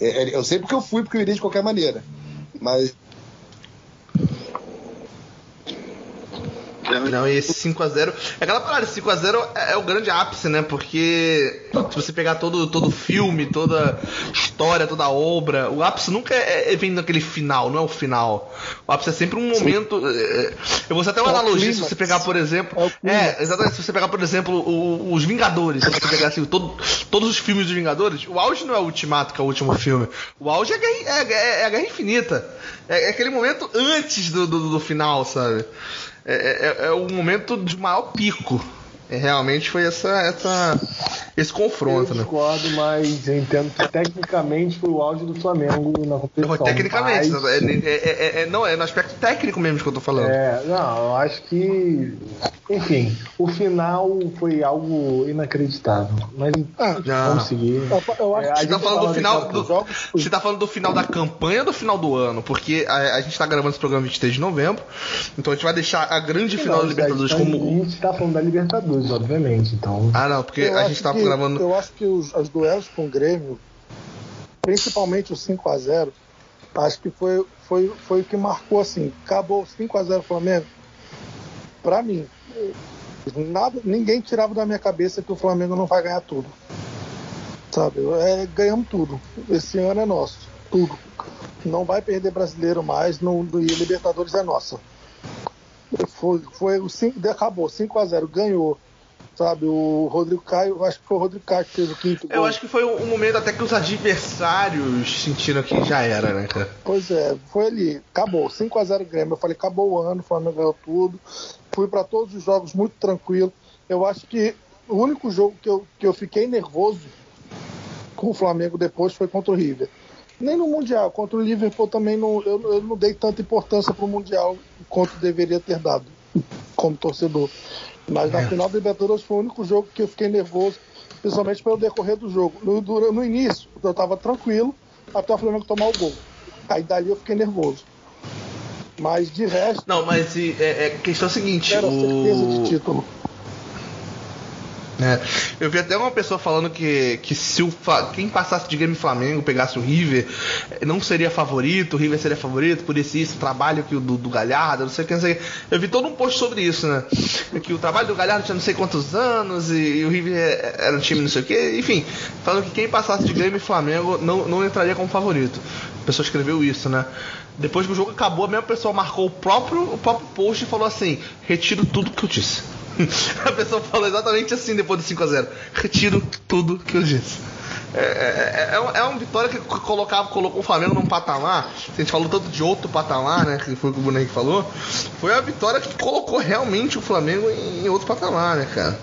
É, é, eu sei porque eu fui, porque eu iria de qualquer maneira. Mas
Não, e esse 5x0. É aquela parada, 5x0 é, é o grande ápice, né? Porque se você pegar todo todo filme, toda história, toda obra, o ápice nunca é, é vem naquele final, não é o final. O ápice é sempre um momento. é, eu vou até uma
É
analogia, se você pegar, por exemplo.
É.
É, exatamente. Se você pegar, por exemplo, o- os Vingadores, se você pegar assim, todo- todos os filmes dos Vingadores, o auge não é o Ultimato, que é o último filme. O auge é a Guerra, é, é- é a guerra Infinita. É, é aquele momento antes do, do, do final, sabe? É, é, é o momento de maior pico. Realmente foi essa, essa, esse
Eu
confronto, né?
discordo, mas eu entendo que tecnicamente foi o auge do Flamengo na competição.
Tecnicamente,
mas-
é, é- é- é- não, é no aspecto técnico mesmo que eu tô falando.
É, não, eu acho que. Enfim, o final foi algo inacreditável. Mas
Ah,
vamos seguir.
Eu, eu acho
É, a
que
Você tá
gente
falando
fala
do final
a
do. Você tá falando do final da campanha ou do final do ano? Porque a, a gente tá gravando esse programa 23 de novembro, então a gente vai deixar a grande final da
Não,
Libertadores
a
como.
gente tá falando da Libertadores, obviamente. Então.
Ah, não, porque
eu
a
acho
gente tá
que-
gravando.
Eu acho que os, os duelos com o Grêmio, principalmente o 5x0, acho que foi, foi, foi o que marcou assim. Acabou 5x0 Flamengo. Pra mim, nada, ninguém tirava da minha cabeça que o Flamengo não vai ganhar tudo. Sabe? É, ganhamos tudo. Esse ano é nosso. Tudo. Não vai perder brasileiro mais, não, e Libertadores é nossa. Foi, foi o 5, acabou, 5x0, ganhou. Sabe, o Rodrigo Caio, acho que foi o Rodrigo Caio que fez o quinto gol.
Eu acho que foi um momento até que os adversários sentiram que já era, né, cara?
Pois é, foi ali, acabou, 5x0 Grêmio. Eu falei, acabou o ano, o Flamengo ganhou tudo. Fui para todos os jogos muito tranquilo. Eu acho que o único jogo que eu, que eu fiquei nervoso com o Flamengo depois foi contra o River. Nem no Mundial, contra o Liverpool também não, eu, eu não dei tanta importância para o Mundial quanto deveria ter dado, como torcedor. Mas na final da Libertadores foi o único jogo que eu fiquei nervoso, principalmente pelo decorrer do jogo. No, no início, eu estava tranquilo, até o Flamengo tomar o gol. Aí dali eu fiquei nervoso. Mas de resto,
Não, mas e, é, é questão é a seguinte,
era certeza de
o,
título.
É, eu vi até uma pessoa falando que, que se o quem passasse de Grêmio Flamengo pegasse o River, eh, não seria favorito, o River seria favorito, por esse isso, trabalho que o do, do Galhardo, não sei o que, não sei. Eu vi todo um post sobre isso, né? Que o trabalho do Galhardo tinha não sei quantos anos e, e o River eh, era um time não sei o que, enfim, falando que quem passasse de Grêmio Flamengo não, não entraria como favorito. A pessoa escreveu isso, né? Depois que o jogo acabou, a mesma pessoa marcou o próprio, o próprio post e falou assim: retiro tudo que eu disse. A pessoa falou exatamente assim depois do 5x0. Retiro tudo que eu disse. É, é, é, uma- é uma vitória que colocava, colocou o Flamengo num patamar. A gente falou tanto de outro patamar, né? Que foi o que o Bruno falou. Foi a vitória que colocou realmente o Flamengo em outro patamar, né, cara?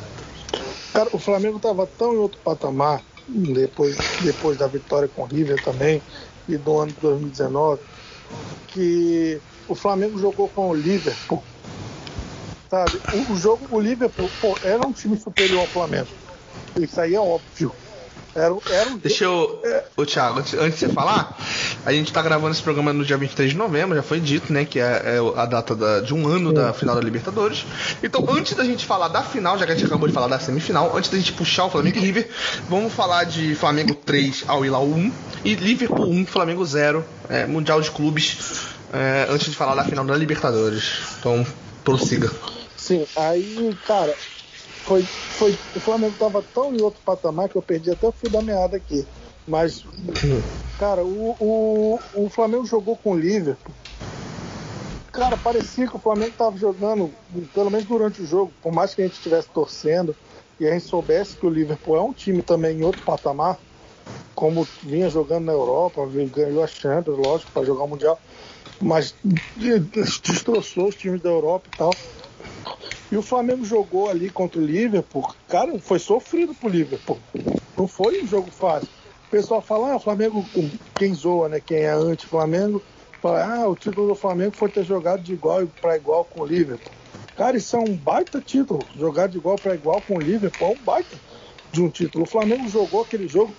Cara, o Flamengo estava tão em outro patamar depois, depois da vitória com o River também e do ano de 2019 que o Flamengo jogou com o Liverpool. Sabe? O, o jogo, o Liverpool pô, era um time superior ao Flamengo. Isso aí é óbvio. Era, um- era um
Deixa eu. Ô, Thiago, antes, antes de você falar, a gente tá gravando esse programa no dia 23 de novembro, já foi dito, né? Que é, é a data da- de um ano da final da Libertadores. Então, antes da gente falar da final, já que a gente acabou de falar da semifinal, antes da gente puxar o Flamengo e River, vamos falar de Flamengo 3 ao Hilal 1 e Liverpool 1, Flamengo 0, é, Mundial de Clubes, é, antes de falar da final da Libertadores. Então, prossiga.
Sim, aí, cara, foi, foi, o Flamengo tava tão em outro patamar que eu perdi até o fio da meada aqui. Mas, cara, o, o, o Flamengo jogou com o Liverpool. Cara, parecia que o Flamengo tava jogando, pelo menos durante o jogo, por mais que a gente estivesse torcendo e a gente soubesse que o Liverpool é um time também em outro patamar, como vinha jogando na Europa, ganhou a Champions, lógico, para jogar o Mundial, mas de- destroçou os times da Europa e tal. E o Flamengo jogou ali contra o Liverpool. Cara, foi sofrido pro Liverpool. Não foi um jogo fácil. O pessoal fala, ah, o Flamengo, quem zoa, né? Quem é anti-Flamengo, fala, ah, o título do Flamengo foi ter jogado de igual para igual com o Liverpool. Cara, isso é um baita título. Jogar de igual para igual com o Liverpool é um baita de um título. O Flamengo jogou aquele jogo.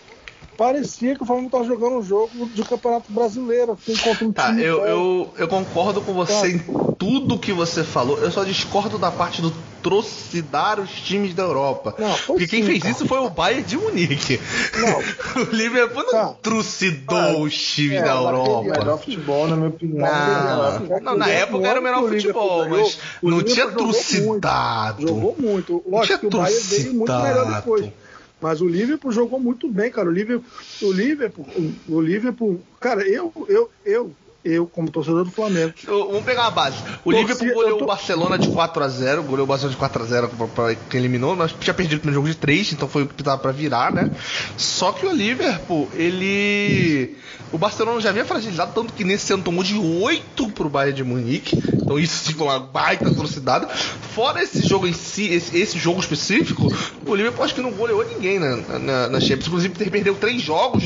Parecia que o Flamengo estava jogando um jogo de campeonato brasileiro, assim, contra um
Tá,
time.
eu, eu, eu concordo com você em tudo que você falou. Eu só discordo da parte do trucidar os times da Europa.
Não,
Porque quem
sim,
fez
cara.
isso foi o Bayern de Munique.
Não.
o Liverpool não
Tá.
trucidou
Ah,
os times
é,
da
O
Europa.
melhor futebol, na minha opinião.
Não, não, na época era o melhor futebol, mas não tinha trucidado.
Jogou muito.
Não tinha
Lógico que o Bayern veio muito melhor depois. Mas o Liverpool jogou muito bem, cara. O Liverpool, o Liverpool, o Liverpool, cara, eu, eu, eu eu, como torcedor do Flamengo.
Vamos pegar uma base. O
Torci-
Liverpool goleou
tô-
o Barcelona de 4x0, goleou o Barcelona de 4x0 pra- pra quem eliminou. Nós tinha perdido no jogo de 3, então foi o que tava pra virar, né? Só que o Liverpool, ele. O Barcelona já havia fragilizado, tanto que nesse ano tomou de 8 pro Bayern de Munique. Então isso sim foi uma baita atrocidade. Fora esse jogo em si, esse, esse jogo específico, o Liverpool acho que não goleou ninguém na, na, na Champions. Inclusive, perdeu três jogos,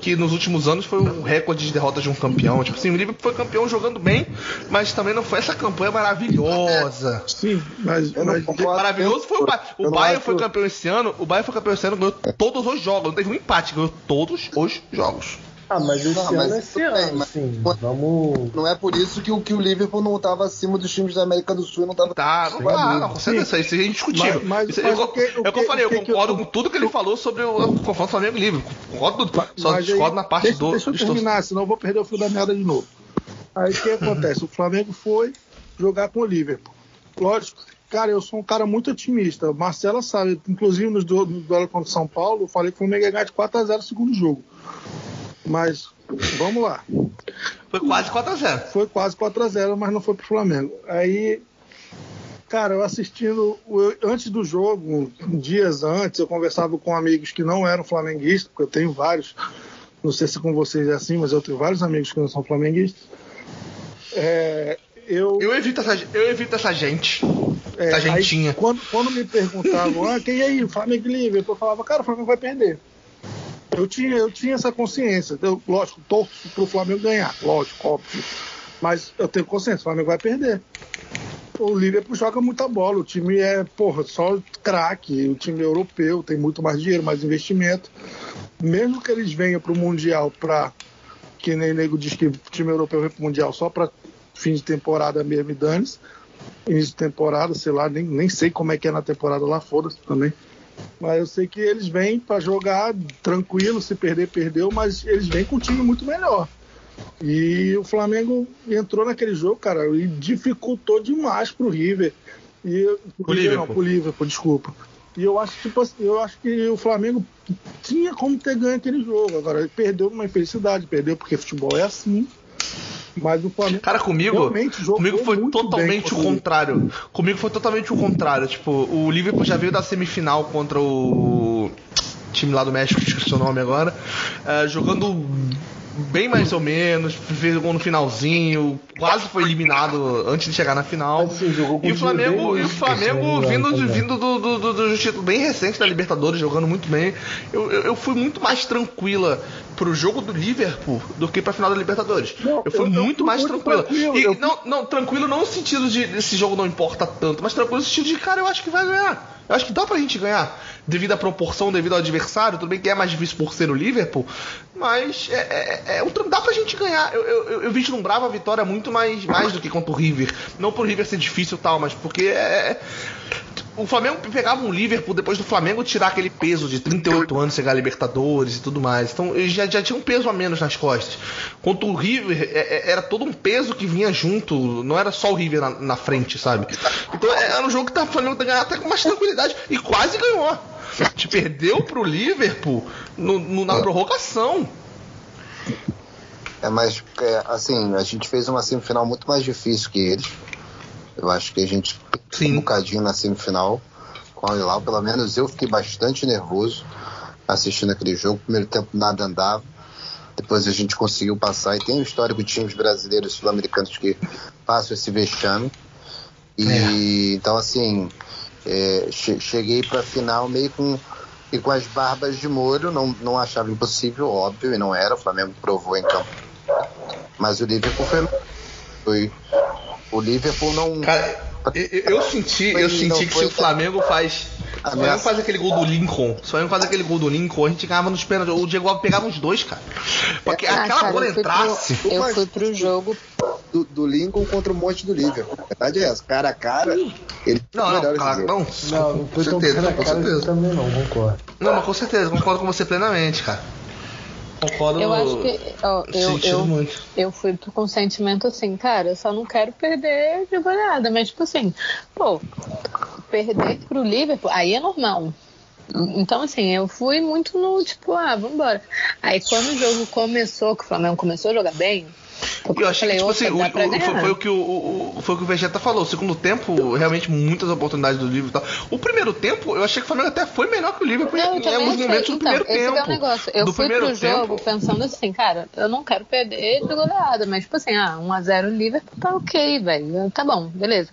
que nos últimos anos foi um recorde de derrotas de um campeão. Tipo assim, o Liverpool foi campeão jogando bem, mas também não foi essa campanha maravilhosa.
Sim, mas,
Eu não
mas
concordo.
Maravilhoso foi o Bayern. O Bayern foi campeão esse ano. O Bayern foi campeão esse ano, ganhou todos os jogos. Não teve um empate, ganhou todos os jogos.
Ah, mas esse
Não,
ano
mas
é esse
bem,
ano,
mas-
assim. Vamos.
Não é por isso que o, que o Liverpool não estava acima dos times da América do Sul e não estava.
Tá, não, ah, não, com certeza, isso é indiscutível.
Mas- mas-
Isso-
mas
eu,
o que-
é o que eu falei, eu concordo
eu-
com tudo que ele falou sobre o, o confronto Flamengo e Liverpool. Concordo tudo. Só
Mas aí,
discordo na parte
deixa,
do.
Deixa eu
dos
terminar, senão eu vou perder o fio da merda de novo. Aí o que acontece? O Flamengo foi jogar com o Liverpool. Lógico, cara, eu sou um cara muito otimista. Marcela sabe, inclusive nos do- no duelo contra o São Paulo, eu falei que o Flamengo ia ganhar de 4x0 no segundo jogo. Mas, vamos lá.
Foi quase 4x0.
Foi quase 4x0, mas não foi pro Flamengo. Aí, cara, eu assistindo, antes do jogo, dias antes, eu conversava com amigos que não eram flamenguistas, porque eu tenho vários, não sei se com vocês é assim, mas eu tenho vários amigos que não são flamenguistas. É, eu,
Eu evito essa, eu evito essa gente.
é,
essa
aí,
gentinha.
quando, quando me perguntavam, ah, quem aí, Flamengo e Liverpool, eu falava, cara, o Flamengo vai perder. Eu tinha, eu tinha essa consciência. Eu, lógico, torço pro Flamengo ganhar, lógico, óbvio. Mas eu tenho consciência, o Flamengo vai perder. O Liverpool joga muita bola, o time é, porra, só craque, o time é europeu, tem muito mais dinheiro, mais investimento. Mesmo que eles venham pro Mundial pra. Que nem nego diz que o time europeu vem pro Mundial só pra fim de temporada mesmo e dane-se. Início de temporada, sei lá, nem, nem sei como é que é na temporada lá, foda-se também. Mas eu sei que eles vêm para jogar tranquilo, se perder, perdeu, mas eles vêm com um time muito melhor. E o Flamengo entrou naquele jogo, cara, e dificultou demais pro River. E,
Pro Liverpool.
Não, pro Liverpool, desculpa. E eu acho, tipo assim, eu acho que o Flamengo tinha como ter ganho aquele jogo. Agora, ele perdeu numa infelicidade, perdeu porque futebol é assim. Mas o Flamengo.
Cara, comigo, comigo foi totalmente o contrário. Comigo foi totalmente o contrário. Tipo, o Liverpool já veio da semifinal contra o time lá do México, esqueci o nome agora, eh, jogando bem mais ou menos, fez gol no finalzinho, quase foi eliminado antes de chegar na final.
Assim,
E o Flamengo, e o Flamengo
engano,
vindo, de- vindo do, do, do, do título bem recente da Libertadores, jogando muito bem. Eu, eu, eu fui muito mais tranquila pro jogo do Liverpool do que pra final da Libertadores.
Não,
eu fui
eu-
muito mais
muito
tranquila.
tranquilo,
E não, não, tranquilo não no sentido de esse jogo não importa tanto, mas tranquilo no sentido de, cara, eu acho que vai ganhar. Eu acho que dá pra gente ganhar. Devido à proporção, devido ao adversário, tudo bem que é mais difícil por ser o Liverpool, mas é, é, é tran- dá pra gente ganhar. Eu, eu, eu, eu vislumbrava a vitória muito mais, mais do que contra o River. Não por River ser difícil e tal, mas porque é, o Flamengo pegava um Liverpool depois do Flamengo tirar aquele peso de 38 anos, chegar a Libertadores e tudo mais. Então ele já, já tinha um peso a menos nas costas. Contra o River, é- é- era todo um peso que vinha junto, não era só o River na, na frente, sabe? Então é- era um jogo que o Flamengo ganhar até com mais tranquilidade e quase ganhou. Te perdeu pro Liverpool no- no- na prorrogação.
É, mas é, assim, a gente fez uma semifinal muito mais difícil que eles. Eu acho que a gente
Sim.
um bocadinho na semifinal com o Al-Hilal, pelo menos eu fiquei bastante nervoso assistindo aquele jogo. Primeiro tempo nada andava. Depois a gente conseguiu passar e tem um histórico de times brasileiros e sul-americanos que passam esse vexame. E então assim, é, che- cheguei para final meio com e com as barbas de molho, não, não achava impossível, óbvio, e não era, o Flamengo provou em campo. Mas o Liverpool foi. foi o Liverpool não.
Cara, eu, eu- senti, eu senti
não
que se o Flamengo faz. Se o Flamengo faz aquele gol do Lincoln, se o Flamengo faz aquele gol do Lincoln, a gente ganhava nos pênaltis. O Diego Alves pegava os dois, cara. Porque
Ah,
aquela
cara,
bola
eu fui pro-
entrasse.
Eu fui pro jogo.
do, do Lincoln contra o monte do Liverpool. A verdade é essa, cara a cara, ele
Não, não, claro, não.
Não, não
com certeza,
cara a
com
cara
certeza.
também não, concordo.
Não, mas com certeza, concordo com você plenamente, cara. Concordo
Eu acho que. Ó, eu, eu,
muito.
eu fui pro- com sentimento assim, cara, eu só não quero perder de goleada. Mas, tipo assim, pô, perder pro Liverpool, aí é normal. Então, assim, eu fui muito no tipo, ah, vambora. Aí quando o jogo começou, que o Flamengo começou a jogar bem,
E eu achei que, tipo assim, o- o- foi, o que o, o- foi o que o Vegeta falou. O segundo tempo, realmente, muitas oportunidades do Liverpool e tal. O primeiro tempo, eu achei que o Flamengo até foi melhor que o
Não, eu
em alguns momentos do
Então,
primeiro
esse
tempo.
é o negócio. Eu
do
fui
primeiro
pro
tempo,
jogo pensando assim, cara, eu não quero perder de goleada, mas tipo assim, ah, 1x0 Liverpool tá ok, velho. Tá bom, beleza.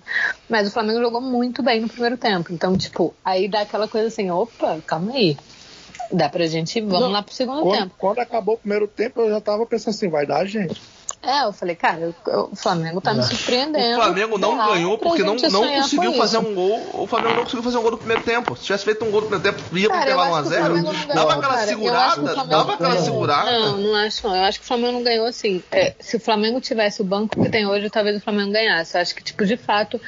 Mas o Flamengo jogou muito bem no primeiro tempo. Então, tipo, aí dá aquela coisa assim, opa, calma aí. Dá pra gente, vamos
Não,
lá pro segundo
Quando,
tempo.
quando acabou o primeiro tempo, eu já tava pensando assim, vai dar gente.
É, eu falei, cara, o- Flamengo tá me surpreendendo.
O Flamengo não ganhou porque não, não conseguiu fazer um gol. O Flamengo não conseguiu fazer um gol no primeiro tempo. Se tivesse feito um gol no primeiro tempo, ia
Cara, eu
intervalo
acho que o Flamengo
1x0.
não
Dava
ganhou,
aquela
cara.
Segurada, dava aquela
não-
segurada.
Não, não acho não. Eu acho que o Flamengo não ganhou assim. É, se o Flamengo tivesse o banco que tem hoje, talvez o Flamengo ganhasse. Eu acho que, tipo, de fato,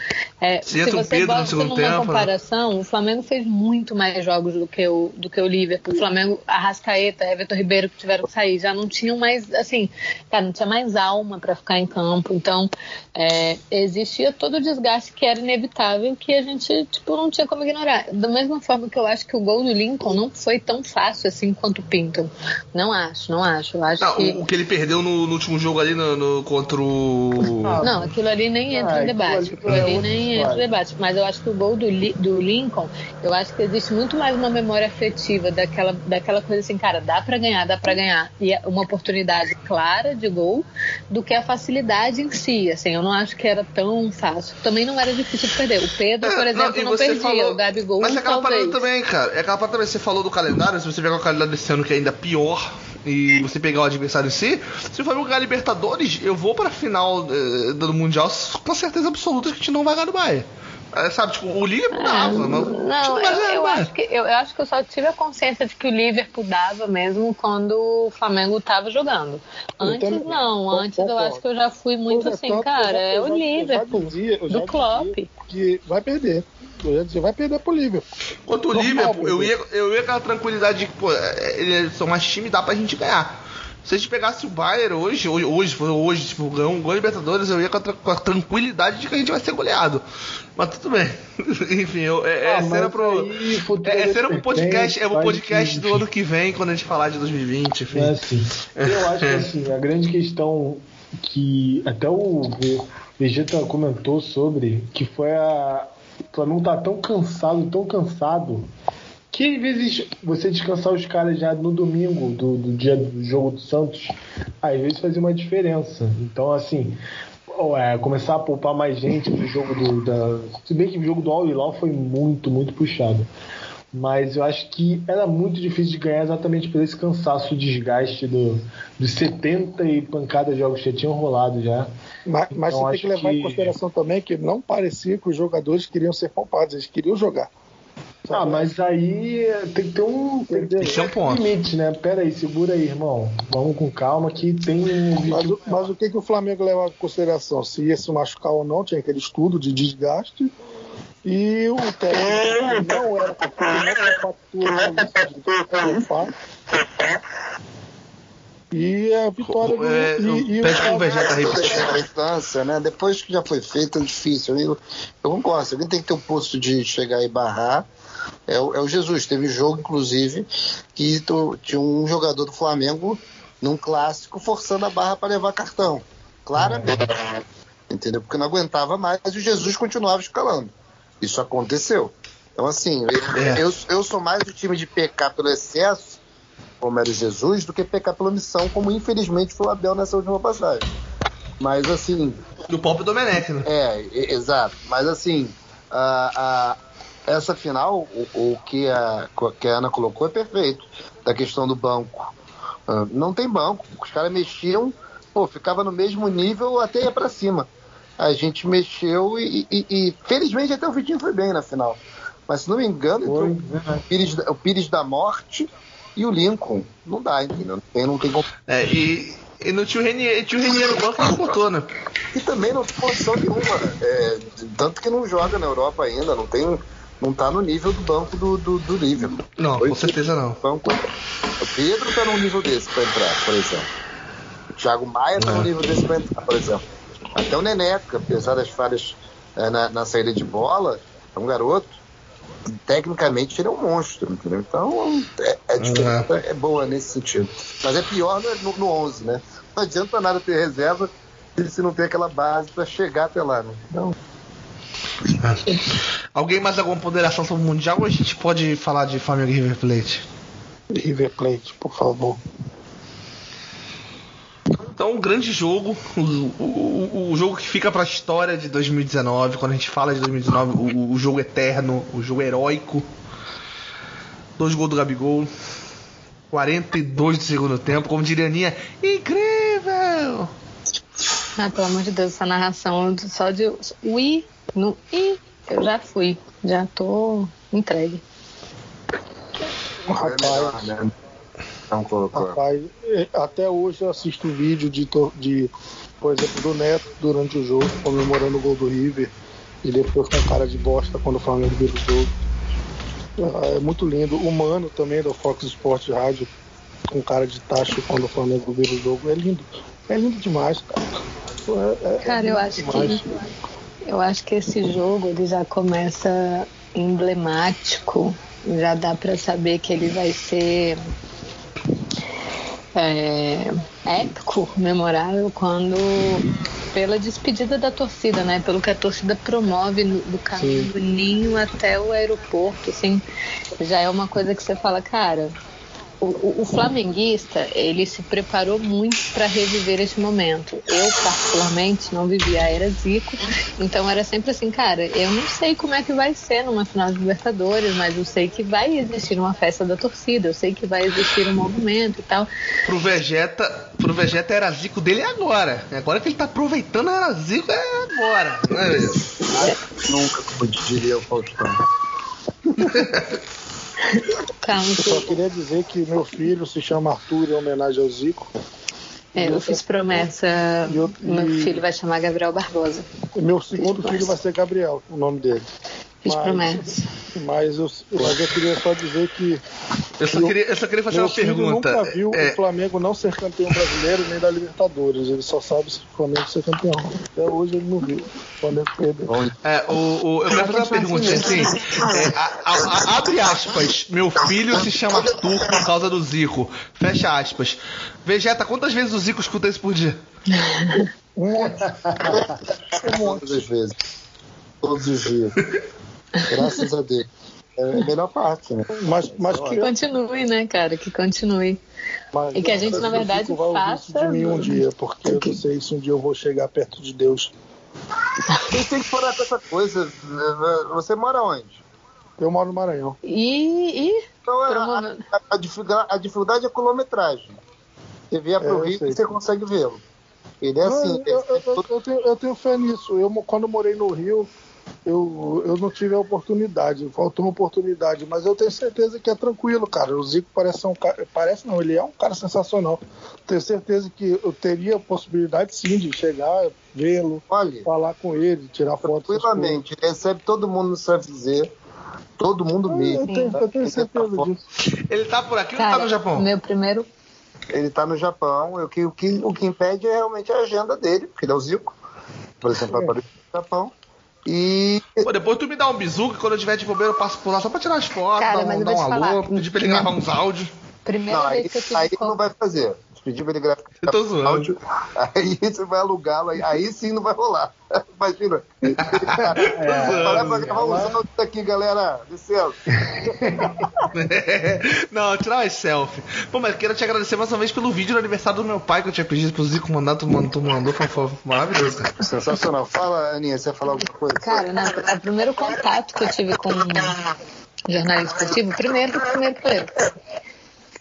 é,
Se
se, você
Pedro
bota numa
tempo, né?
comparação, o Flamengo fez muito mais jogos do que o, do que o Liverpool. O Flamengo, Arrascaeta, Everton Ribeiro que tiveram que sair, já não tinham mais, assim, cara, não tinha mais alma pra ficar em campo. Então, é, existia todo o desgaste que era inevitável que a gente, tipo, não tinha como ignorar. Da mesma forma que eu acho que o gol do Lincoln não foi tão fácil assim quanto o Pinto. Não acho, não acho. Eu acho
Não,
que.
o, que ele perdeu no, no último jogo ali no, no- contra o.
Não, aquilo ali nem entra
Ah,
em
aquilo
debate.
ali
Aquilo ali nem entra em debate. Mas eu acho que o gol do, do Lincoln, eu acho que existe muito mais uma memória afetiva daquela, daquela coisa assim, cara, dá pra ganhar, dá pra ganhar. E é uma oportunidade clara de gol do que a facilidade em si. Assim, eu não acho que era tão fácil. Também não era difícil de perder. O Pedro, por
É,
exemplo,
e
não,
você
perdia.
falou-
O Gabigol,
Mas é aquela
talvez.
parada também, cara. É aquela parada também. Você falou do calendário. Se você pegar o calendário desse ano, que é ainda pior, e você pegar o adversário em si, se o Flamengo ganhar Libertadores, eu vou pra final eh, do Mundial com certeza absoluta que a gente não vai ganhar do Bahia. É, sabe, tipo, o Liverpool dava, mas a
Não,
não vai
eu,
do
eu acho que, eu, eu acho que eu só tive a consciência de que o Liverpool dava mesmo quando o Flamengo tava jogando. Antes
também.
não, antes eu acho que eu já fui muito
é,
assim,
eu
cara,
já-
é o Liverpool.
dizia-
do Klopp.
Que vai perder. Eu já dizia, vai perder pro Liverpool.
Quanto o Liverpool, eu ia, eu ia com aquela tranquilidade de que, pô, é, eles são mais time, dá pra gente ganhar. Se a gente pegasse o Bayern hoje, hoje, hoje, hoje tipo, ganhar um gol de Libertadores, eu ia com a, com a tranquilidade de que a gente vai ser goleado. Mas tudo bem. Enfim, eu, é, é
Ah,
cena
mas
pro.
aí,
É, é
Deus
cena pro podcast, é
faz
podcast do ano que vem, quando a gente falar de 2020, enfim.
É assim. Eu acho que assim, a grande questão que até o Ve- Vegeta comentou sobre, que foi a. O Flamengo tá tão cansado, tão cansado, que às vezes você descansar os caras já no domingo do, do dia do jogo do Santos, às vezes fazia uma diferença. Então, assim, é, começar a poupar mais gente pro jogo do. Da, se bem que o jogo do Al Hilal foi muito, muito puxado. Mas eu acho que era muito difícil de ganhar exatamente por esse cansaço, o desgaste do, dos 70 e pancadas de jogos que já tinham rolado já.
Mas, mas
Então,
você tem que levar em
que-
consideração também que não parecia que os jogadores queriam ser poupados, eles queriam jogar.
Ah, mas aí tem que ter um, tem que ter
um ponto.
limite, né? Pera aí, segura aí, irmão. Vamos com calma que tem um
Mas, o- mas o que, que o Flamengo leva em consideração? Se ia se machucar ou não, tinha aquele estudo de desgaste. E o técnico não era porque não era fatura. E a vitória do.
É,
e, e
pede
o,
Vegeta repetir.
A instância, né? Depois que já foi feito, é difícil. Eu, eu concordo. Alguém tem que ter o posto de chegar e barrar. É, o- é o Jesus. Teve jogo, inclusive, que tu- tinha um jogador do Flamengo num clássico forçando a barra para levar cartão. Claramente. Entendeu? Porque não aguentava mais e o Jesus continuava escalando. Isso aconteceu. Então, assim, eu,
É.
eu, eu sou mais do time de pecar pelo excesso, como era o Jesus, do que pecar pela missão, como infelizmente foi o Abel nessa última passagem. Mas, assim,
Do Pop e Domenech, né?
é, exato. Mas assim, a- essa final, o, o que, a, que a Ana colocou é perfeito. Da questão do banco. Ah, não tem banco. Os caras mexiam, pô, ficava no mesmo nível até ia pra cima. A gente mexeu e, e- e, felizmente até o Vitinho foi bem na final. Mas se não me engano,
Foi,
entrou o Pires, da- o Pires da Morte e o Lincoln. Não dá, entendeu? Não tem, não tem como.
É, e, e no tio Renier, tio Renier no banco não botou, né?
E também não tem posição nenhuma. É, tanto que não joga na Europa ainda, não tem. Não tá no nível do banco do, do, do Liverpool.
Não,
Dois
com certeza não.
Banco. O Pedro tá num nível desse pra entrar, por exemplo. O Thiago Maia tá num nível desse pra entrar, por exemplo. Até o Neneca, apesar das falhas é, na, na saída de bola, é um garoto. tecnicamente ele é um monstro, entendeu? Então é, é, diferença é boa nesse sentido. Mas é pior no, no, no 11, né? Não adianta nada ter reserva se não tem aquela base para chegar até lá, né? Então,
Alguém mais alguma ponderação sobre o Mundial ou a gente pode falar de Flamengo e River Plate?
River Plate, por favor.
Então, um grande jogo, o, o, o jogo que fica para a história de 2019. Quando a gente fala de 2019, o, o jogo eterno, o jogo heróico. Dois gols do Gabigol, 42 do segundo tempo, como diria a Aninha, incrível!
Ah, pelo amor de Deus, essa narração só de ui no i, eu já fui, já tô entregue.
Rapaz,
né? Não colocou.
rapaz, eh, até hoje eu assisto vídeo de, de, por exemplo, do Neto durante o jogo, comemorando o gol do River, e depois com cara de bosta quando o Flamengo vira o jogo. Ah, É muito lindo. O Mano também, do Fox Sports Rádio, com cara de taxa quando o Flamengo vira o jogo. É lindo. É lindo demais, cara. É- é- é
Cara, eu acho
demais.
que eu acho que esse jogo ele já começa emblemático, já dá pra saber que ele vai ser é, épico, memorável quando pela despedida da torcida, né? Pelo que a torcida promove no- do caminho do ninho até o aeroporto, assim, já é uma coisa que você fala, cara, o, o- o flamenguista ele se preparou muito para reviver esse momento. Eu particularmente não vivi a era Zico, então era sempre assim, cara, eu não sei como é que vai ser numa final de Libertadores, mas eu sei que vai existir uma festa da torcida, eu sei que vai existir um movimento e tal.
Pro Vegeta, pro Vegeta era zico dele agora. Agora que ele tá aproveitando era zico é agora. Não é?
Nunca, como diria o Faustão.
Calma,
Eu só
que
queria dizer que meu filho se chama Arthur em homenagem ao Zico.
é, eu fiz promessa,
eu-
meu filho vai chamar Gabriel Barbosa.
Meu segundo filho vai ser Gabriel, o nome dele.
Fiz
Mas-
promessa.
Mas eu, mas eu queria só dizer que
Eu só
Eu-
queria, eu só queria fazer
meu
uma
filho
pergunta.
nunca viu
É,
o Flamengo não ser campeão brasileiro nem da Libertadores. Ele só sabe se o Flamengo ser campeão. Até hoje ele não viu. O Flamengo perdeu.
É, o, o- eu quero fazer uma pergunta assim. é, a- a- a- abre aspas. Meu filho se chama Arthur por causa do Zico. Fecha aspas. Vegeta, quantas vezes o Zico escuta isso por dia?
Um monte. Um monte.
Todas as vezes. Todos os dias. Graças a Deus. É a melhor parte, né?
Mas, mas
Que
que,
continue, né, cara? Que continue.
mas
E que a gente, na verdade, faça-
de mim um dia, porque eu não sei se um dia eu vou chegar perto de Deus.
Quem tem que parar com essa coisa? Você mora onde?
Eu moro no Maranhão.
E, e
Então, a,
Promove-
a- a dificuldade, a dificuldade é a quilometragem. Você vier
É,
pro
eu
Rio
sei.
e você consegue vê-lo. Ele é
Não,
assim.
eu,
ele-
eu- eu- eu tenho, eu tenho fé nisso. Eu, quando eu morei no Rio, eu, eu não tive a oportunidade, faltou uma oportunidade, mas eu tenho certeza que é tranquilo, cara. O Zico parece ser um cara, parece não, ele é um cara sensacional. Tenho certeza que eu teria a possibilidade sim de chegar, vê-lo, falar com ele, tirar foto.
tranquilamente, recebe todo mundo no CFZ, todo mundo
coisas.
mesmo.
Eu tenho, eu tenho certeza disso.
Ele tá por aqui ou tá
cara,
no Japão?
meu primeiro.
Ele tá no Japão, o que, o, que, o que impede é realmente a agenda dele, porque ele é o Zico. Por exemplo, vai para o Japão. E
Pô, depois tu me dá um bizu que quando eu tiver de bobeira eu passo por lá só pra tirar as fotos,
Cara,
dar um, dar um alô,
falar,
pedir pra ele gravar uns áudios.
Primeira
não, aí,
vez que eu tive
aí
com-
não vai fazer. Pedir pra ele gravar
Eu tô zoando.
áudio, aí você vai alugá-lo, aí, aí sim não vai rolar. Imagina. Parar pra gravar uns áudios aqui, galera. Licença.
Não, tirar umas selfie. Pô, mas quero te agradecer mais uma vez pelo vídeo do aniversário do meu pai que eu tinha pedido pro Zico mandar, tu mandou, tu mandou foi, foi maravilhoso.
Sensacional. Fala, Aninha, você ia falar alguma coisa?
Cara, na, o primeiro contato que eu tive com jornalismo esportivo, primeiro, primeiro, primeiro,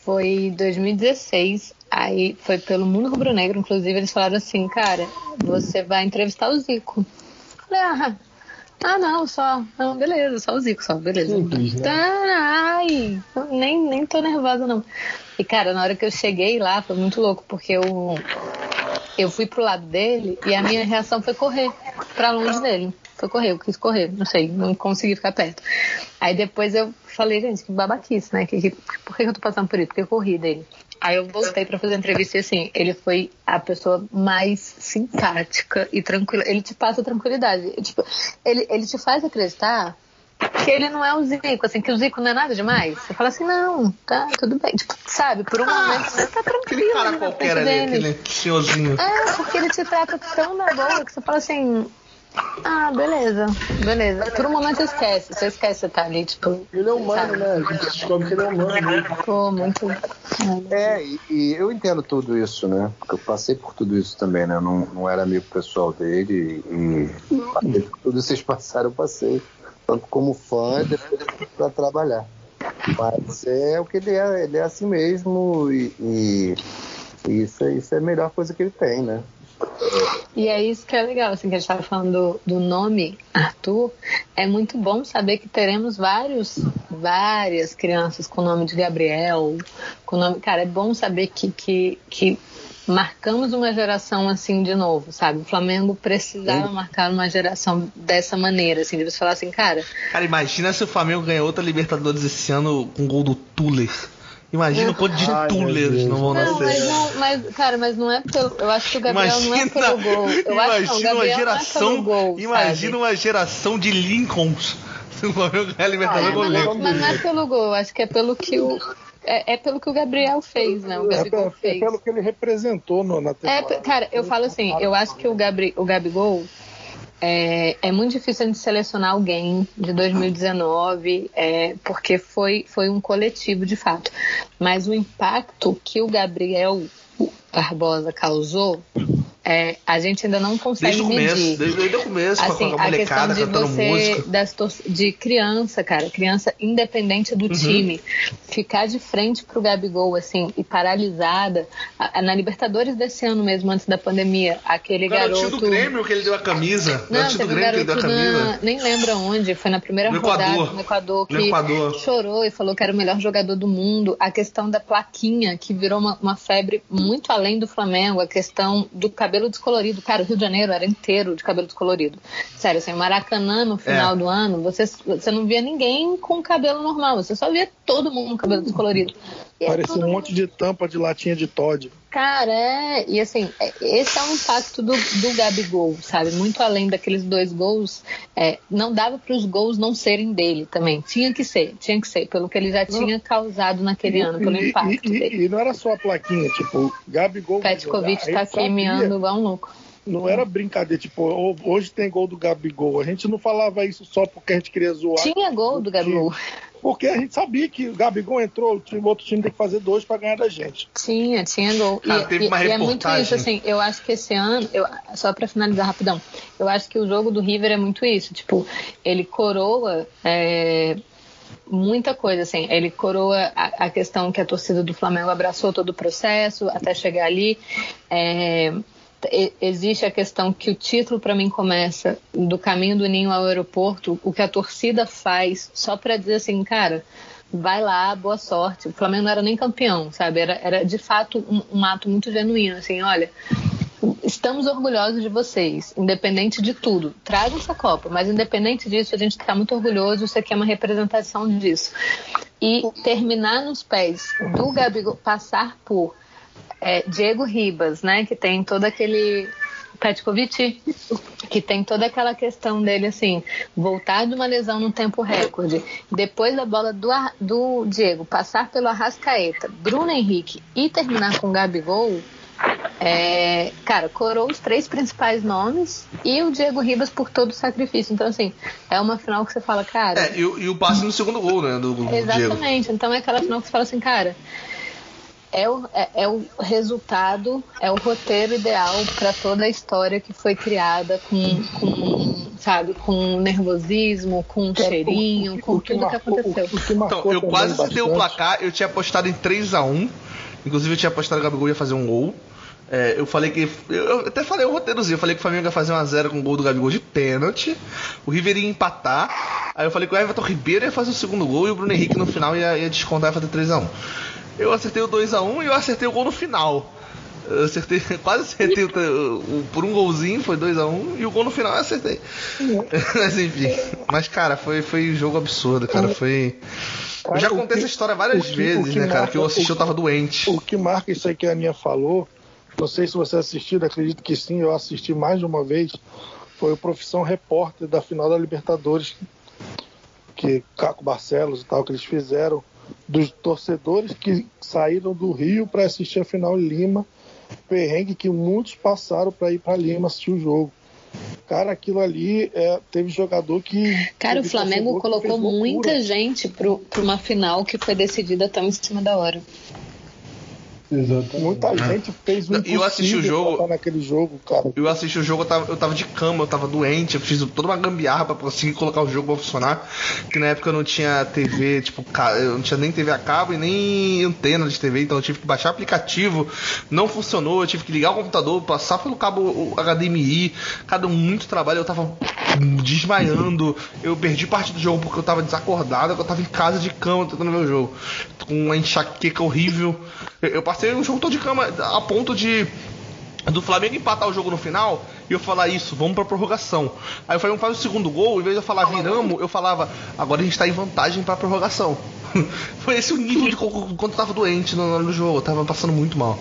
foi em 2016. Aí foi pelo Mundo Rubro Negro, inclusive, eles falaram assim, cara, você vai entrevistar o Zico. Falei, ah, ah não, só. Não, beleza, só o Zico, só, beleza.
Simples, né?
Tá, ai, nem, nem tô nervosa, não. E, cara, na hora que eu cheguei lá, foi muito louco, porque eu, eu fui pro lado dele e a minha reação foi correr pra longe dele. Foi correr, eu quis correr, não sei, não consegui ficar perto. Aí depois eu falei, gente, que babaquice, né? Que, que, por que eu tô passando por isso? Porque eu corri dele. Aí eu voltei pra fazer a entrevista e assim, ele foi a pessoa mais simpática e tranquila. Ele te passa tranquilidade. Tipo, ele, ele te faz acreditar que ele não é o Zico, assim, que o Zico não é nada demais. Você fala assim, não, tá, tudo bem. Tipo, sabe, por um momento você tá tranquilo.
Aquele cara
na
qualquer ali,
dele.
aquele senhorzinho.
É, porque ele te trata tão da boa que você fala assim. Ah, beleza, beleza. Por um momento você esquece, você esquece que você tá ali, tipo.
Ele é humano, né? A gente descobre que ele é humano. Né?
Pô, muito.
É, e, e eu entendo tudo isso, né? Porque eu passei por tudo isso também, né? Eu não, não era amigo pessoal dele e, por tudo vocês passaram, eu passei. Tanto como fã e depois pra trabalhar. Mas é o que ele é, ele é assim mesmo e, e- e isso, é- isso é a melhor coisa que ele tem, né?
E é isso que é legal, assim, que a gente tava falando do, do nome Arthur. É muito bom saber que teremos vários, várias crianças com o nome de Gabriel, com o nome. Cara, é bom saber que, que, que marcamos uma geração assim de novo, sabe? O Flamengo precisava marcar uma geração dessa maneira, assim, de você falar assim, cara,
Cara, imagina se o Flamengo ganha outra Libertadores esse ano com gol do Tuller. Imagina o quanto de
Ai, Deus.
não vão
Não, mas
nascer.
não, mas, cara, mas não é pelo. Eu acho que o Gabriel não é pelo gol. Eu acho que não,
imagina uma geração.
não é pelo gol.
imagina
sabe?
uma geração de Lincolns. Se o Flamengo ganhar a Libertadores
É,
com o
mas, mas não é pelo gol, acho que é pelo que o. É, é pelo que o Gabriel fez, né? O
É,
Gabigol
é
fez.
pelo que ele representou no, na
É,
temporada.
pe- cara, eu falo assim, eu acho que o, Gabri, o Gabigol é, é muito difícil a gente selecionar alguém de 2019, é, porque foi, foi um coletivo de fato. Mas o impacto que o Gabriel Barbosa causou, é, a gente ainda não consegue
Desde o começo,
medir.
desde, desde o começo,
Assim,
com a
a questão
molecada
de
cantando
você,
música.
das de criança, cara, criança independente
Uhum.
do time, ficar de frente pro Gabigol, assim, e paralisada, a- a- na Libertadores desse ano mesmo, antes da pandemia, aquele
O garotinho
garoto...
do Grêmio que ele deu a camisa.
Não,
garotinho do
teve
Grêmio que ele deu a
garoto
camisa.
na, nem lembro onde, foi na primeira
No
rodada
Equador.
no Equador,
No
que
Equador.
chorou e falou que era o melhor jogador do mundo. A questão da plaquinha, que virou uma, uma febre muito além do Flamengo, a questão do cabelo descolorido. Cara, o Rio de Janeiro era inteiro de cabelo descolorido. Sério, assim, Maracanã no final
É.
do ano, você, você não via ninguém com cabelo normal, você só via todo mundo com cabelo descolorido. E é
Parecia um monte de tampa de latinha de Todd.
Cara, é. E assim, é- esse é o impacto do, do Gabigol, sabe? Muito além daqueles dois gols. é, não dava para os gols não serem dele também. Tinha que ser, tinha que ser, pelo que ele já tinha causado naquele ano, pelo
e,
impacto
e- e-
dele.
e não era só a plaquinha, tipo, Gabigol.
Petkovic tá queimando igual um louco.
Não era brincadeira, tipo, ho- hoje tem gol do Gabigol. A gente não falava isso só porque a gente queria zoar.
Tinha gol do Gabigol.
Porque a gente sabia que o Gabigol entrou, o, time, o outro time tem que fazer dois pra ganhar da gente.
Tinha, tinha gol. E,
teve
e-
uma
e é muito
reportagem.
isso, assim, eu acho que esse ano, eu- só pra finalizar rapidão, eu acho que o jogo do River é muito isso, tipo, ele coroa é, muita coisa, assim, ele coroa a, a questão que a torcida do Flamengo abraçou todo o processo até chegar ali. É, existe a questão que o título para mim começa do caminho do ninho ao aeroporto, o que a torcida faz só para dizer assim, cara, vai lá, boa sorte. O Flamengo não era nem campeão, sabe? Era, era de fato um, um ato muito genuíno, assim, olha, estamos orgulhosos de vocês, independente de tudo. Tragam essa Copa, mas independente disso, a gente está muito orgulhoso, isso aqui é uma representação disso. E terminar nos pés do Gabigol, passar por é, Diego Ribas, né, que tem todo aquele Petkovic, que tem toda aquela questão dele assim, voltar de uma lesão num tempo recorde, depois da bola do, do Diego passar pelo Arrascaeta, Bruno Henrique e terminar com o Gabigol, é, cara, coroou os três principais nomes e o Diego Ribas por todo o sacrifício. Então, assim, é uma final que você fala, cara.
É, e, o- e o passe no segundo gol, né? Do, do Diego.
Exatamente. Então é aquela final que você fala assim, cara, é o, é, é o resultado, é o roteiro ideal para toda a história que foi criada com, com sabe, com nervosismo, com um cheirinho, com tudo que aconteceu.
Então, eu quase citei o placar, eu tinha apostado em 3x1. Inclusive, eu tinha apostado que o Gabigol ia fazer um gol. É, eu falei que. Eu, até falei o roteirozinho. Eu falei que o Flamengo ia fazer 1x0 com o gol do Gabigol de pênalti. O River ia empatar. Aí eu falei que o Everton Ribeiro ia fazer o segundo gol e o Bruno Henrique no final ia, ia descontar e fazer 3x1. Eu acertei o 2x1 e eu acertei o gol no final. Eu acertei, quase acertei o, o- por um golzinho, foi 2x1, e o gol no final eu acertei. Mas enfim. Mas, cara, foi, foi um jogo absurdo, cara. Foi. Eu já contei
que-
essa história várias
que-
vezes,
que
né, cara? Que eu
marca-
assisti, eu tava doente.
O que marca isso aí que a Aninha falou, não sei se você assistiu, acredito que sim, eu assisti mais de uma vez, foi o Profissão Repórter da final da Libertadores, que Caco Barcelos e tal, que eles fizeram dos torcedores que saíram do Rio para assistir a final em Lima, perrengue que muitos passaram para ir para Lima assistir o jogo. Cara, aquilo ali é, teve jogador que.
Cara, o Flamengo colocou muita gente para uma final que foi decidida tão em cima da hora.
Exatamente.
Muita gente fez o
E eu assisti o
impossível
jogo-
naquele jogo, cara.
Eu assisti o jogo, eu tava, eu tava de cama, eu tava doente, eu fiz toda uma gambiarra pra conseguir colocar o jogo pra funcionar. Que na época eu não tinha TV, tipo, eu não tinha nem TV a cabo e nem antena de TV, então eu tive que baixar aplicativo, não funcionou, eu tive que ligar o computador, passar pelo cabo HDMI, cada um muito trabalho, eu tava desmaiando, eu perdi parte do jogo porque eu tava desacordado, eu tava em casa de cama tentando ver o jogo, com uma enxaqueca horrível. Eu, eu passei o jogo todo de cama a ponto de do Flamengo empatar o jogo no final e eu falar isso, vamos pra prorrogação. Aí o Flamengo faz o segundo gol, em vez de eu falar viramos, eu falava, agora a gente tá em vantagem pra prorrogação. Foi esse o nível de quanto eu tava doente no, no jogo, eu tava passando muito mal.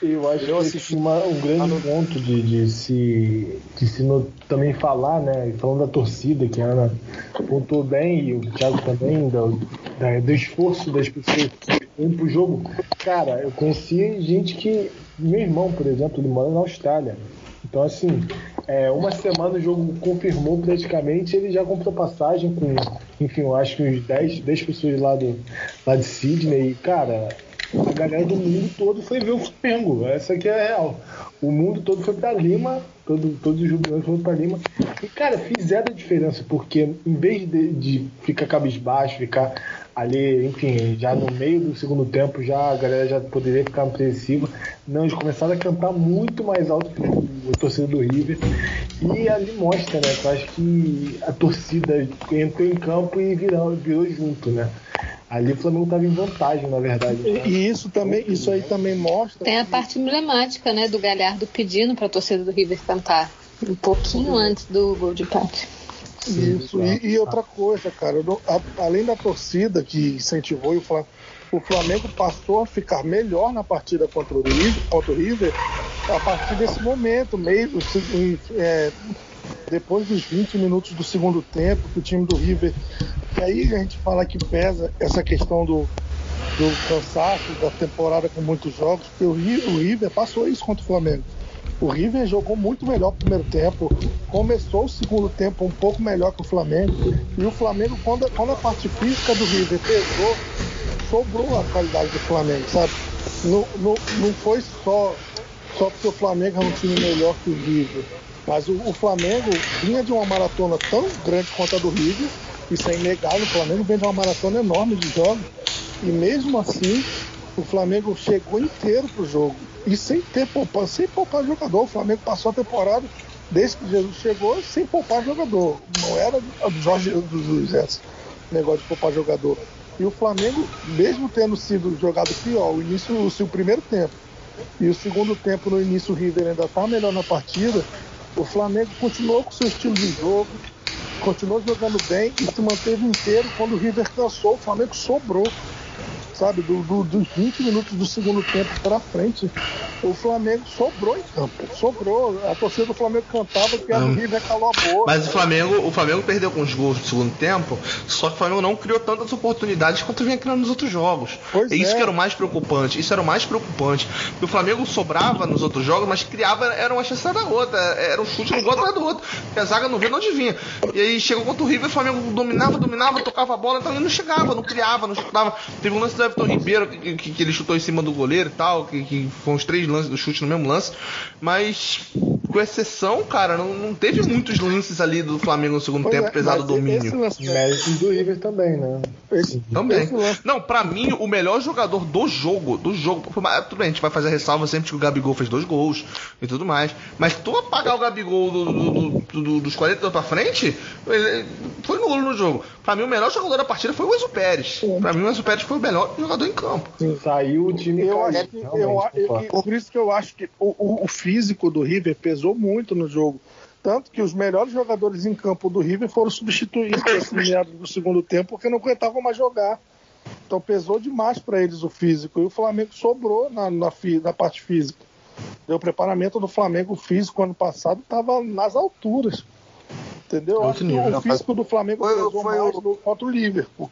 Eu acho
Eu
que
assisti-
uma- um grande ponto de, de se, de se no- também falar, né? Falando da torcida, que a Ana pontuou bem, e o Thiago também, do, da- do esforço das pessoas indo pro jogo. Cara, eu conheci gente que. Meu irmão, por exemplo, ele mora na Austrália. Então, assim, é, uma semana o jogo confirmou praticamente, ele já comprou passagem com, enfim, eu acho que uns 10, 10 pessoas lá, do, lá de Sydney. E, cara, a galera do mundo todo foi ver o Flamengo. Essa aqui é a real. O mundo todo foi pra Lima, todo, todos os jubilantes foram pra Lima. E, cara, fizeram a diferença, porque em vez de, de ficar cabisbaixo, ficar ali, enfim, já no meio do segundo tempo, já a galera já poderia ficar apreensiva. Não, eles começaram a cantar muito mais alto que o, torcedor do River. E ali mostra, né? Eu acho que a torcida entrou em campo e virou, virou junto, né? Ali o Flamengo estava em vantagem, na verdade. né?
E, isso também, isso aí também mostra.
Tem a parte emblemática, né, do Galhardo pedindo pra torcida do River cantar. Um pouquinho antes do gol de empate.
Isso, e, e outra coisa, cara, não- a- além da torcida que incentivou e o Flamengo, o Flamengo passou a ficar melhor na partida contra o River, contra o River a partir desse momento, meio se- é, depois dos 20 minutos do segundo tempo, que o time do River. E aí a gente fala que pesa essa questão do, do cansaço da temporada com muitos jogos, porque o Ri- o River passou isso contra o Flamengo. O River jogou muito melhor no primeiro tempo, começou o segundo tempo um pouco melhor que o Flamengo, e o Flamengo, quando, quando a parte física do River pesou, sobrou a qualidade do Flamengo, sabe? Não, não, não foi só, só porque o Flamengo é um time melhor que o River, mas o, o Flamengo vinha de uma maratona tão grande quanto a do River, isso é inegável, o Flamengo vem de uma maratona enorme de jogos, e mesmo assim o Flamengo chegou inteiro pro jogo. E sem ter poupar, sem poupar jogador. O Flamengo passou a temporada, desde que Jesus chegou, sem poupar jogador. Não era do Jorge do José esse negócio de poupar jogador. E o Flamengo, mesmo tendo sido jogado pior, o início, o seu primeiro tempo, e o segundo tempo no início o River ainda estava melhor na partida, o Flamengo continuou com seu estilo de jogo, continuou jogando bem e se manteve inteiro. Quando o River cansou, o Flamengo sobrou sabe, do, do- dos 20 minutos do segundo tempo para frente, o Flamengo sobrou em campo. Sobrou. A torcida do Flamengo cantava que a do
Hum.
River calou a boca.
Mas o Flamengo, o Flamengo perdeu com os gols no segundo tempo, só que o Flamengo não criou tantas oportunidades quanto vinha criando nos outros jogos.
Pois
é isso
é.
que era o mais preocupante. Isso era o mais preocupante. Porque o Flamengo sobrava nos outros jogos, mas criava, era uma chance da outra. Era um chute no gol atrás do outro. Porque a zaga não via onde vinha. E aí chegou contra o River, o Flamengo dominava, dominava, tocava a bola, então ele não chegava, não criava, não chutava. Teve um lance do Everton Ribeiro que, que- que ele chutou em cima do goleiro e tal, que, que foram os três lances do chute no mesmo lance. Mas, com exceção, cara, não, não teve muitos lances ali do Flamengo no segundo
Pois
tempo,
é,
apesar do
mas
domínio.
Méritos do River também, né?
esse,
Também.
esse
Não, pra mim, o melhor jogador do jogo, do jogo, tudo bem, a gente vai fazer a ressalva sempre que o Gabigol fez dois gols e tudo mais. Mas tu apagar o Gabigol do- do- do- do- dos 40 pra frente, ele- foi nulo no jogo. Pra mim, o melhor jogador da partida foi o Enzo Pérez. Pra mim, o Enzo Pérez foi o melhor jogador em campo.
Saiu o time
Eu
caiu,
acho que, eu, eu- eu- por isso que eu acho que o, o- o físico do River pesou muito no jogo. Tanto que os melhores jogadores em campo do River foram substituídos nesse meados do segundo tempo porque não aguentavam mais jogar. Então pesou demais para eles o físico. E o Flamengo sobrou na, na, na parte física. O preparamento do Flamengo físico ano passado estava nas alturas. Entendeu? Acho que o físico do Flamengo
Foi-
pesou
foi
mais
o-
no- contra o Liverpool.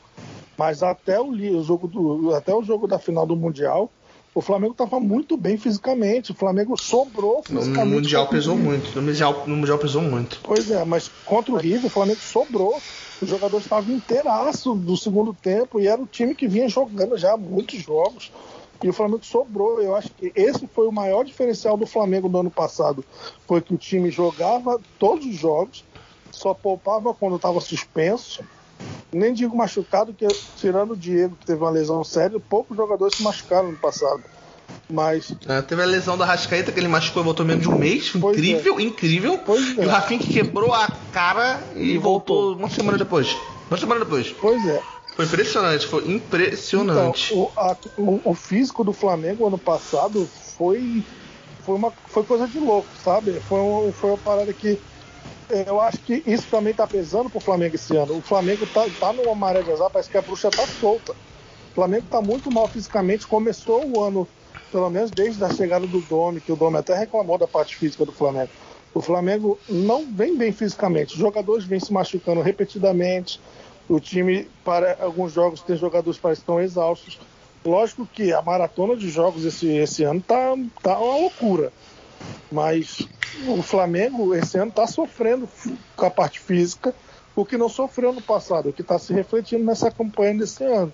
Mas até o, o jogo do, até o jogo da final do Mundial, o Flamengo estava muito bem fisicamente. O Flamengo sobrou
No
fisicamente.
Mundial
contra o
pesou muito. No mundial, no mundial pesou muito.
Pois é, mas contra o River, o Flamengo sobrou. Os jogadores estavam inteiraço do segundo tempo e era o time que vinha jogando já muitos jogos. E o Flamengo sobrou. Eu acho que esse foi o maior diferencial do Flamengo no ano passado. Foi que o time jogava todos os jogos, só poupava quando estava suspenso. Nem digo machucado, que tirando o Diego, que teve uma lesão séria, poucos jogadores se machucaram no passado. Mas
É, teve a lesão da Rascaeta, que ele machucou e voltou menos de um mês.
Pois
incrível, incrível.
Pois é.
E o Rafinha que quebrou a cara e,
E
voltou.
voltou.
uma semana depois. Uma semana depois.
Pois é.
Foi impressionante, foi impressionante.
Então, o, a- o- o físico do Flamengo ano passado foi, foi, uma, foi coisa de louco, sabe? Foi, um- foi uma parada que eu acho que isso também tá pesando pro Flamengo esse ano. O Flamengo tá, tá numa maré de azar, parece que a bruxa tá solta. O Flamengo tá muito mal fisicamente. Começou o ano, pelo menos desde a chegada do Domi, que o Domi até reclamou da parte física do Flamengo. O Flamengo não vem bem fisicamente. Os jogadores vêm se machucando repetidamente. O time, para alguns jogos, tem jogadores que estão exaustos. Lógico que a maratona de jogos esse, esse ano tá, tá uma loucura. Mas o Flamengo esse ano está sofrendo com a parte física, o que não sofreu no passado, o que está se refletindo nessa campanha desse ano.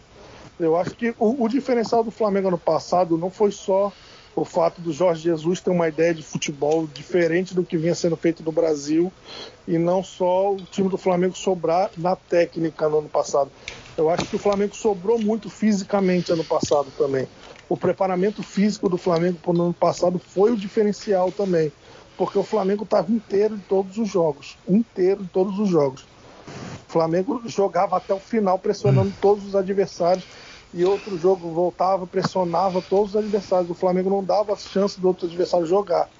Eu acho que o, o diferencial do Flamengo ano passado não foi só o fato do Jorge Jesus ter uma ideia de futebol diferente do que vinha sendo feito no Brasil e não só o time do Flamengo sobrar na técnica no ano passado. Eu acho que o Flamengo sobrou muito fisicamente ano passado também. O preparamento físico do Flamengo para o ano passado foi o diferencial também, porque o Flamengo estava inteiro em todos os jogos, inteiro em todos os jogos. O Flamengo jogava até o final pressionando todos os adversários e outro jogo voltava, pressionava todos os adversários. O Flamengo não dava chance do outro adversário jogar.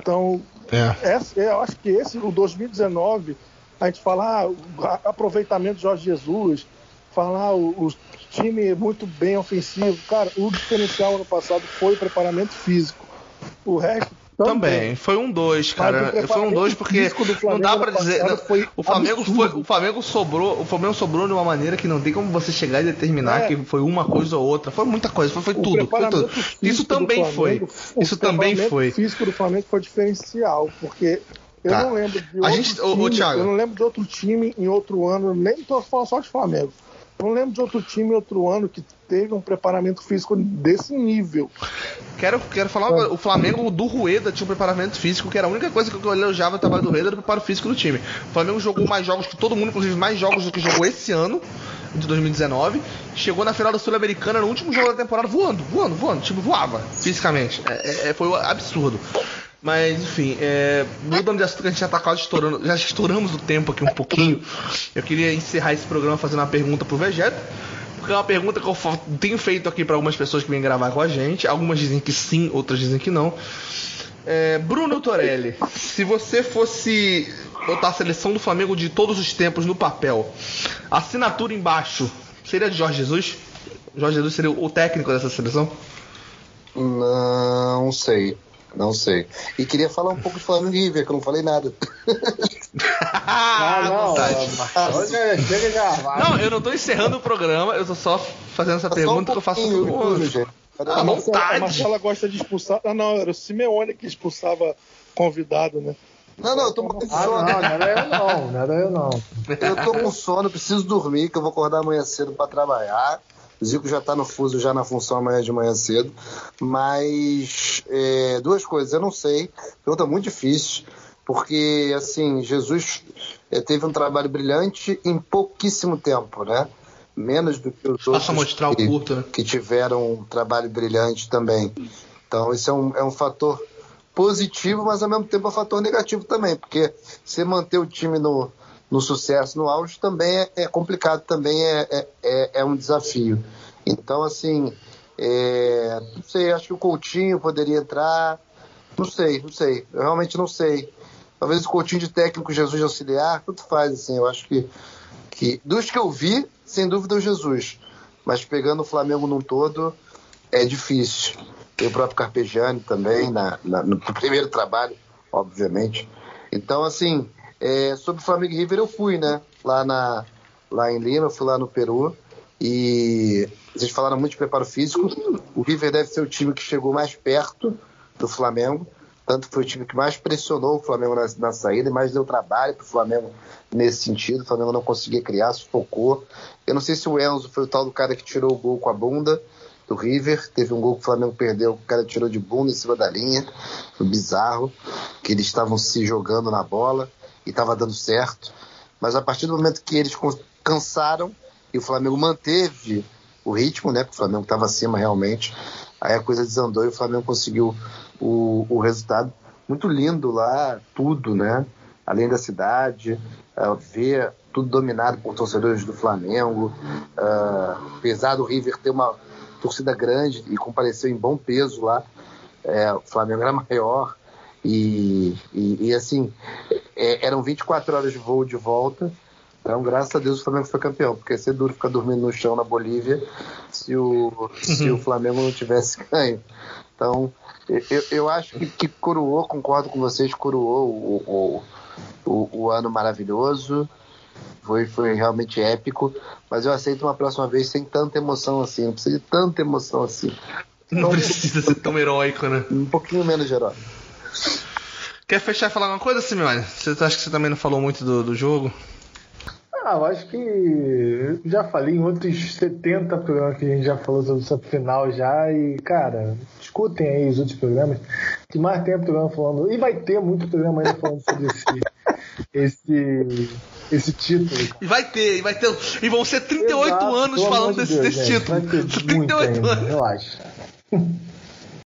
Então,
É.
essa- eu acho que esse, o 2019, a gente fala ah, o aproveitamento de Jorge Jesus, falar o, o time muito bem ofensivo. Cara, o diferencial ano passado foi o preparamento físico. O resto
Também, foi um dois,
o
cara. Foi um dois porque não dá
ano
dizer. não,
foi
o Flamengo
absurdo.
foi, o Flamengo sobrou, o Flamengo sobrou de uma maneira que não tem como você chegar e determinar
É.
que foi uma coisa ou outra. Foi muita coisa, foi, foi
O
tudo, foi tudo. Isso também foi.
Flamengo- o
Isso também foi.
físico do Flamengo foi diferencial, porque eu
Tá.
não lembro de outro
gente- ô, ô,
time,
Thiago.
eu não lembro de outro time em outro ano, nem tô falando só de Flamengo. Não lembro de outro time outro ano que teve um preparamento físico desse nível.
Quero, quero falar, coisa, o Flamengo do Rueda tinha um preparamento físico, que era a única coisa que eu elogiava o trabalho do Rueda era o preparo físico do time. O Flamengo jogou mais jogos que todo mundo, inclusive mais jogos do que jogou esse ano, de 2019. Chegou na final da Sul-Americana no último jogo da temporada voando, voando, voando, tipo, voava fisicamente. É, é, é, foi absurdo. Mas, enfim, é, mudando de assunto, a gente já tá quase estourando, já estouramos o tempo aqui um pouquinho. Eu queria encerrar esse programa fazendo uma pergunta pro Vegeta. Porque é uma pergunta que eu tenho feito aqui para algumas pessoas que vêm gravar com a gente. Algumas dizem que sim, outras dizem que não. É, Bruno Torelli, se você fosse botar a seleção do Flamengo de todos os tempos no papel, assinatura embaixo seria de Jorge Jesus? Jorge Jesus seria o técnico dessa seleção?
Não sei. Não sei. E queria falar um pouco de Flamengo e River, que eu não falei nada.
Ah, não. já de gravar.
Não, eu não tô encerrando o programa, eu tô só fazendo essa
Só um
pergunta que eu faço todo mundo. À
A Marcela,
vontade.
a Marcela gosta de expulsar. Ah, não, era o Simeone que expulsava convidado, né?
Não, não, eu tô com
Ah, não,
sono.
não era eu não, não era eu não.
Eu tô com sono, preciso dormir, que eu vou acordar amanhã cedo para trabalhar. O Zico já tá no fuso, já na função amanhã de manhã cedo. Mas é, duas coisas, eu não sei. Pergunta muito difícil, porque assim, Jesus é, teve um trabalho brilhante em pouquíssimo tempo, né? Menos do que os
Passa
outros que,
curto, né?
que tiveram um trabalho brilhante também. Então, isso é um, é um fator positivo, mas ao mesmo tempo é um fator negativo também, porque você manter o time no, no sucesso, no auge, também é, é complicado, também é, é, é, é um desafio. Então, assim, é, não sei, acho que o Coutinho poderia entrar, não sei, não sei, eu realmente não sei. Talvez o Coutinho de técnico, Jesus de auxiliar, tanto faz, assim, eu acho que, que dos que eu vi, sem dúvida o Jesus, mas pegando o Flamengo num todo, é difícil. Tem o próprio Carpegiani também, na, na- no primeiro trabalho, obviamente. Então, assim, É, sobre Flamengo e River eu fui, né? Lá, na, lá em Lima, eu fui lá no Peru. E vocês falaram muito de preparo físico. O River deve ser o time que chegou mais perto do Flamengo. Tanto foi o time que mais pressionou o Flamengo na, na saída e mais deu trabalho para o Flamengo nesse sentido. O Flamengo não conseguia criar, sufocou. Eu não sei se o Enzo foi o tal do cara que tirou o gol com a bunda do River. Teve um gol que o Flamengo perdeu, o cara tirou de bunda em cima da linha. Foi bizarro, que eles estavam se jogando na bola e estava dando certo. Mas a partir do momento que eles cansaram e o Flamengo manteve o ritmo, né? Porque o Flamengo estava acima realmente. Aí a coisa desandou e o Flamengo conseguiu o, o resultado. Muito lindo lá, tudo, né? Além da cidade, uh, ver tudo dominado por torcedores do Flamengo. Uh, apesar do River ter uma torcida grande e compareceu em bom peso lá, é, o Flamengo era maior. E, e, e assim, é, eram 24 horas de voo de volta. Então, graças a Deus, o Flamengo foi campeão, porque ia ser duro ficar dormindo no chão na Bolívia se o, se o Flamengo não tivesse ganho. Então, eu, eu acho que, que coroou, concordo com vocês, coroou o, o, o, o ano maravilhoso. Foi, foi realmente épico, mas eu aceito uma próxima vez sem tanta emoção assim. Não precisa de tanta emoção assim.
Não
Então,
precisa ser tão heróico, né?
um pouquinho menos de herói.
Quer fechar e falar alguma coisa, Simeone? Você acha que você também não falou muito do, do jogo?
Ah, eu acho que já falei em outros 70 programas que a gente já falou sobre essa final já e, cara, escutem aí os outros programas. Que mais tem programa falando. E vai ter muito programa ainda falando sobre esse, esse, esse título.
E vai ter, e vai ter. E vão ser 38
Exato,
anos falando
de
desse,
Deus,
desse
gente,
título.
Vai ter muito
38
ainda,
anos.
relaxa.